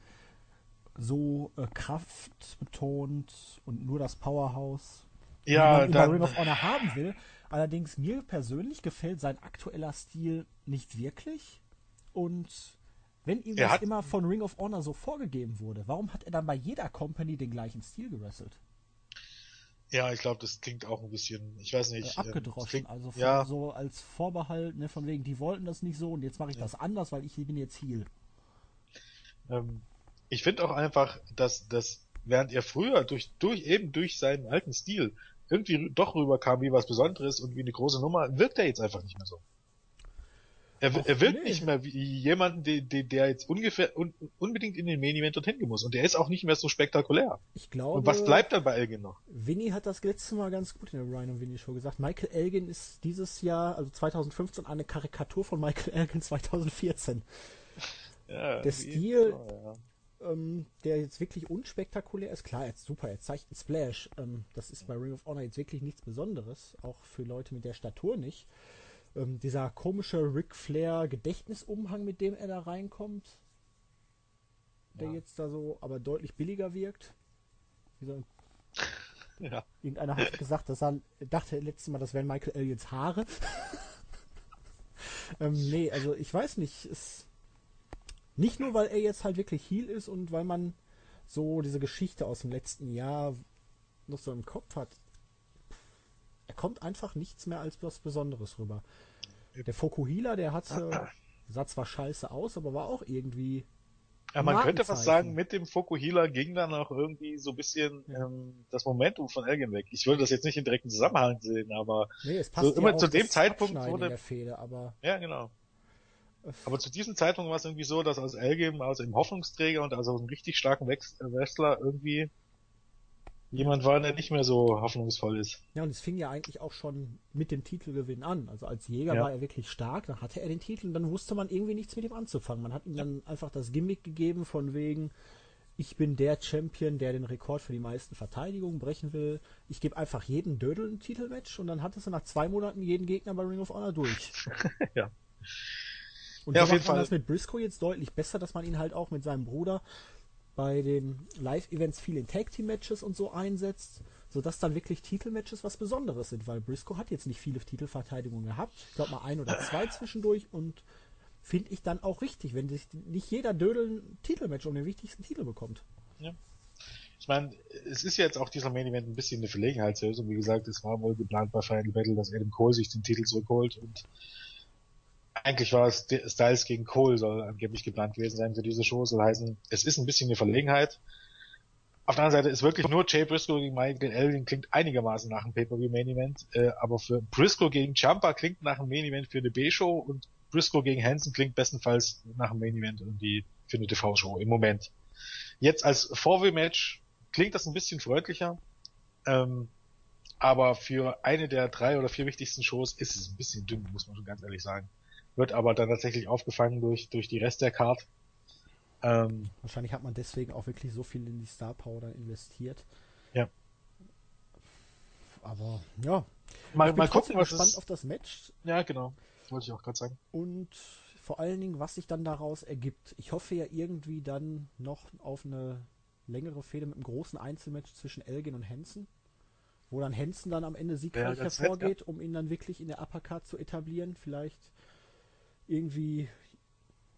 so äh, kraftbetont und nur das Powerhouse, wie ja, man über Ring of Honor haben will. Allerdings mir persönlich gefällt sein aktueller Stil nicht wirklich. Und wenn ihm Er das hat- immer von Ring of Honor so vorgegeben wurde, warum hat er dann bei jeder Company den gleichen Stil gewrestelt? Ja, ich glaube, das klingt auch ein bisschen, ich weiß nicht, äh, ähm, abgedroschen. klingt, also von, ja. so als Vorbehalt, ne, von wegen, die wollten das nicht so und jetzt mache ich Ja. das anders, weil ich bin jetzt Heal. Ähm, ich finde auch einfach, dass das, während er früher durch, durch, eben durch seinen alten Stil irgendwie doch rüberkam wie was Besonderes und wie eine große Nummer, wirkt er jetzt einfach nicht mehr so. Er, Ach, er wirkt nee. nicht mehr wie jemanden, der, der, jetzt ungefähr un, unbedingt in den Main Event dorthin gehen muss. Und der ist auch nicht mehr so spektakulär. Ich glaube, Und was bleibt dann bei Elgin noch? Winnie hat das letzte Mal ganz gut in der Ryan und Winnie Show gesagt. Michael Elgin ist dieses Jahr, also 2015, eine Karikatur von Michael Elgin 2014. Ja, Der Stil- oh, ja. ähm, der jetzt wirklich unspektakulär ist. Klar, jetzt super, jetzt zeigt ein Splash. Ähm, das ist bei Ring of Honor jetzt wirklich nichts Besonderes, auch für Leute mit der Statur nicht. Ähm, dieser komische Ric Flair Gedächtnisumhang, mit dem er da reinkommt, der Ja. jetzt da so aber deutlich billiger wirkt. Wie so, ja. irgendeiner hat gesagt, dass er dachte letztes Mal, das wären Michael Elliots Haare. ähm, nee, also ich weiß nicht, es nicht nur, weil er jetzt halt wirklich Heal ist und weil man so diese Geschichte aus dem letzten Jahr noch so im Kopf hat. Kommt einfach nichts mehr als was Besonderes rüber. Der Fokuhila, der hatte, sah zwar scheiße aus, aber war auch irgendwie Ja, man könnte fast sagen, mit dem Fokuhila ging dann auch irgendwie so ein bisschen ähm, das Momentum von Elgin weg. Ich würde das jetzt nicht in direkten Zusammenhang sehen, aber nee, es passt so immer zu dem Zeitpunkt wurde der Fehde, aber ja genau. Aber zu diesem Zeitpunkt war es irgendwie so, dass aus Elgin, aus einem Hoffnungsträger und also einem richtig starken Wrestler irgendwie jemand war, der nicht mehr so hoffnungsvoll ist. Ja, und es fing ja eigentlich auch schon mit dem Titelgewinn an. Also als Jäger ja. war er wirklich stark, dann hatte er den Titel und dann wusste man irgendwie nichts mit ihm anzufangen. Man hat ihm dann einfach das Gimmick gegeben von wegen, ich bin der Champion, der den Rekord für die meisten Verteidigungen brechen will. Ich gebe einfach jeden Dödel ein Titelmatch und dann hattest du nach zwei Monaten jeden Gegner bei Ring of Honor durch. ja. Und ja, so auf jeden Fall. das mit Briscoe jetzt deutlich besser, dass man ihn halt auch mit seinem Bruder bei den Live-Events viel in Tag-Team-Matches und so einsetzt, sodass dann wirklich Titelmatches was Besonderes sind, weil Briscoe hat jetzt nicht viele Titelverteidigungen gehabt. Ich glaube mal ein oder zwei zwischendurch und finde ich dann auch richtig, wenn sich nicht jeder Dödel ein Titelmatch um den wichtigsten Titel bekommt. Ja. Ich meine, es ist jetzt auch dieser Main Event ein bisschen eine Verlegenheitslösung. Wie gesagt, es war wohl geplant bei Final Battle, dass Adam Cole sich den Titel zurückholt und eigentlich war es Styles gegen Cole soll angeblich geplant gewesen sein für diese Show. Soll heißen, es ist ein bisschen eine Verlegenheit. Auf der anderen Seite ist wirklich nur Jay Briscoe gegen Michael Elgin klingt einigermaßen nach einem Pay-Per-View Main Event, äh, aber für Briscoe gegen Champa klingt nach einem Main Event für eine B-Show und Briscoe gegen Hansen klingt bestenfalls nach einem Main Event irgendwie für eine TV-Show im Moment. Jetzt als Four-Way-Match klingt das ein bisschen freundlicher, ähm, aber für eine der drei oder vier wichtigsten Shows ist es ein bisschen dünn, muss man schon ganz ehrlich sagen wird aber dann tatsächlich aufgefangen durch, durch die Rest der Card. Ähm, Wahrscheinlich hat man deswegen auch wirklich so viel in die Star Power investiert. Ja. Aber ja. Mal, mal gucken, was gespannt ist... auf das Match. Ja, genau. wollte ich auch gerade sagen. Und vor allen Dingen, was sich dann daraus ergibt. Ich hoffe ja irgendwie dann noch auf eine längere Fehde mit einem großen Einzelmatch zwischen Elgin und Hansen, wo dann Hansen dann am Ende siegreich ja, hervorgeht, nett, ja. um ihn dann wirklich in der Uppercard zu etablieren. Vielleicht irgendwie,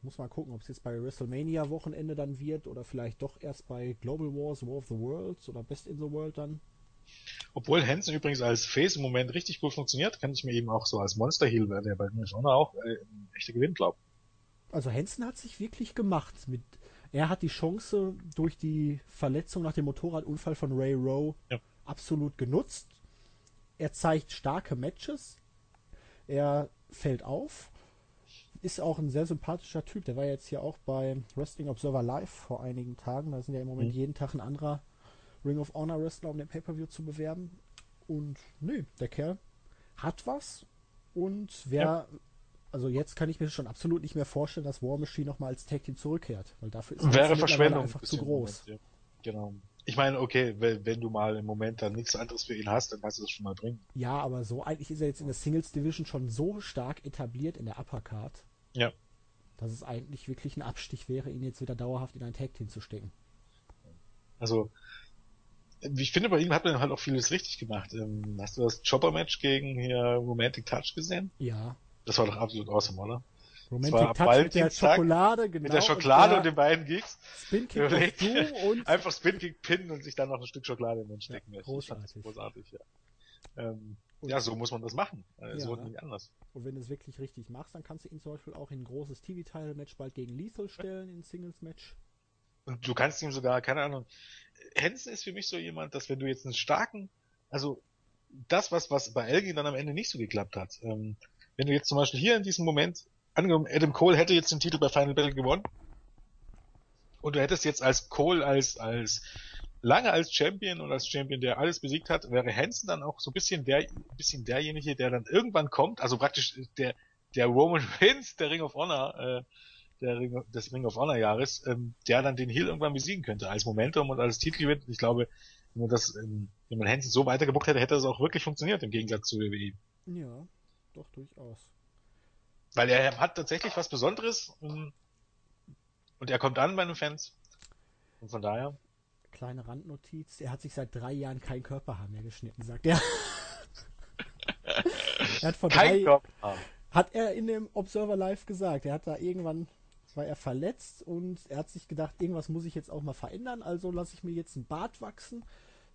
muss mal gucken, ob es jetzt bei WrestleMania Wochenende dann wird oder vielleicht doch erst bei Global Wars, War of the Worlds oder Best in the World dann. Obwohl Hansen übrigens als Face im Moment richtig gut funktioniert, kann ich mir eben auch so als Monster Heel, der bei mir schon auch äh, ein echter Gewinn glaubt. Also Hansen hat sich wirklich gemacht. Mit, er hat die Chance durch die Verletzung nach dem Motorradunfall von Ray Rowe ja. absolut genutzt. Er zeigt starke Matches. Er fällt auf ist auch ein sehr sympathischer Typ. Der war jetzt hier auch bei Wrestling Observer Live vor einigen Tagen. Da sind ja im Moment mhm. jeden Tag ein anderer Ring of Honor Wrestler, um den Pay-Per-View zu bewerben. Und nö, der Kerl hat was. Und wer, ja. also jetzt kann ich mir schon absolut nicht mehr vorstellen, dass War Machine nochmal als Tag Team zurückkehrt. Weil dafür ist Wäre Verschwendung einfach zu groß. Moment, ja. Genau. Ich meine, okay, wenn, wenn, du mal im Moment dann nichts anderes für ihn hast, dann kannst du das schon mal bringen. Ja, aber so eigentlich ist er jetzt in der Singles Division schon so stark etabliert in der Uppercard, ja. Dass es eigentlich wirklich ein Abstich wäre, ihn jetzt wieder dauerhaft in ein Tag Team zu stecken. Also, ich finde, bei ihm hat man halt auch vieles richtig gemacht. Ähm, hast du das Chopper-Match gegen hier Romantic Touch gesehen? Ja. Das war doch absolut awesome, oder? Romantic Touch mit der Schokolade, genau. Mit der Schokolade und, und den beiden Geeks. Spin Kick und einfach Spin Kick pinnen und sich dann noch ein Stück Schokolade in den stecken. Ja, großartig. großartig, ja. Ähm, ja, so muss man das machen. Äh, ja. So nicht anders. Und wenn du es wirklich richtig machst, dann kannst du ihn zum Beispiel auch in ein großes TV-Title-Match bald gegen Lethal stellen, in Singles-Match. Und du kannst ihm sogar, keine Ahnung, Hansen ist für mich so jemand, dass wenn du jetzt einen starken, also das, was, was bei Elgin dann am Ende nicht so geklappt hat, ähm, wenn du jetzt zum Beispiel hier in diesem Moment, angenommen, Adam Cole hätte jetzt den Titel bei Final Battle gewonnen, und du hättest jetzt als Cole als, als lange als Champion und als Champion, der alles besiegt hat, wäre Hansen dann auch so ein bisschen der, ein bisschen derjenige, der dann irgendwann kommt, also praktisch der, der Roman Reigns der Ring of Honor, äh, der Ring, des Ring of Honor Jahres, ähm, der dann den Heel irgendwann besiegen könnte, als Momentum und als Titelgewinn. Ich glaube, wenn man das, ähm, wenn man Hansen so weitergebucht hätte, hätte das auch wirklich funktioniert, im Gegensatz zu WWE. Ja, doch, durchaus. Weil er hat tatsächlich was Besonderes ähm, und er kommt an bei den Fans. Und von daher kleine Randnotiz. Er hat sich seit drei Jahren kein Körperhaar mehr geschnitten, sagt er. er hat vor kein drei Körperhaar. Hat er in dem Observer Live gesagt. Er hat da irgendwann, war er verletzt und er hat sich gedacht, irgendwas muss ich jetzt auch mal verändern, also lasse ich mir jetzt einen Bart wachsen.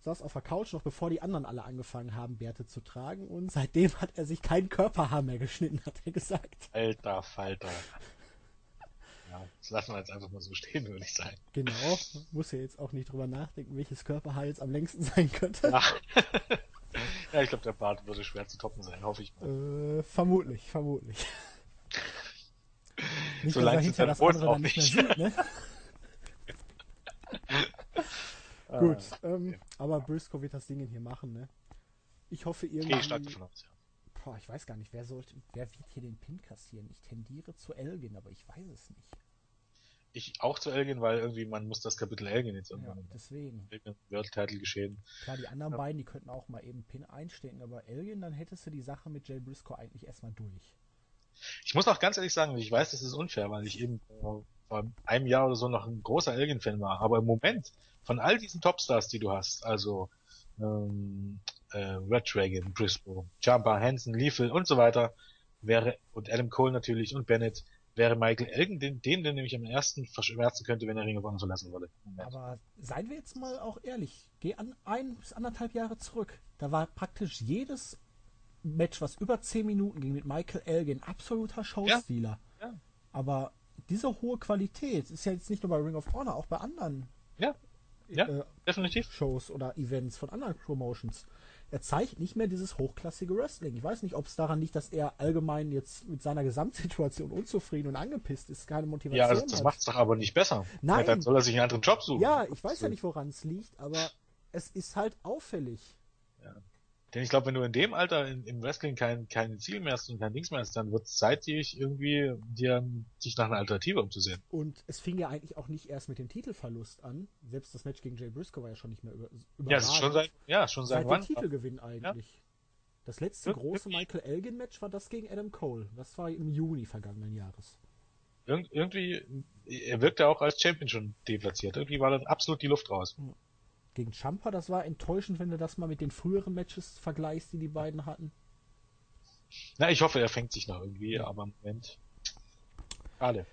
Saß auf der Couch, noch bevor die anderen alle angefangen haben, Bärte zu tragen und seitdem hat er sich kein Körperhaar mehr geschnitten, hat er gesagt. Alter Falter. Ja, das lassen wir jetzt einfach mal so stehen, würde ich sagen. Genau, muss ja jetzt auch nicht drüber nachdenken, welches Körperhaar jetzt am längsten sein könnte. Ja, ja ich glaube, der Bart würde schwer zu toppen sein, hoffe ich mal. Äh, vermutlich, vermutlich. Nicht, so er hinter das andere dann nicht mehr sieht, ne? Gut, ähm, okay. aber Briscoe wird das Ding hier machen, ne? Ich hoffe irgendwie. Ich Boah, ich weiß gar nicht, wer sollte, wer wird hier den Pin kassieren? Ich tendiere zu Elgin, aber ich weiß es nicht. Ich auch zu Elgin, weil irgendwie man muss das Kapitel Elgin jetzt irgendwann. Ja, deswegen. World Title geschehen. Klar, die anderen ja. beiden, die könnten auch mal eben Pin einstecken, aber Elgin, dann hättest du die Sache mit Jay Briscoe eigentlich erstmal durch. Ich muss auch ganz ehrlich sagen, ich weiß, das ist unfair, weil ich eben vor einem Jahr oder so noch ein großer Elgin-Fan war. Aber im Moment, von all diesen Topstars, die du hast, also ähm, äh, Red Dragon, Briscoe, Jumper, Hansen, Liefel und so weiter, wäre, und Adam Cole natürlich und Bennett, wäre Michael Elgin den, den, der nämlich am ersten verschmerzen könnte, wenn er Ring of Honor verlassen würde. Aber seien wir jetzt mal auch ehrlich, geh an ein bis anderthalb Jahre zurück. Da war praktisch jedes Match, was über zehn Minuten ging mit Michael Elgin, absoluter Showstealer. Ja. ja. Aber diese hohe Qualität ist ja jetzt nicht nur bei Ring of Honor, auch bei anderen ja. Ja, äh, definitiv. Shows oder Events von anderen Promotions. Er zeigt nicht mehr dieses hochklassige Wrestling. Ich weiß nicht, ob es daran liegt, dass er allgemein jetzt mit seiner Gesamtsituation unzufrieden und angepisst ist, keine Motivation Ja, das, das macht es doch aber nicht besser. Nein. Ja, dann soll er sich einen anderen Job suchen. Ja, ich weiß ja nicht, woran es liegt, aber es ist halt auffällig. Denn ich glaube, wenn du in dem Alter in, im Wrestling kein, kein Ziel mehr hast und kein Dings mehr hast, dann wird es Zeit, dich irgendwie dir sich nach einer Alternative umzusehen. Und es fing ja eigentlich auch nicht erst mit dem Titelverlust an. Selbst das Match gegen Jay Briscoe war ja schon nicht mehr über, Ja, es ist schon seit, ja, schon seit, seit wann? Titelgewinn eigentlich. Ja. Das letzte große Michael Elgin Match war das gegen Adam Cole. Das war im Juni vergangenen Jahres. Ir irgendwie, er wirkte auch als Champion schon deplatziert. Irgendwie war dann absolut die Luft raus. Ja gegen Champa, das war enttäuschend, wenn du das mal mit den früheren Matches vergleichst, die die beiden hatten. Na, ich hoffe, er fängt sich noch irgendwie, ja. aber im Moment. Schade.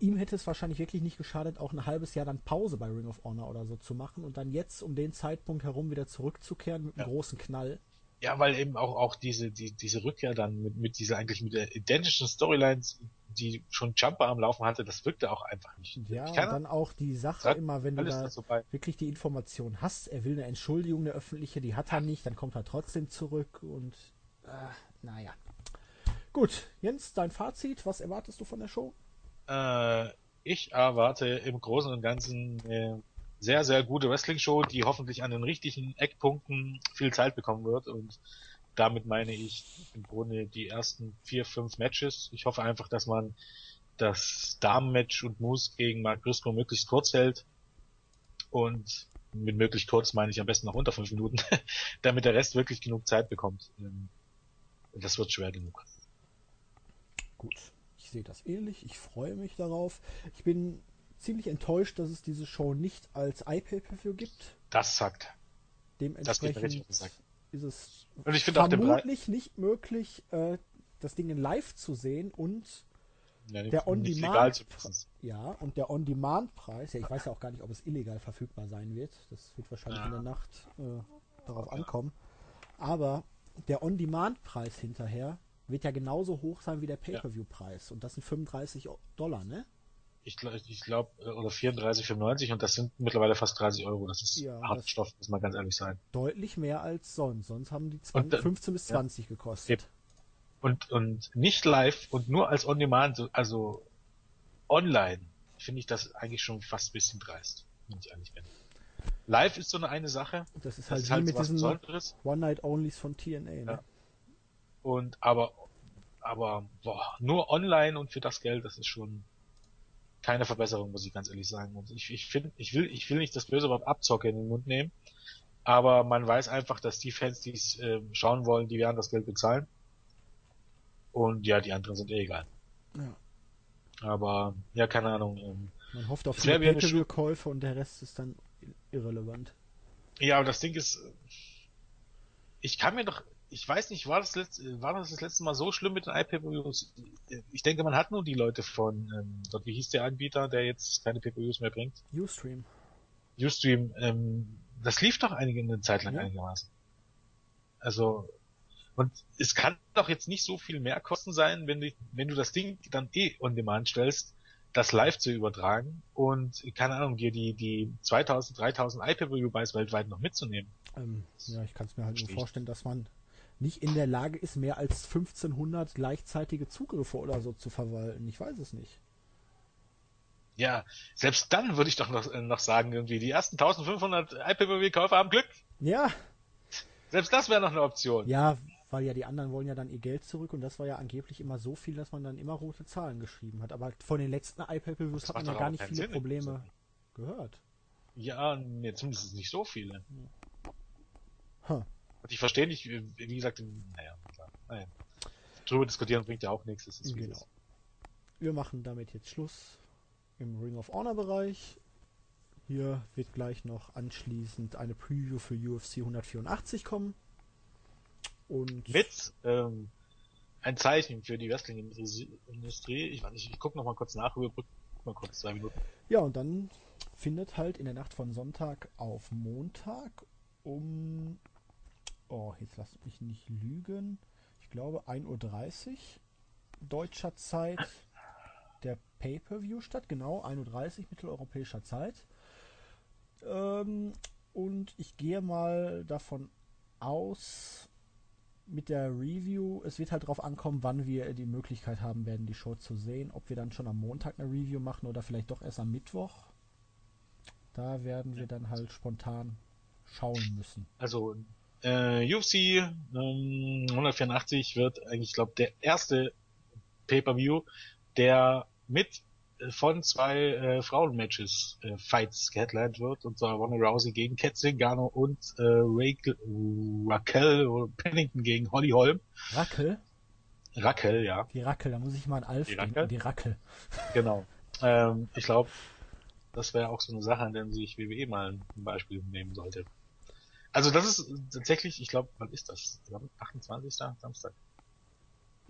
Ihm hätte es wahrscheinlich wirklich nicht geschadet, auch ein halbes Jahr dann Pause bei Ring of Honor oder so zu machen und dann jetzt um den Zeitpunkt herum wieder zurückzukehren mit einem ja. großen Knall. Ja, weil eben auch, auch diese, die, diese Rückkehr dann mit, mit dieser eigentlich mit der identischen Storylines die schon Jumper am Laufen hatte, das wirkte auch einfach nicht. Ja, und dann auch die Sache immer, wenn du da wirklich die Information hast, er will eine Entschuldigung, eine öffentliche, die hat er nicht, dann kommt er trotzdem zurück und äh, naja. Gut, Jens, dein Fazit, was erwartest du von der Show? Äh, ich erwarte im Großen und Ganzen eine sehr, sehr gute Wrestling-Show, die hoffentlich an den richtigen Eckpunkten viel Zeit bekommen wird und damit meine ich im Grunde die ersten vier, fünf Matches. Ich hoffe einfach, dass man das Damen-Match und Moose gegen Mark Briscoe möglichst kurz hält. Und mit möglichst kurz meine ich am besten noch unter fünf Minuten, damit der Rest wirklich genug Zeit bekommt. Ähm, das wird schwer genug. Gut, ich sehe das ähnlich. Ich freue mich darauf. Ich bin ziemlich enttäuscht, dass es diese Show nicht als iPay-Per-View gibt. Das sagt. Dementsprechend das ist es und ich vermutlich nicht möglich, äh, das Ding in live zu sehen und ja, der On-Demand ja und der On-Demand-Preis, ja ich weiß ja auch gar nicht, ob es illegal verfügbar sein wird. Das wird wahrscheinlich ja. in der Nacht äh, darauf ankommen. Aber der On-Demand-Preis hinterher wird ja genauso hoch sein wie der Pay-per-View-Preis und das sind 35 Dollar, ne? Ich glaube, ich glaub, äh, oder 34,95 und das sind mittlerweile fast 30 Euro. Das ist ja, Hartstoff, muss man ganz ehrlich sein. Deutlich mehr als sonst. Sonst haben die 20, und, 15 bis 20 ja. gekostet. Und, und nicht live und nur als On-Demand, also online, finde ich das eigentlich schon fast ein bisschen dreist, wenn ich ehrlich bin. Live ist so eine, eine Sache. Das ist halt, das ist halt mit diesen One-Night-Onlys von TNA. Ne? Ja. Und aber, aber boah, nur online und für das Geld, das ist schon keine Verbesserung, muss ich ganz ehrlich sagen. Und ich, ich finde, ich will, ich will nicht das böse Wort Abzocke in den Mund nehmen, aber man weiß einfach, dass die Fans, die es äh, schauen wollen, die werden das Geld bezahlen. Und ja, die anderen sind eh egal. Ja. Aber ja, keine Ahnung. Ähm, man hofft auf die Pay-Per-View-Käufe und der Rest ist dann irrelevant. Ja, aber das Ding ist, ich kann mir doch, ich weiß nicht, war das, letzte, war das das letzte Mal so schlimm mit den iPay-Per-Views? Ich denke, man hat nur die Leute von, ähm, dort, wie hieß der Anbieter, der jetzt keine Pay-Per-Views mehr bringt? Ustream. Ustream, ähm, das lief doch einige eine Zeit lang ja. einigermaßen. Also, und es kann doch jetzt nicht so viel mehr Kosten sein, wenn du, wenn du das Ding dann eh on demand stellst, das live zu übertragen und, keine Ahnung, dir die, die 2000, 3000 iPay-Per-View-Buys weltweit noch mitzunehmen. Ähm, ja, ich kann es mir halt nur vorstellen, dass man nicht in der Lage ist, mehr als 1500 gleichzeitige Zugriffe oder so zu verwalten. Ich weiß es nicht. Ja, selbst dann würde ich doch noch, äh, noch sagen, irgendwie, die ersten 1500 IPVW-Käufer haben Glück. Ja. Selbst das wäre noch eine Option. Ja, weil ja die anderen wollen ja dann ihr Geld zurück und das war ja angeblich immer so viel, dass man dann immer rote Zahlen geschrieben hat. Aber von den letzten iPad-Reviews hat man ja gar nicht viele Sinn, Probleme gehört. Ja, nee, zumindest nicht so viele. Huh. Ich verstehe nicht, wie gesagt, naja, klar. Naja. Drüber diskutieren bringt ja auch nichts. Das ist genau. Wir machen damit jetzt Schluss im Ring of Honor Bereich. Hier wird gleich noch anschließend eine Preview für UFC 184 kommen. Und mit ähm, ein Zeichen für die Wrestling-Industrie. Ich nicht, ich gucke noch mal kurz nach, überbrück mal kurz zwei Minuten. Ja, und dann findet halt in der Nacht von Sonntag auf Montag um oh, jetzt lasst mich nicht lügen. Ich glaube 1.30 Uhr deutscher Zeit der Pay-Per-View statt, genau 1.30 Uhr mitteleuropäischer Zeit. Ähm, und ich gehe mal davon aus, mit der Review, es wird halt darauf ankommen, wann wir die Möglichkeit haben werden, die Show zu sehen. Ob wir dann schon am Montag eine Review machen oder vielleicht doch erst am Mittwoch. Da werden wir dann halt spontan schauen müssen. Also äh, UFC ähm, 184 wird eigentlich, ich glaube, der erste Pay-Per-View, der mit äh, von zwei äh, Frauenmatches äh, Fights geheadlined wird, und zwar Ronda Rousey gegen Kat Zingano und äh, Raquel, Raquel Pennington gegen Holly Holm. Raquel? Raquel, ja. Die Raquel, da muss ich mal an Alf die denken. Die Raquel. Genau. Ähm, ich glaube, das wäre auch so eine Sache, an der sich WWE mal ein Beispiel nehmen sollte. Also das ist tatsächlich, ich glaube, wann ist das? 28. Samstag.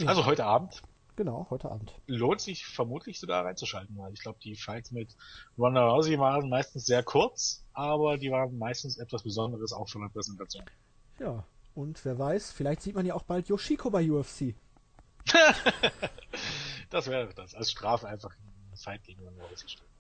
Ja. Also heute Abend. Genau, heute Abend. Lohnt sich vermutlich sogar reinzuschalten, weil ich glaube, die Fights mit Ronda Rousey waren meistens sehr kurz, aber die waren meistens etwas Besonderes auch von der Präsentation. Ja, und wer weiß, vielleicht sieht man ja auch bald Yoshiko bei UFC. das wäre das. Als Strafe einfach ein Fight gegen Ronda Rousey stellen.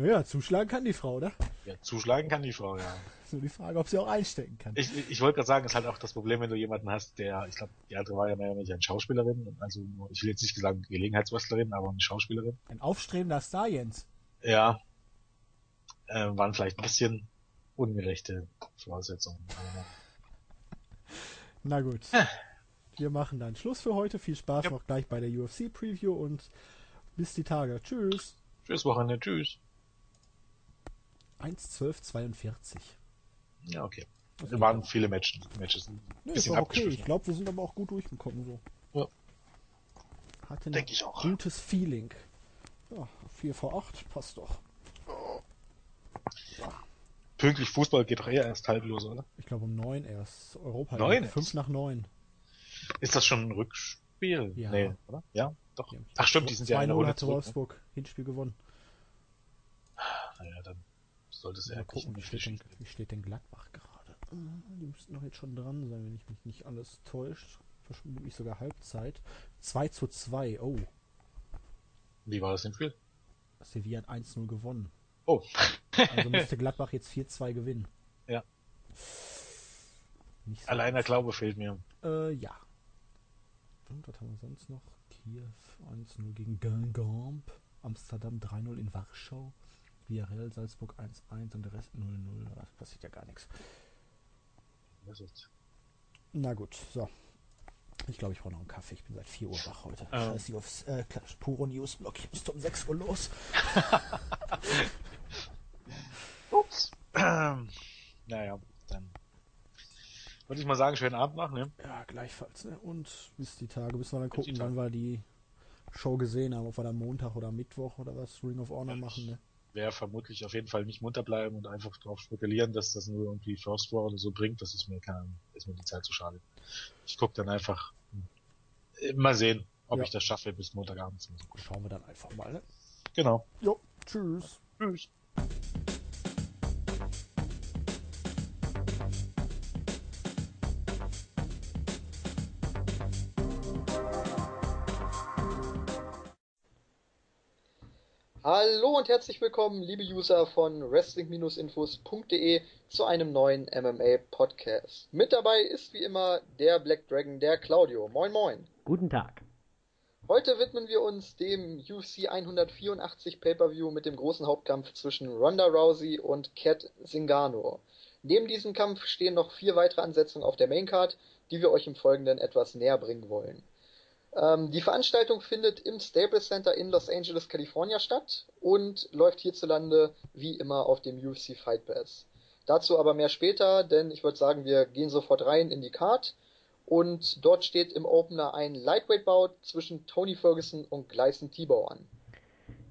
Naja, zuschlagen kann die Frau, oder? Ja, zuschlagen kann die Frau, ja. Nur die Frage, ob sie auch einstecken kann. Ich, ich wollte gerade sagen, ist halt auch das Problem, wenn du jemanden hast, der, ich glaube, die andere war ja mehr oder weniger eine Schauspielerin, also ich will jetzt nicht sagen Gelegenheitswrestlerin, aber eine Schauspielerin. Ein aufstrebender Star, Jens. Ja. Äh, waren vielleicht ein bisschen ungerechte Voraussetzungen. Na gut. Wir machen dann Schluss für heute. Viel Spaß ja. noch gleich bei der UFC Preview und bis die Tage. Tschüss. Tschüss Wochenende. Tschüss. 1,12,42. Ja, okay. Es waren viele Matches. Matches nee, ist okay. Ich glaube, wir sind aber auch gut durchgekommen so. Ja. Hatte ein ich auch. gutes Feeling. Ja, 4 vor 8 passt doch. Ja. Pünktlich Fußball geht doch eher erst halb los, oder? Ich glaube um 9 erst. Europa. 9? 5 nach 9. Ist das schon ein Rückspiel? Ja. Nee, oder? Ja, doch. Ach stimmt, die sind ja in der Runde Wolfsburg ne? Hinspiel gewonnen. Naja, dann sollte es ja gucken, wie steht, denn, wie steht denn Gladbach gerade? Die müssten doch jetzt schon dran sein, wenn ich mich nicht alles täuscht. Verschwinde mich sogar Halbzeit. 2 zu 2, oh. Wie war das im Spiel? Sevilla hat 1-0 gewonnen. Oh. also müsste Gladbach jetzt 4-2 gewinnen. Ja. So Alleiner Glaube fehlt mir. Äh, ja. Und was haben wir sonst noch? Kiew 1-0 gegen Guingamp. Amsterdam 3-0 in Warschau. Villarreal, Salzburg 1-1 und der Rest 0-0. Da passiert ja gar nichts. Na gut, so. Ich glaube, ich brauche noch einen Kaffee. Ich bin seit 4 Uhr wach heute. Ähm. Scheiße aufs äh, Puro News Blog. Ich muss um 6 Uhr los. Ups. naja, dann würde ich mal sagen, schönen Abend machen. Ne? Ja, gleichfalls. Ne? Und bis die Tage, bis wir dann gucken, wann wir die Show gesehen haben. Ob wir dann Montag oder Mittwoch oder was Ring of Honor machen. Ne? Werde vermutlich auf jeden Fall nicht munter bleiben und einfach darauf spekulieren, dass das nur irgendwie First War oder so bringt. Das ist mir kein, ist mir die Zeit zu schade. Ich gucke dann einfach hm, mal sehen, ob ja. ich das schaffe bis Montagabend. Schauen wir dann einfach mal. Ne? Genau. Jo, tschüss. Tschüss. Hallo und herzlich willkommen, liebe User von Wrestling-Infos.de zu einem neuen MMA-Podcast. Mit dabei ist wie immer der Black Dragon, der Claudio. Moin, moin. Guten Tag. Heute widmen wir uns dem UFC 184 Pay-Per-View mit dem großen Hauptkampf zwischen Ronda Rousey und Kat Zingano. Neben diesem Kampf stehen noch vier weitere Ansetzungen auf der Maincard, die wir euch im Folgenden etwas näher bringen wollen. Ähm, die Veranstaltung findet im Staples Center in Los Angeles, California statt und läuft hierzulande wie immer auf dem UFC Fight Pass. Dazu aber mehr später, denn ich würde sagen, wir gehen sofort rein in die Card und dort steht im Opener ein Lightweight-Bout zwischen Tony Ferguson und Gleison Tebow an.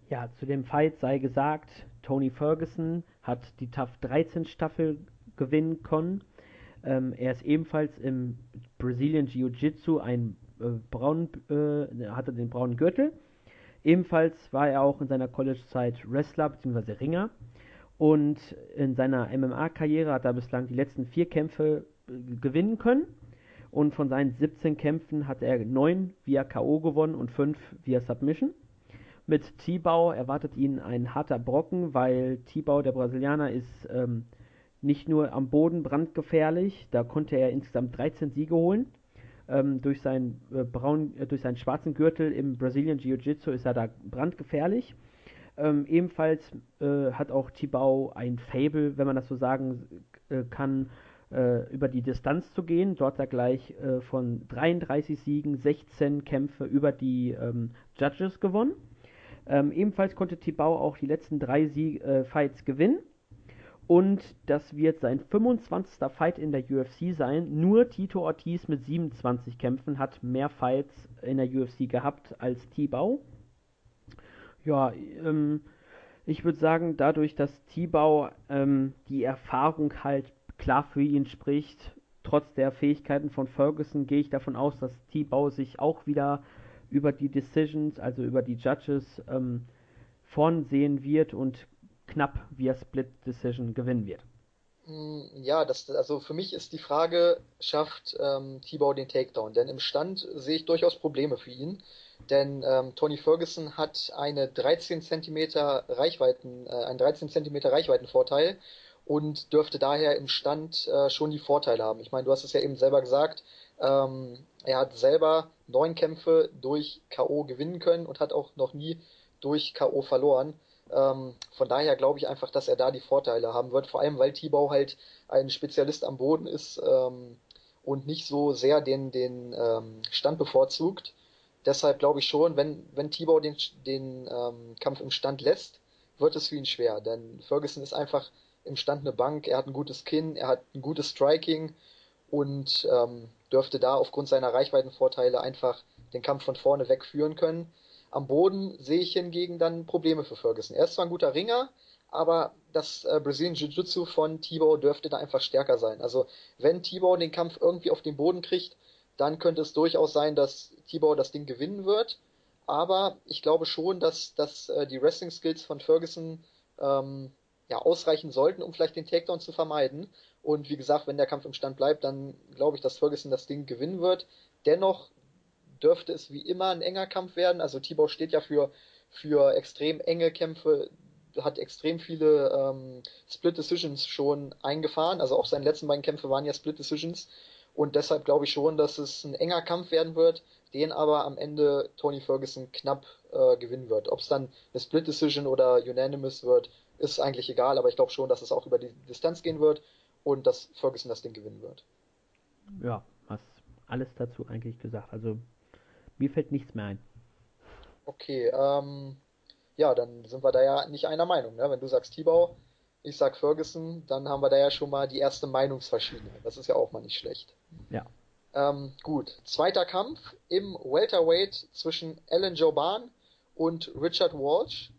Ja, zu dem Fight sei gesagt, Tony Ferguson hat die TAF 13 Staffel gewinnen können. Ähm, er ist ebenfalls im Brazilian Jiu-Jitsu ein äh, braun, äh, hatte den braunen Gürtel. Ebenfalls war er auch in seiner College-Zeit Wrestler bzw. Ringer. Und in seiner MMA-Karriere hat er bislang die letzten vier Kämpfe äh, gewinnen können. Und von seinen 17 Kämpfen hat er 9 via K.O. gewonnen und 5 via Submission. Mit Tibau erwartet ihn ein harter Brocken, weil Tibau, der Brasilianer, ist ähm, nicht nur am Boden brandgefährlich, da konnte er insgesamt 13 Siege holen. Ähm, durch, seinen, äh, braun, äh, durch seinen schwarzen Gürtel im Brazilian Jiu-Jitsu ist er da brandgefährlich. Ähm, ebenfalls äh, hat auch Tibau ein Fable, wenn man das so sagen äh, kann, äh, über die Distanz zu gehen. Dort hat er gleich äh, von 33 Siegen 16 Kämpfe über die ähm, Judges gewonnen. Ähm, ebenfalls konnte Tibau auch die letzten drei Sieg Fights gewinnen und das wird sein 25. Fight in der UFC sein. Nur Tito Ortiz mit 27 Kämpfen hat mehr Fights in der UFC gehabt als Tibau. Ja, ähm, ich würde sagen, dadurch, dass Tibau ähm, die Erfahrung halt klar für ihn spricht, trotz der Fähigkeiten von Ferguson, gehe ich davon aus, dass Tibau sich auch wieder über die Decisions, also über die Judges, ähm, vorn sehen wird und knapp via Split Decision gewinnen wird. Mm, ja, das, also für mich ist die Frage, schafft ähm, T-Bow den Takedown? Denn im Stand sehe ich durchaus Probleme für ihn. Denn ähm, Tony Ferguson hat eine 13 cm Reichweiten, äh, einen 13 cm Reichweitenvorteil und dürfte daher im Stand äh, schon die Vorteile haben. Ich meine, du hast es ja eben selber gesagt, ähm, er hat selber neun Kämpfe durch K.O. gewinnen können und hat auch noch nie durch K.O. verloren. Ähm, von daher glaube ich einfach, dass er da die Vorteile haben wird, vor allem weil Tibau halt ein Spezialist am Boden ist ähm, und nicht so sehr den, den ähm, Stand bevorzugt. Deshalb glaube ich schon, wenn, wenn Tibau den, den ähm, Kampf im Stand lässt, wird es für ihn schwer, denn Ferguson ist einfach im Stand eine Bank, er hat ein gutes Kinn, er hat ein gutes Striking und ähm, dürfte da aufgrund seiner Reichweitenvorteile einfach den Kampf von vorne wegführen können. Am Boden sehe ich hingegen dann Probleme für Ferguson. Er ist zwar ein guter Ringer, aber das äh, Brazilian Jiu-Jitsu von Tibau dürfte da einfach stärker sein. Also wenn Tibau den Kampf irgendwie auf den Boden kriegt, dann könnte es durchaus sein, dass Tibau das Ding gewinnen wird. Aber ich glaube schon, dass, dass äh, die Wrestling-Skills von Ferguson ähm, ja, ausreichen sollten, um vielleicht den Takedown zu vermeiden. Und wie gesagt, wenn der Kampf im Stand bleibt, dann glaube ich, dass Ferguson das Ding gewinnen wird. Dennoch dürfte es wie immer ein enger Kampf werden. Also Tibau steht ja für, für extrem enge Kämpfe, hat extrem viele ähm, Split Decisions schon eingefahren. Also auch seine letzten beiden Kämpfe waren ja Split Decisions. Und deshalb glaube ich schon, dass es ein enger Kampf werden wird, den aber am Ende Tony Ferguson knapp äh, gewinnen wird. Ob es dann eine Split Decision oder Unanimous wird, ist eigentlich egal, aber ich glaube schon, dass es auch über die Distanz gehen wird und dass Ferguson das Ding gewinnen wird. Ja, hast alles dazu eigentlich gesagt. Also mir fällt nichts mehr ein. Okay, ähm, ja, dann sind wir da ja nicht einer Meinung. Ne? Wenn du sagst Tibau, ich sag Ferguson, dann haben wir da ja schon mal die erste Meinungsverschiebung. Das ist ja auch mal nicht schlecht. Ja. Ähm, gut, zweiter Kampf im Welterweight zwischen Alan Joban und Richard Walsh.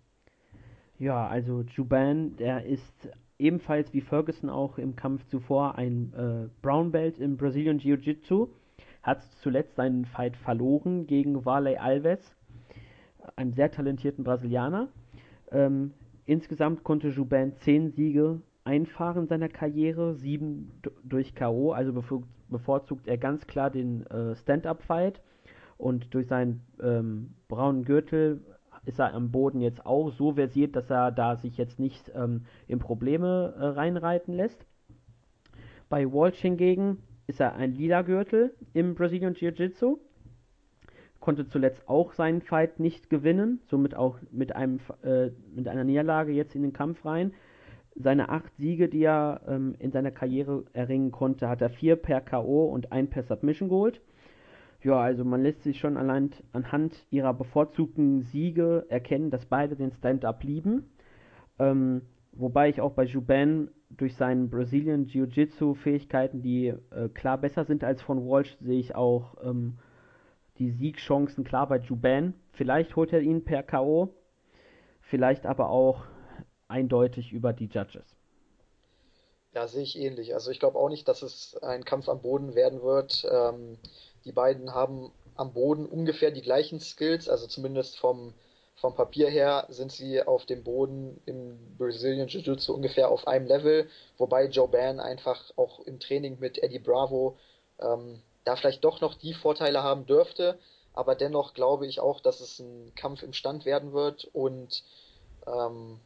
Ja, also Juban, der ist ebenfalls wie Ferguson auch im Kampf zuvor ein äh, Brown Belt im Brazilian Jiu-Jitsu hat zuletzt seinen Fight verloren gegen Varley Alves, einem sehr talentierten Brasilianer. Ähm, insgesamt konnte Juban zehn Siege einfahren in seiner Karriere, sieben durch K.O., also bevorzugt er ganz klar den äh, Stand-Up-Fight und durch seinen ähm, braunen Gürtel ist er am Boden jetzt auch so versiert, dass er da sich jetzt nicht ähm, in Probleme äh, reinreiten lässt. Bei Walsh hingegen ist er ein lila Gürtel im Brazilian Jiu-Jitsu. Konnte zuletzt auch seinen Fight nicht gewinnen, somit auch mit, einem, äh, mit einer Niederlage jetzt in den Kampf rein. Seine acht Siege, die er ähm, in seiner Karriere erringen konnte, hat er vier per K.O. und ein per Submission geholt. Ja, also man lässt sich schon allein anhand ihrer bevorzugten Siege erkennen, dass beide den Stand-up lieben. Ähm, wobei ich auch bei Juban durch seinen Brazilian Jiu-Jitsu-Fähigkeiten, die äh, klar besser sind als von Walsh, sehe ich auch ähm, die Siegchancen klar bei Juban. Vielleicht holt er ihn per K.O., vielleicht aber auch eindeutig über die Judges. Ja, sehe ich ähnlich. Also ich glaube auch nicht, dass es ein Kampf am Boden werden wird. Ähm, die beiden haben am Boden ungefähr die gleichen Skills, also zumindest vom, vom Papier her sind sie auf dem Boden im Brazilian Jiu-Jitsu ungefähr auf einem Level, wobei Joe Ban einfach auch im Training mit Eddie Bravo ähm, da vielleicht doch noch die Vorteile haben dürfte, aber dennoch glaube ich auch, dass es ein Kampf im Stand werden wird und ähm,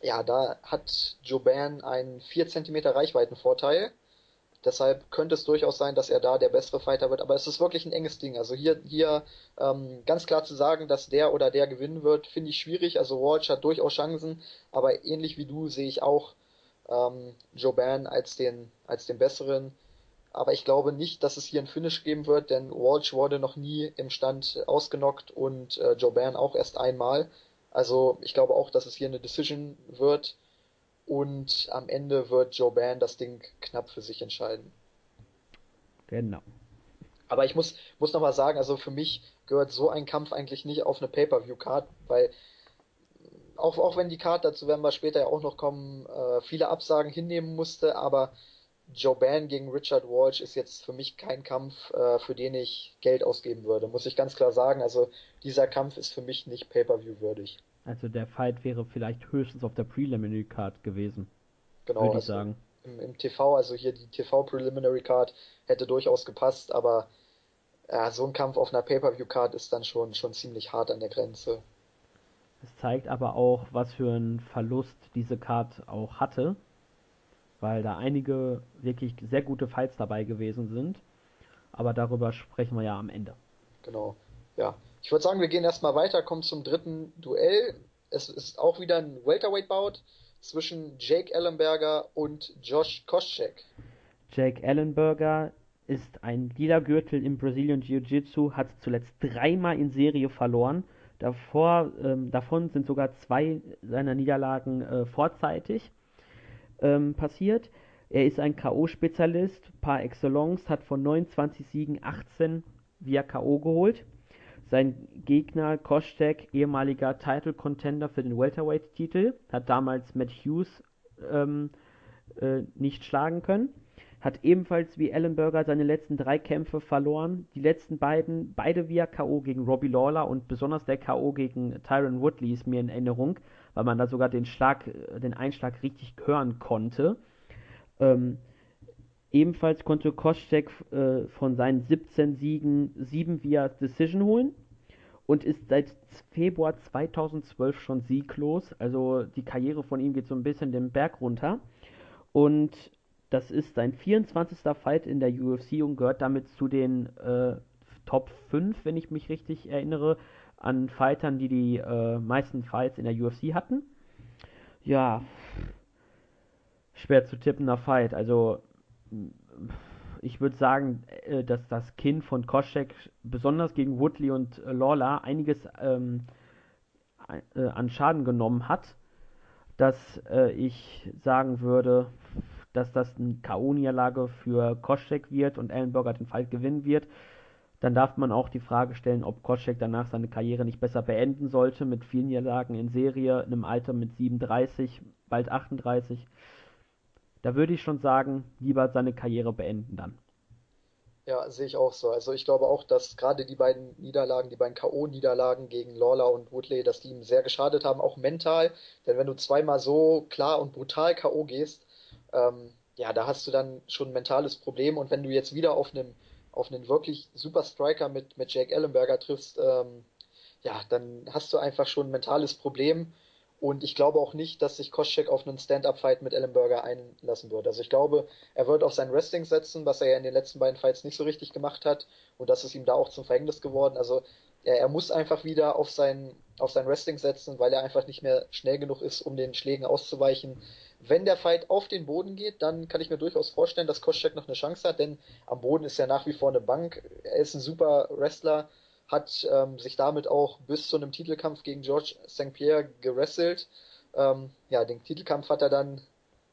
ja, da hat Joban einen 4 cm Reichweitenvorteil. Deshalb könnte es durchaus sein, dass er da der bessere Fighter wird, aber es ist wirklich ein enges Ding. Also hier, hier ähm, ganz klar zu sagen, dass der oder der gewinnen wird, finde ich schwierig. Also Walsh hat durchaus Chancen, aber ähnlich wie du sehe ich auch ähm, Joban als den, als den besseren. Aber ich glaube nicht, dass es hier ein Finish geben wird, denn Walsh wurde noch nie im Stand ausgenockt und äh, Joban auch erst einmal. Also ich glaube auch, dass es hier eine Decision wird und am Ende wird Joe Ban das Ding knapp für sich entscheiden. Genau. Aber ich muss, muss nochmal sagen, also für mich gehört so ein Kampf eigentlich nicht auf eine Pay-Per-View-Card, weil auch, auch wenn die Card, dazu werden wir später ja auch noch kommen, äh, viele Absagen hinnehmen musste, aber Joe Ban gegen Richard Walsh ist jetzt für mich kein Kampf, äh, für den ich Geld ausgeben würde, muss ich ganz klar sagen. Also dieser Kampf ist für mich nicht Pay-Per-View würdig. Also der Fight wäre vielleicht höchstens auf der Preliminary Card gewesen. Genau, würde ich also sagen. Im, Im, TV, also hier die TV Preliminary Card hätte durchaus gepasst, aber ja, so ein Kampf auf einer Pay-Per-View Card ist dann schon, schon ziemlich hart an der Grenze. Es zeigt aber auch, was für einen Verlust diese Card auch hatte weil da einige wirklich sehr gute Fights dabei gewesen sind. Aber darüber sprechen wir ja am Ende. Genau. Ja. Ich würde sagen, wir gehen erstmal weiter, kommen zum dritten Duell. Es ist auch wieder ein Welterweight-Bout zwischen Jake Ellenberger und Josh Koscheck. Jake Ellenberger ist ein lila Gürtel im Brazilian Jiu-Jitsu, hat zuletzt dreimal in Serie verloren. Davor, ähm, davon sind sogar zwei seiner Niederlagen äh, vorzeitig ähm, passiert. Er ist ein K.O.-Spezialist par excellence, hat von 29 Siegen 18 via K.O. geholt. Sein Gegner Kostek, ehemaliger Title Contender für den Welterweight-Titel, hat damals Matt Hughes ähm, äh, nicht schlagen können. Hat ebenfalls wie Ellenberger seine letzten drei Kämpfe verloren. Die letzten beiden, beide via K.O. gegen Robbie Lawler und besonders der K.O. gegen Tyron Woodley ist mir in Erinnerung weil man da sogar den Schlag, äh, den Einschlag richtig hören konnte. Ähm, ebenfalls konnte Koscheck äh, von seinen 17 Siegen 7 via Decision holen und ist seit Februar 2012 schon sieglos. Also die Karriere von ihm geht so ein bisschen den Berg runter. Und das ist sein 24. Fight in der UFC und gehört damit zu den äh, Top 5, wenn ich mich richtig erinnere, an Fightern, die die äh, meisten Fights in der UFC hatten. Ja, schwer zu tippender Fight. Also ich würde sagen, äh, dass das Kinn von Koscheck besonders gegen Woodley und äh, Lawler einiges ähm, äh, an Schaden genommen hat, dass äh, ich sagen würde, dass das eine K.O.-Niederlage für Koscheck wird und Ellenberger den Fight gewinnen wird dann darf man auch die Frage stellen, ob Koscheck danach seine Karriere nicht besser beenden sollte, mit vielen Niederlagen in Serie, in einem Alter mit 37, bald 38. Da würde ich schon sagen, lieber seine Karriere beenden dann. Ja, sehe ich auch so. Also ich glaube auch, dass gerade die beiden Niederlagen, die beiden K.O.-Niederlagen gegen Lawler und Woodley, dass die ihm sehr geschadet haben, auch mental. Denn wenn du zweimal so klar und brutal K.O. gehst, ähm, ja, da hast du dann schon ein mentales Problem. Und wenn du jetzt wieder auf einem auf einen wirklich super Striker mit, mit Jake Ellenberger triffst, ähm, ja, dann hast du einfach schon ein mentales Problem. Und ich glaube auch nicht, dass sich Koscheck auf einen Stand-Up-Fight mit Ellenberger einlassen wird. Also ich glaube, er wird auf sein Wrestling setzen, was er ja in den letzten beiden Fights nicht so richtig gemacht hat. Und das ist ihm da auch zum Verhängnis geworden. Also er, er muss einfach wieder auf sein, auf sein Wrestling setzen, weil er einfach nicht mehr schnell genug ist, um den Schlägen auszuweichen. Wenn der Fight auf den Boden geht, dann kann ich mir durchaus vorstellen, dass Koscheck noch eine Chance hat, denn am Boden ist er nach wie vor eine Bank. Er ist ein super Wrestler hat ähm, sich damit auch bis zu einem Titelkampf gegen George St. Pierre gewrestelt. Ähm, ja, den Titelkampf hat er dann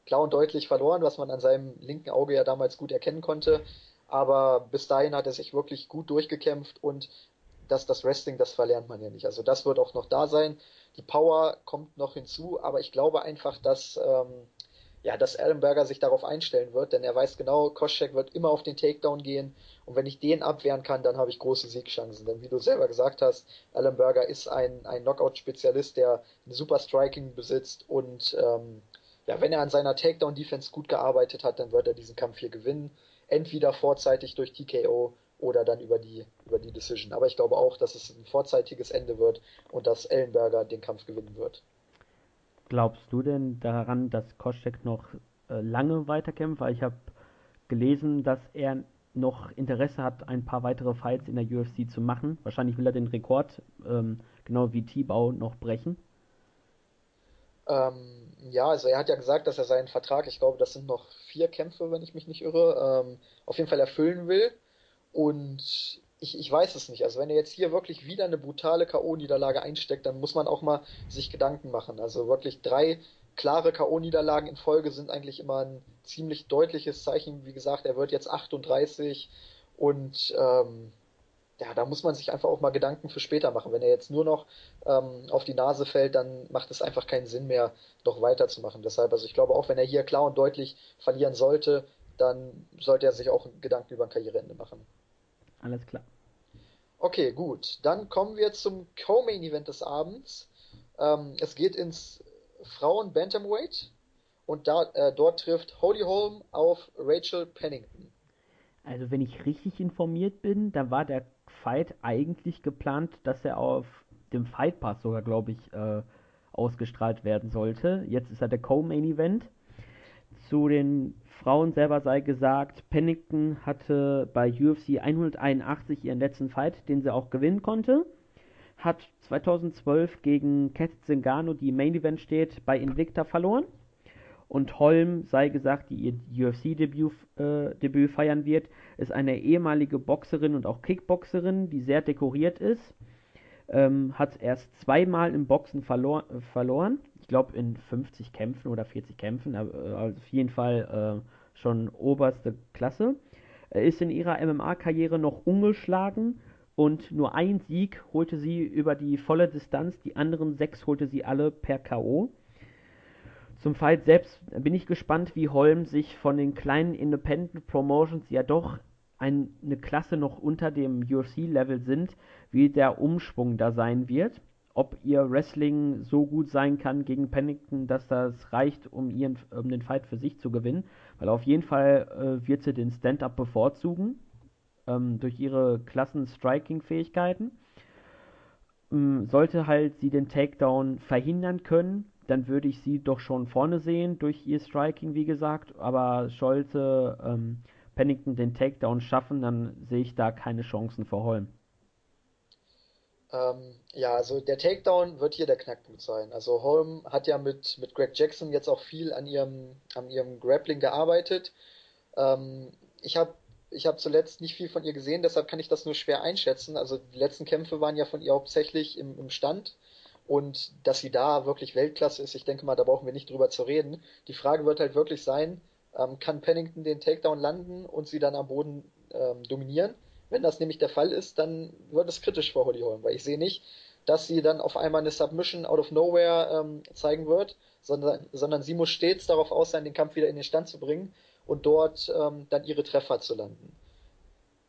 klar und deutlich verloren, was man an seinem linken Auge ja damals gut erkennen konnte. Aber bis dahin hat er sich wirklich gut durchgekämpft und das, das Wrestling, das verlernt man ja nicht. Also das wird auch noch da sein. Die Power kommt noch hinzu, aber ich glaube einfach, dass ähm, ja, dass Ellenberger sich darauf einstellen wird, denn er weiß genau, Koscheck wird immer auf den Takedown gehen und wenn ich den abwehren kann, dann habe ich große Siegchancen. Denn wie du selber gesagt hast, Ellenberger ist ein, ein Knockout-Spezialist, der ein super Striking besitzt und ähm, ja, wenn er an seiner Takedown-Defense gut gearbeitet hat, dann wird er diesen Kampf hier gewinnen. Entweder vorzeitig durch TKO oder dann über die, über die Decision. Aber ich glaube auch, dass es ein vorzeitiges Ende wird und dass Ellenberger den Kampf gewinnen wird. Glaubst du denn daran, dass Koscheck noch äh, lange weiterkämpft? Weil ich habe gelesen, dass er noch Interesse hat, ein paar weitere Fights in der UFC zu machen. Wahrscheinlich will er den Rekord, ähm, genau wie T-Bau, noch brechen. Ähm, ja, also er hat ja gesagt, dass er seinen Vertrag, ich glaube, das sind noch vier Kämpfe, wenn ich mich nicht irre, ähm, auf jeden Fall erfüllen will. Und ich, ich weiß es nicht. Also wenn er jetzt hier wirklich wieder eine brutale K.O.-Niederlage einsteckt, dann muss man auch mal sich Gedanken machen. Also wirklich drei klare K.O.-Niederlagen in Folge sind eigentlich immer ein ziemlich deutliches Zeichen. Wie gesagt, er wird jetzt 38 und ähm, ja, da muss man sich einfach auch mal Gedanken für später machen. Wenn er jetzt nur noch ähm, auf die Nase fällt, dann macht es einfach keinen Sinn mehr, noch weiterzumachen. Deshalb, also ich glaube auch, wenn er hier klar und deutlich verlieren sollte, dann sollte er sich auch Gedanken über ein Karriereende machen. Alles klar. Okay, gut. Dann kommen wir zum Co-Main-Event des Abends. Ähm, es geht ins Frauen Bantamweight und da, äh, dort trifft Holly Holm auf Rachel Pennington. Also wenn ich richtig informiert bin, dann war der Fight eigentlich geplant, dass er auf dem Fight Pass sogar, glaube ich, äh, ausgestrahlt werden sollte. Jetzt ist er der Co-Main Event. Zu den Frauen selber sei gesagt, Pennington hatte bei UFC 181 ihren letzten Fight, den sie auch gewinnen konnte. Hat 2012 gegen Kat Zingano, die Main Event steht, bei Invicta verloren. Und Holm, sei gesagt, die ihr UFC-Debüt äh, feiern wird, ist eine ehemalige Boxerin und auch Kickboxerin, die sehr dekoriert ist. Ähm, hat erst zweimal im Boxen verlor verloren ich glaube in 50 Kämpfen oder 40 Kämpfen, äh, also auf jeden Fall äh, schon oberste Klasse. Er ist in ihrer MMA-Karriere noch ungeschlagen und nur ein Sieg holte sie über die volle Distanz, die anderen sechs holte sie alle per K.O. Zum Fight selbst bin ich gespannt, wie Holm sich von den kleinen Independent Promotions, die ja doch ein, eine Klasse noch unter dem UFC-Level sind, wie der Umschwung da sein wird ob ihr Wrestling so gut sein kann gegen Pennington, dass das reicht, um, ihren, um den Fight für sich zu gewinnen. Weil auf jeden Fall äh, wird sie den Stand-Up bevorzugen, ähm, durch ihre klassen Striking-Fähigkeiten. Ähm, sollte halt sie den Takedown verhindern können, dann würde ich sie doch schon vorne sehen, durch ihr Striking, wie gesagt. Aber sollte ähm, Pennington den Takedown schaffen, dann sehe ich da keine Chancen für Holm. Ähm, ja, also der Takedown wird hier der Knackpunkt sein. Also Holm hat ja mit, mit Greg Jackson jetzt auch viel an ihrem, an ihrem Grappling gearbeitet. Ähm, ich habe ich hab zuletzt nicht viel von ihr gesehen, deshalb kann ich das nur schwer einschätzen. Also die letzten Kämpfe waren ja von ihr hauptsächlich im, im Stand. Und dass sie da wirklich Weltklasse ist, ich denke mal, da brauchen wir nicht drüber zu reden. Die Frage wird halt wirklich sein, ähm, kann Pennington den Takedown landen und sie dann am Boden ähm, dominieren? Wenn das nämlich der Fall ist, dann wird es kritisch für Holly Holm, weil ich sehe nicht, dass sie dann auf einmal eine Submission out of nowhere ähm, zeigen wird, sondern, sondern sie muss stets darauf aus sein, den Kampf wieder in den Stand zu bringen und dort ähm, dann ihre Treffer zu landen.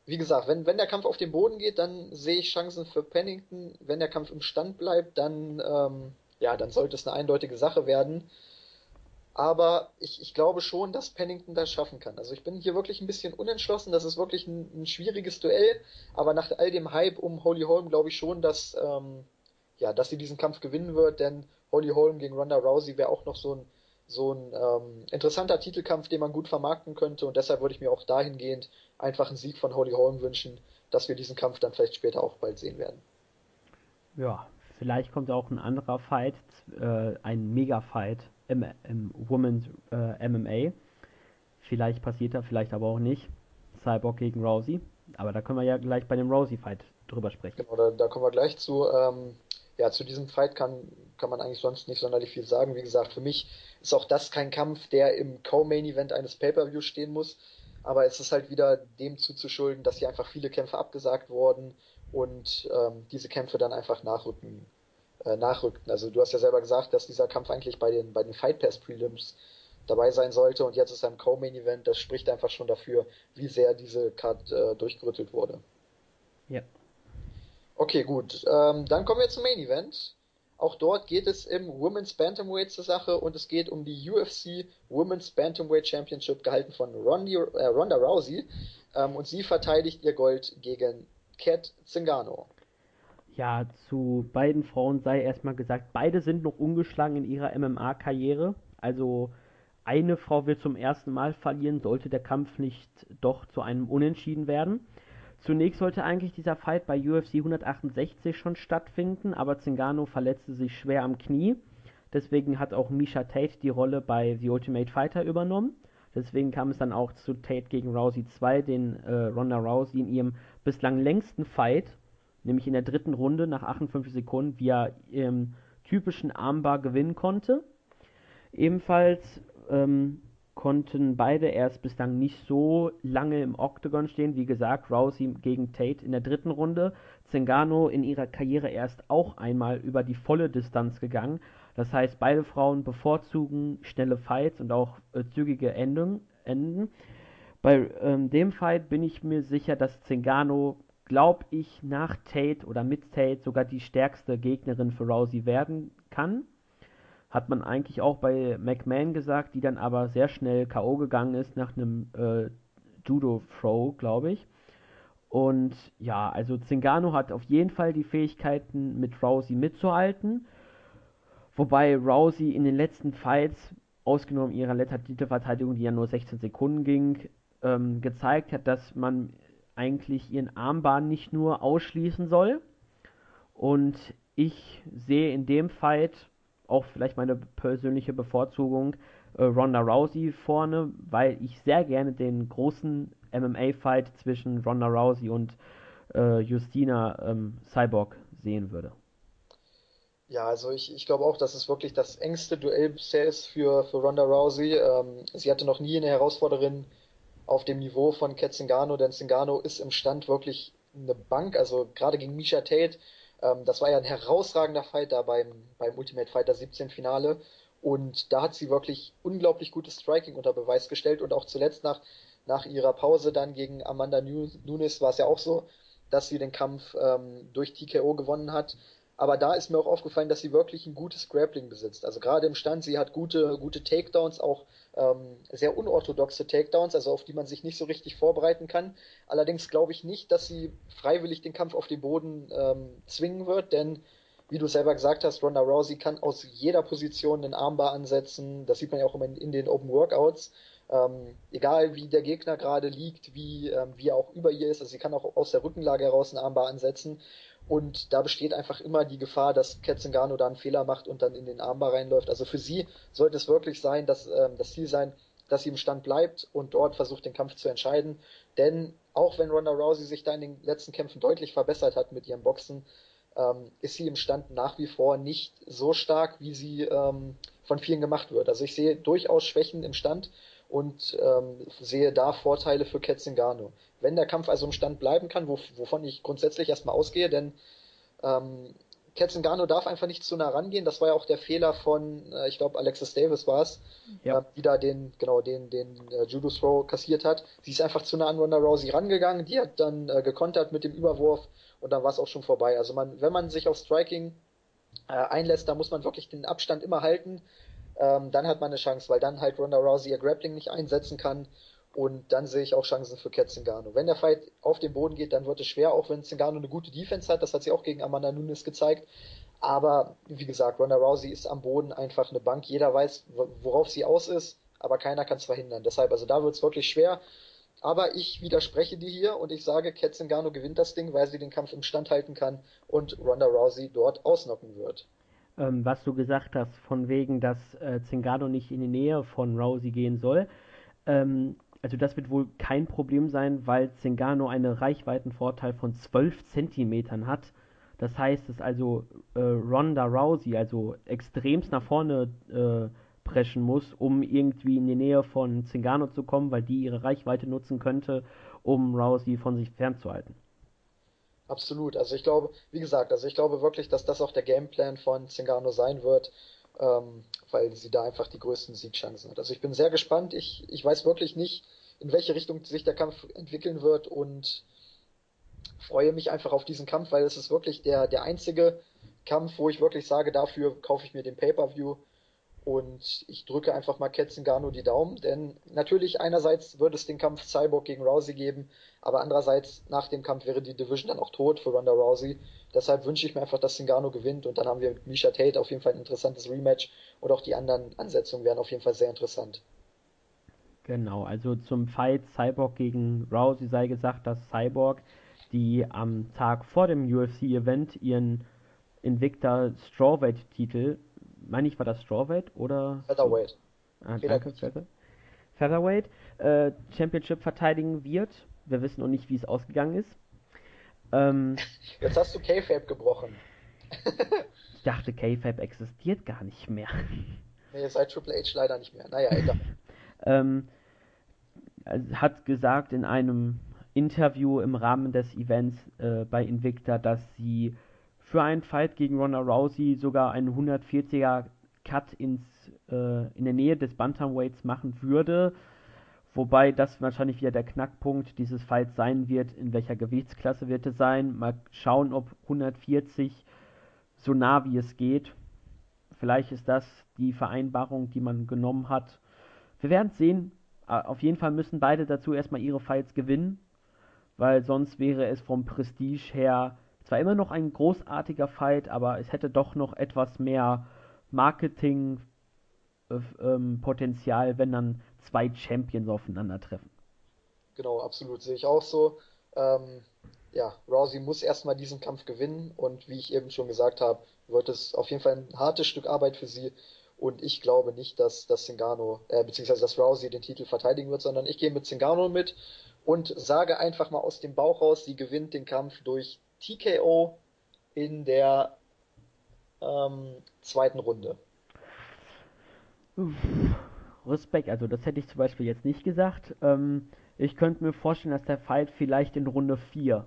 Wie gesagt, wenn, wenn der Kampf auf den Boden geht, dann sehe ich Chancen für Pennington. Wenn der Kampf im Stand bleibt, dann, ähm, ja, dann sollte es eine eindeutige Sache werden. Aber ich, ich glaube schon, dass Pennington das schaffen kann. Also ich bin hier wirklich ein bisschen unentschlossen. Das ist wirklich ein, ein schwieriges Duell. Aber nach all dem Hype um Holy Holm glaube ich schon, dass, ähm, ja, dass sie diesen Kampf gewinnen wird, denn Holly Holm gegen Ronda Rousey wäre auch noch so ein so ein ähm, interessanter Titelkampf, den man gut vermarkten könnte und deshalb würde ich mir auch dahingehend einfach einen Sieg von Holly Holm wünschen, dass wir diesen Kampf dann vielleicht später auch bald sehen werden. Ja, vielleicht kommt auch ein anderer Fight, äh, ein Mega-Fight im, im Women's äh, MMA. Vielleicht passiert er, vielleicht aber auch nicht. Cyborg gegen Rousey. Aber da können wir ja gleich bei dem Rousey-Fight drüber sprechen. Genau, da, da kommen wir gleich zu. Ähm, ja, zu diesem Fight kann, kann man eigentlich sonst nicht sonderlich viel sagen. Wie gesagt, für mich ist auch das kein Kampf, der im Co-Main-Event eines Pay-Per-Views stehen muss. Aber es ist halt wieder dem zuzuschulden, dass hier einfach viele Kämpfe abgesagt wurden und ähm, diese Kämpfe dann einfach nachrücken, äh, nachrückten. Also du hast ja selber gesagt, dass dieser Kampf eigentlich bei den, bei den Fight Pass Prelims dabei sein sollte und jetzt ist er im Co-Main Event. Das spricht einfach schon dafür, wie sehr diese Card äh, durchgerüttelt wurde. Ja. Okay, gut. Ähm, dann kommen wir zum Main Event. Auch dort geht es im Women's Bantamweight zur Sache und es geht um die UFC Women's Bantamweight Championship, gehalten von Rondi, äh, Ronda Rousey. Ähm, und sie verteidigt ihr Gold gegen Kat Zingano. Ja, zu beiden Frauen sei erstmal gesagt, beide sind noch ungeschlagen in ihrer MMA-Karriere. Also eine Frau wird zum ersten Mal verlieren, sollte der Kampf nicht doch zu einem Unentschieden werden. Zunächst sollte eigentlich dieser Fight bei UFC 168 schon stattfinden, aber Zingano verletzte sich schwer am Knie. Deswegen hat auch Misha Tate die Rolle bei The Ultimate Fighter übernommen. Deswegen kam es dann auch zu Tate gegen Rousey 2, den äh, Ronda Rousey in ihrem bislang längsten Fight, nämlich in der dritten Runde nach 58 Sekunden, via ihrem typischen Armbar gewinnen konnte. Ebenfalls ähm, konnten beide erst bislang nicht so lange im Octagon stehen. Wie gesagt, Rousey gegen Tate in der dritten Runde. Zengano in ihrer Karriere erst auch einmal über die volle Distanz gegangen. Das heißt, beide Frauen bevorzugen schnelle Fights und auch äh, zügige Enden. Enden. Bei ähm, dem Fight bin ich mir sicher, dass Zengano, glaube ich, nach Tate oder mit Tate sogar die stärkste Gegnerin für Rousey werden kann. Hat man eigentlich auch bei McMahon gesagt, die dann aber sehr schnell K.O. gegangen ist nach einem äh, Judo-Throw, glaube ich. Und ja, also Zingano hat auf jeden Fall die Fähigkeiten, mit Rousey mitzuhalten. Wobei Rousey in den letzten Fights, ausgenommen ihrer letzten Titelverteidigung, die ja nur 16 Sekunden ging, ähm, gezeigt hat, dass man eigentlich ihren Armbahn nicht nur ausschließen soll. Und ich sehe in dem Fight auch vielleicht meine persönliche Bevorzugung äh, Ronda Rousey vorne, weil ich sehr gerne den großen MMA-Fight zwischen Ronda Rousey und äh, Justina ähm, Cyborg sehen würde. Ja, also ich, ich glaube auch, dass es wirklich das engste Duell bisher ist für, für Ronda Rousey. Ähm, sie hatte noch nie eine Herausforderin auf dem Niveau von Kat Zingano, denn Zingano ist im Stand wirklich eine Bank. Also gerade gegen Misha Tate, ähm, das war ja ein herausragender Fight da beim, beim Ultimate Fighter 17 Finale. Und da hat sie wirklich unglaublich gutes Striking unter Beweis gestellt. Und auch zuletzt nach, nach ihrer Pause dann gegen Amanda Nunes war es ja auch so, dass sie den Kampf ähm, durch TKO gewonnen hat. Aber da ist mir auch aufgefallen, dass sie wirklich ein gutes Grappling besitzt. Also gerade im Stand, sie hat gute, gute Takedowns, auch ähm, sehr unorthodoxe Takedowns, also auf die man sich nicht so richtig vorbereiten kann. Allerdings glaube ich nicht, dass sie freiwillig den Kampf auf den Boden ähm, zwingen wird, denn wie du selber gesagt hast, Ronda Rousey kann aus jeder Position den Armbar ansetzen. Das sieht man ja auch immer in, in den Open Workouts. Ähm, egal wie der Gegner gerade liegt, wie, ähm, wie er auch über ihr ist, also sie kann auch aus der Rückenlage heraus einen Armbar ansetzen. Und da besteht einfach immer die Gefahr, dass Ketzengano da einen Fehler macht und dann in den Armbar reinläuft. Also für sie sollte es wirklich sein, dass ähm, das Ziel sein, dass sie im Stand bleibt und dort versucht, den Kampf zu entscheiden. Denn auch wenn Ronda Rousey sich da in den letzten Kämpfen deutlich verbessert hat mit ihrem Boxen, ähm, ist sie im Stand nach wie vor nicht so stark, wie sie ähm, von vielen gemacht wird. Also ich sehe durchaus Schwächen im Stand und ähm, sehe da Vorteile für Ketzingano. Wenn der Kampf also im Stand bleiben kann, wo, wovon ich grundsätzlich erstmal ausgehe, denn ähm, Ketzingano darf einfach nicht zu nah rangehen. Das war ja auch der Fehler von, äh, ich glaube, Alexis Davis war es, ja. äh, die da den, genau, den, den äh, Judo Throw kassiert hat. Sie ist einfach zu nah an Ronda Rousey rangegangen, die hat dann äh, gekontert mit dem Überwurf und dann war es auch schon vorbei. Also man, wenn man sich auf Striking äh, einlässt, da muss man wirklich den Abstand immer halten ähm, dann hat man eine Chance, weil dann halt Ronda Rousey ihr Grappling nicht einsetzen kann. Und dann sehe ich auch Chancen für Kat Zingano. Wenn der Fight auf den Boden geht, dann wird es schwer, auch wenn Zingano eine gute Defense hat. Das hat sie auch gegen Amanda Nunes gezeigt. Aber wie gesagt, Ronda Rousey ist am Boden einfach eine Bank. Jeder weiß, worauf sie aus ist, aber keiner kann es verhindern. Deshalb, also da wird es wirklich schwer. Aber ich widerspreche dir hier und ich sage, Kat Zingano gewinnt das Ding, weil sie den Kampf im Stand halten kann und Ronda Rousey dort ausnocken wird. Ähm, was du gesagt hast, von wegen, dass äh, Zingano nicht in die Nähe von Rousey gehen soll. Ähm, also das wird wohl kein Problem sein, weil Zingano einen Reichweitenvorteil von 12 Zentimetern hat. Das heißt, dass also äh, Ronda Rousey also extremst nach vorne äh, preschen muss, um irgendwie in die Nähe von Zingano zu kommen, weil die ihre Reichweite nutzen könnte, um Rousey von sich fernzuhalten. Absolut. Also ich glaube, wie gesagt, also ich glaube wirklich, dass das auch der Gameplan von Zingano sein wird, ähm, weil sie da einfach die größten Siegchancen hat. Also ich bin sehr gespannt. Ich, ich weiß wirklich nicht, in welche Richtung sich der Kampf entwickeln wird und freue mich einfach auf diesen Kampf, weil es ist wirklich der, der einzige Kampf, wo ich wirklich sage, dafür kaufe ich mir den Pay-Per-View und ich drücke einfach mal Ketzengano die Daumen, denn natürlich einerseits würde es den Kampf Cyborg gegen Rousey geben, aber andererseits nach dem Kampf wäre die Division dann auch tot für Ronda Rousey. Deshalb wünsche ich mir einfach, dass Zingano gewinnt und dann haben wir mit Misha Tate auf jeden Fall ein interessantes Rematch und auch die anderen Ansetzungen wären auf jeden Fall sehr interessant. Genau, also zum Fight Cyborg gegen Rousey sei gesagt, dass Cyborg, die am Tag vor dem UFC-Event ihren Invicta Strawweight-Titel meine ich, war das Strawweight oder? Featherweight. Ah, danke, Feather. Featherweight äh, Championship verteidigen wird. Wir wissen noch nicht, wie es ausgegangen ist. Ähm, Jetzt hast du K-Fab gebrochen. ich dachte, K-Fab existiert gar nicht mehr. Nee, seit Triple H leider nicht mehr. Naja, egal. ähm, hat gesagt in einem Interview im Rahmen des Events äh, bei Invicta, dass sie für einen Fight gegen Ronda Rousey sogar einen 140er Cut ins, äh, in der Nähe des Bantamweights machen würde. Wobei das wahrscheinlich wieder der Knackpunkt dieses Fights sein wird, in welcher Gewichtsklasse wird es sein. Mal schauen, ob 140 so nah wie es geht. Vielleicht ist das die Vereinbarung, die man genommen hat. Wir werden es sehen. Auf jeden Fall müssen beide dazu erstmal ihre Fights gewinnen, weil sonst wäre es vom Prestige her zwar immer noch ein großartiger Fight, aber es hätte doch noch etwas mehr Marketing-Potenzial, äh, ähm, wenn dann zwei Champions aufeinandertreffen. Genau, absolut, sehe ich auch so. Ähm, ja, Rousey muss erstmal diesen Kampf gewinnen und wie ich eben schon gesagt habe, wird es auf jeden Fall ein hartes Stück Arbeit für sie. Und ich glaube nicht, dass, dass Zingano, äh, beziehungsweise dass Rousey den Titel verteidigen wird, sondern ich gehe mit Zingano mit und sage einfach mal aus dem Bauch raus, sie gewinnt den Kampf durch TKO in der ähm, zweiten Runde. Respekt, also das hätte ich zum Beispiel jetzt nicht gesagt. Ähm, ich könnte mir vorstellen, dass der Fight vielleicht in Runde 4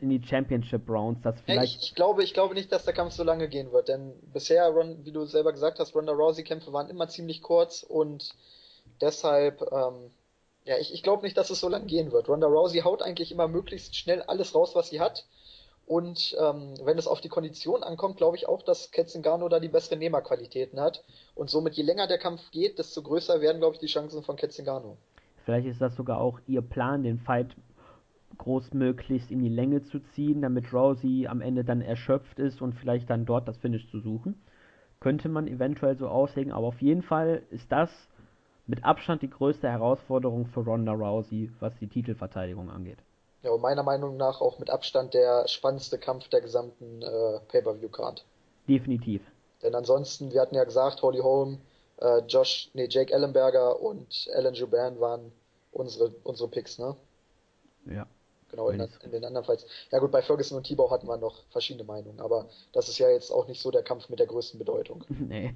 in die Championship Rounds, das vielleicht. Ich, ich, glaube, ich glaube nicht, dass der Kampf so lange gehen wird, denn bisher, wie du selber gesagt hast, Ronda Rousey Kämpfe waren immer ziemlich kurz und deshalb ähm, ja, ich, ich glaube nicht, dass es so lang gehen wird. Ronda Rousey haut eigentlich immer möglichst schnell alles raus, was sie hat. Und ähm, wenn es auf die Kondition ankommt, glaube ich auch, dass Ketzingano da die besseren Nehmerqualitäten hat. Und somit, je länger der Kampf geht, desto größer werden, glaube ich, die Chancen von Ketzingano. Vielleicht ist das sogar auch ihr Plan, den Fight großmöglichst in die Länge zu ziehen, damit Rousey am Ende dann erschöpft ist und vielleicht dann dort das Finish zu suchen. Könnte man eventuell so auslegen, aber auf jeden Fall ist das mit Abstand die größte Herausforderung für Ronda Rousey, was die Titelverteidigung angeht. Ja, und meiner Meinung nach auch mit Abstand der spannendste Kampf der gesamten äh, Pay-Per-View-Card. Definitiv. Denn ansonsten, wir hatten ja gesagt, Holly Holm, äh, Josh, nee, Jake Ellenberger und Alan Juban waren unsere, unsere Picks, ne? Ja. Genau, in, in, den anderen Fights. Ja gut, bei Ferguson und Tibau hatten wir noch verschiedene Meinungen, aber das ist ja jetzt auch nicht so der Kampf mit der größten Bedeutung. nee.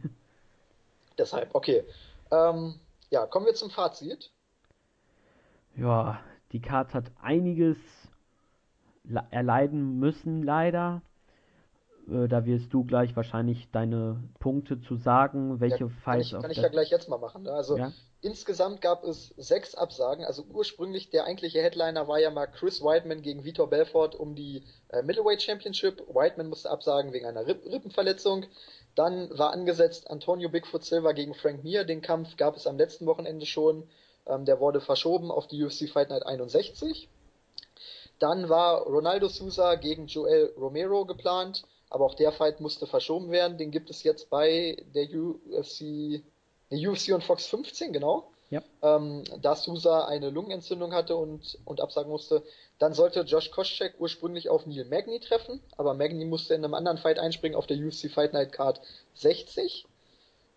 Deshalb, okay. Ähm, ja, kommen wir zum Fazit. Ja, die Card hat einiges erleiden müssen, leider. Äh, da wirst du gleich wahrscheinlich deine Punkte zu sagen, welche ja, Fights Kann ich, kann ich ja gleich jetzt mal machen. Ne? Also ja? insgesamt gab es sechs Absagen. Also ursprünglich der eigentliche Headliner war ja mal Chris Whiteman gegen Vitor Belfort um die äh, Middleweight Championship. Whiteman musste absagen wegen einer Ripp Rippenverletzung. Dann war angesetzt Antonio Bigfoot Silva gegen Frank Mir. Den Kampf gab es am letzten Wochenende schon. Ähm, der wurde verschoben auf die UFC Fight Night 61. Dann war Ronaldo Souza gegen Joel Romero geplant. aber auch der Fight musste verschoben werden. Den gibt es jetzt bei der UFC, der UFC und Fox 15, genau. Ja. Ähm, da Sousa eine Lungenentzündung hatte und, und absagen musste. Dann sollte Josh Koscheck ursprünglich auf Neil Magny treffen, aber Magny musste in einem anderen Fight einspringen auf der UFC Fight Night Card 60.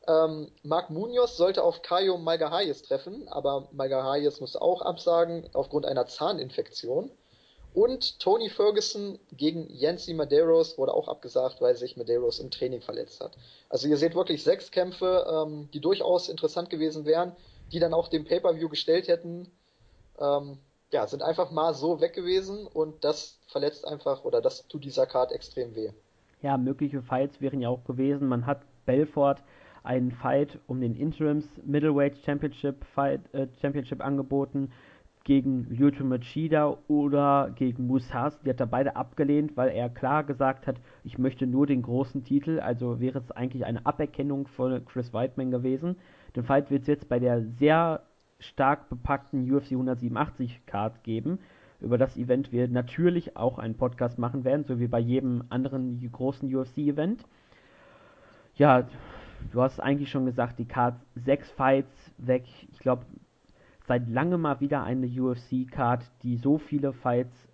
Ähm, Mark Munoz sollte auf Kayo Malgahayes treffen, aber Malgahayes musste auch absagen aufgrund einer Zahninfektion. Und Tony Ferguson gegen Yancy Medeiros wurde auch abgesagt, weil sich Medeiros im Training verletzt hat. Also ihr seht wirklich sechs Kämpfe, ähm, die durchaus interessant gewesen wären, die dann auch dem Pay-Per-View gestellt hätten. Ähm, ja, sind einfach mal so weg gewesen und das verletzt einfach oder das tut dieser Card extrem weh. Ja, mögliche Fights wären ja auch gewesen. Man hat Belfort einen Fight um den Interims Middleweight Championship Fight äh, Championship angeboten gegen Lyoto Machida oder gegen Musas. Die hat er beide abgelehnt, weil er klar gesagt hat, ich möchte nur den großen Titel. Also wäre es eigentlich eine Aberkennung von Chris Weidman gewesen. Den Fight wird es jetzt bei der sehr stark bepackten UFC 187 Card geben. Über das Event wir natürlich auch einen Podcast machen werden, so wie bei jedem anderen großen UFC-Event. Ja, du hast eigentlich schon gesagt, die Card sechs Fights weg. Ich glaube, seit langem mal wieder eine UFC-Card, die so viele Fights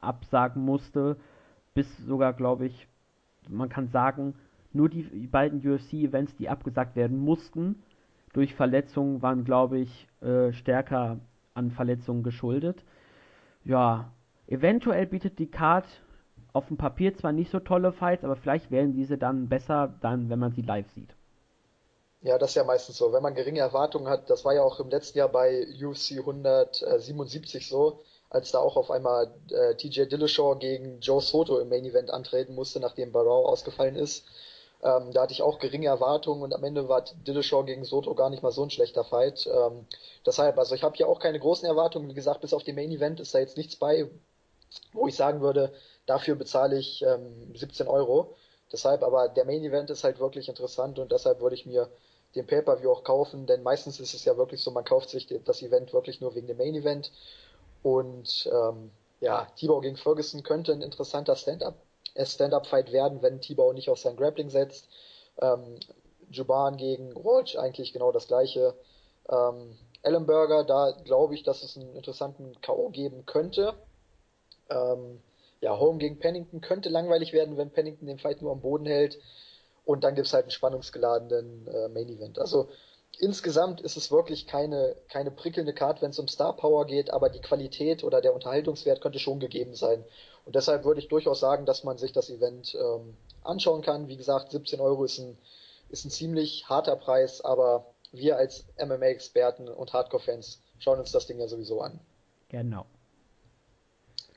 absagen musste, bis sogar, glaube ich, man kann sagen, nur die beiden UFC-Events, die abgesagt werden mussten, durch Verletzungen waren, glaube ich, äh, stärker an Verletzungen geschuldet. Ja, eventuell bietet die Card auf dem Papier zwar nicht so tolle Fights, aber vielleicht werden diese dann besser, dann, wenn man sie live sieht. Ja, das ist ja meistens so. Wenn man geringe Erwartungen hat, das war ja auch im letzten Jahr bei UFC 177 so, als da auch auf einmal äh, TJ Dillashaw gegen Joe Soto im Main Event antreten musste, nachdem Barrow ausgefallen ist. Ähm, da hatte ich auch geringe Erwartungen und am Ende war Dillashaw gegen Soto gar nicht mal so ein schlechter Fight. Ähm, deshalb, also ich habe hier auch keine großen Erwartungen. Wie gesagt, bis auf den Main Event ist da jetzt nichts bei, wo ich sagen würde, dafür bezahle ich ähm, 17 Euro. Deshalb, aber der Main Event ist halt wirklich interessant und deshalb würde ich mir den Pay-Per-View auch kaufen, denn meistens ist es ja wirklich so, man kauft sich das Event wirklich nur wegen dem Main Event. Und ähm, ja, Tibau gegen Ferguson könnte ein interessanter Stand-up Stand-up-Fight werden, wenn Tibau nicht auf sein Grappling setzt. Ähm, Juban gegen Roach eigentlich genau das gleiche. Ähm, Ellenberger, da glaube ich, dass es einen interessanten K.O. geben könnte. Ähm, ja, Home gegen Pennington könnte langweilig werden, wenn Pennington den Fight nur am Boden hält. Und dann gibt's halt einen spannungsgeladenen äh, Main Event. Also insgesamt ist es wirklich keine, keine prickelnde Card, wenn es um Star Power geht, aber die Qualität oder der Unterhaltungswert könnte schon gegeben sein. Und deshalb würde ich durchaus sagen, dass man sich das Event ähm, anschauen kann. Wie gesagt, 17 Euro ist ein, ist ein ziemlich harter Preis, aber wir als MMA-Experten und Hardcore-Fans schauen uns das Ding ja sowieso an. Genau.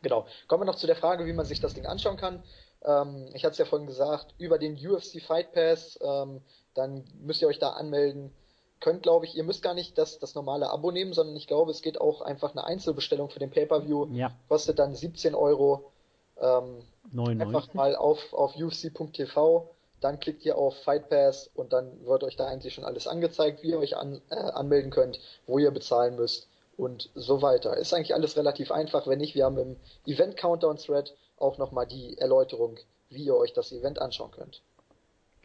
Genau. Kommen wir noch zu der Frage, wie man sich das Ding anschauen kann. Ähm, ich hatte es ja vorhin gesagt, über den UFC Fight Pass, ähm, dann müsst ihr euch da anmelden. Könnt, glaube ich, ihr müsst gar nicht das, das normale Abo nehmen, sondern ich glaube, es geht auch einfach eine Einzelbestellung für den Pay-Per-View. Ja. Kostet dann 17 Euro. Ähm, 99. einfach mal auf, auf UFC.tv, dann klickt ihr auf Fight Pass und dann wird euch da eigentlich schon alles angezeigt, wie ihr euch an, äh, anmelden könnt, wo ihr bezahlen müsst und so weiter. Ist eigentlich alles relativ einfach. Wenn nicht, wir haben im Event Countdown Thread auch nochmal die Erläuterung, wie ihr euch das Event anschauen könnt.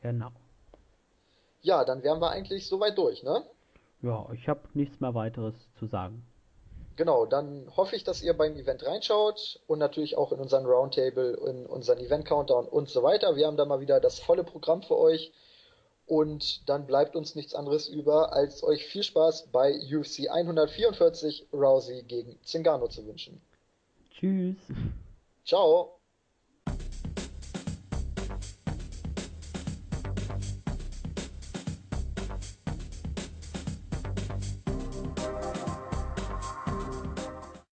Genau. Ja, dann wären wir eigentlich soweit durch, ne? Ja, ich habe nichts mehr weiteres zu sagen. Genau, dann hoffe ich, dass ihr beim Event reinschaut und natürlich auch in unseren Roundtable, in unseren Event Countdown und so weiter. Wir haben da mal wieder das volle Programm für euch. Und dann bleibt uns nichts anderes über, als euch viel Spaß bei UFC 144 Rousey gegen Zingano zu wünschen. Tschüss. Ciao.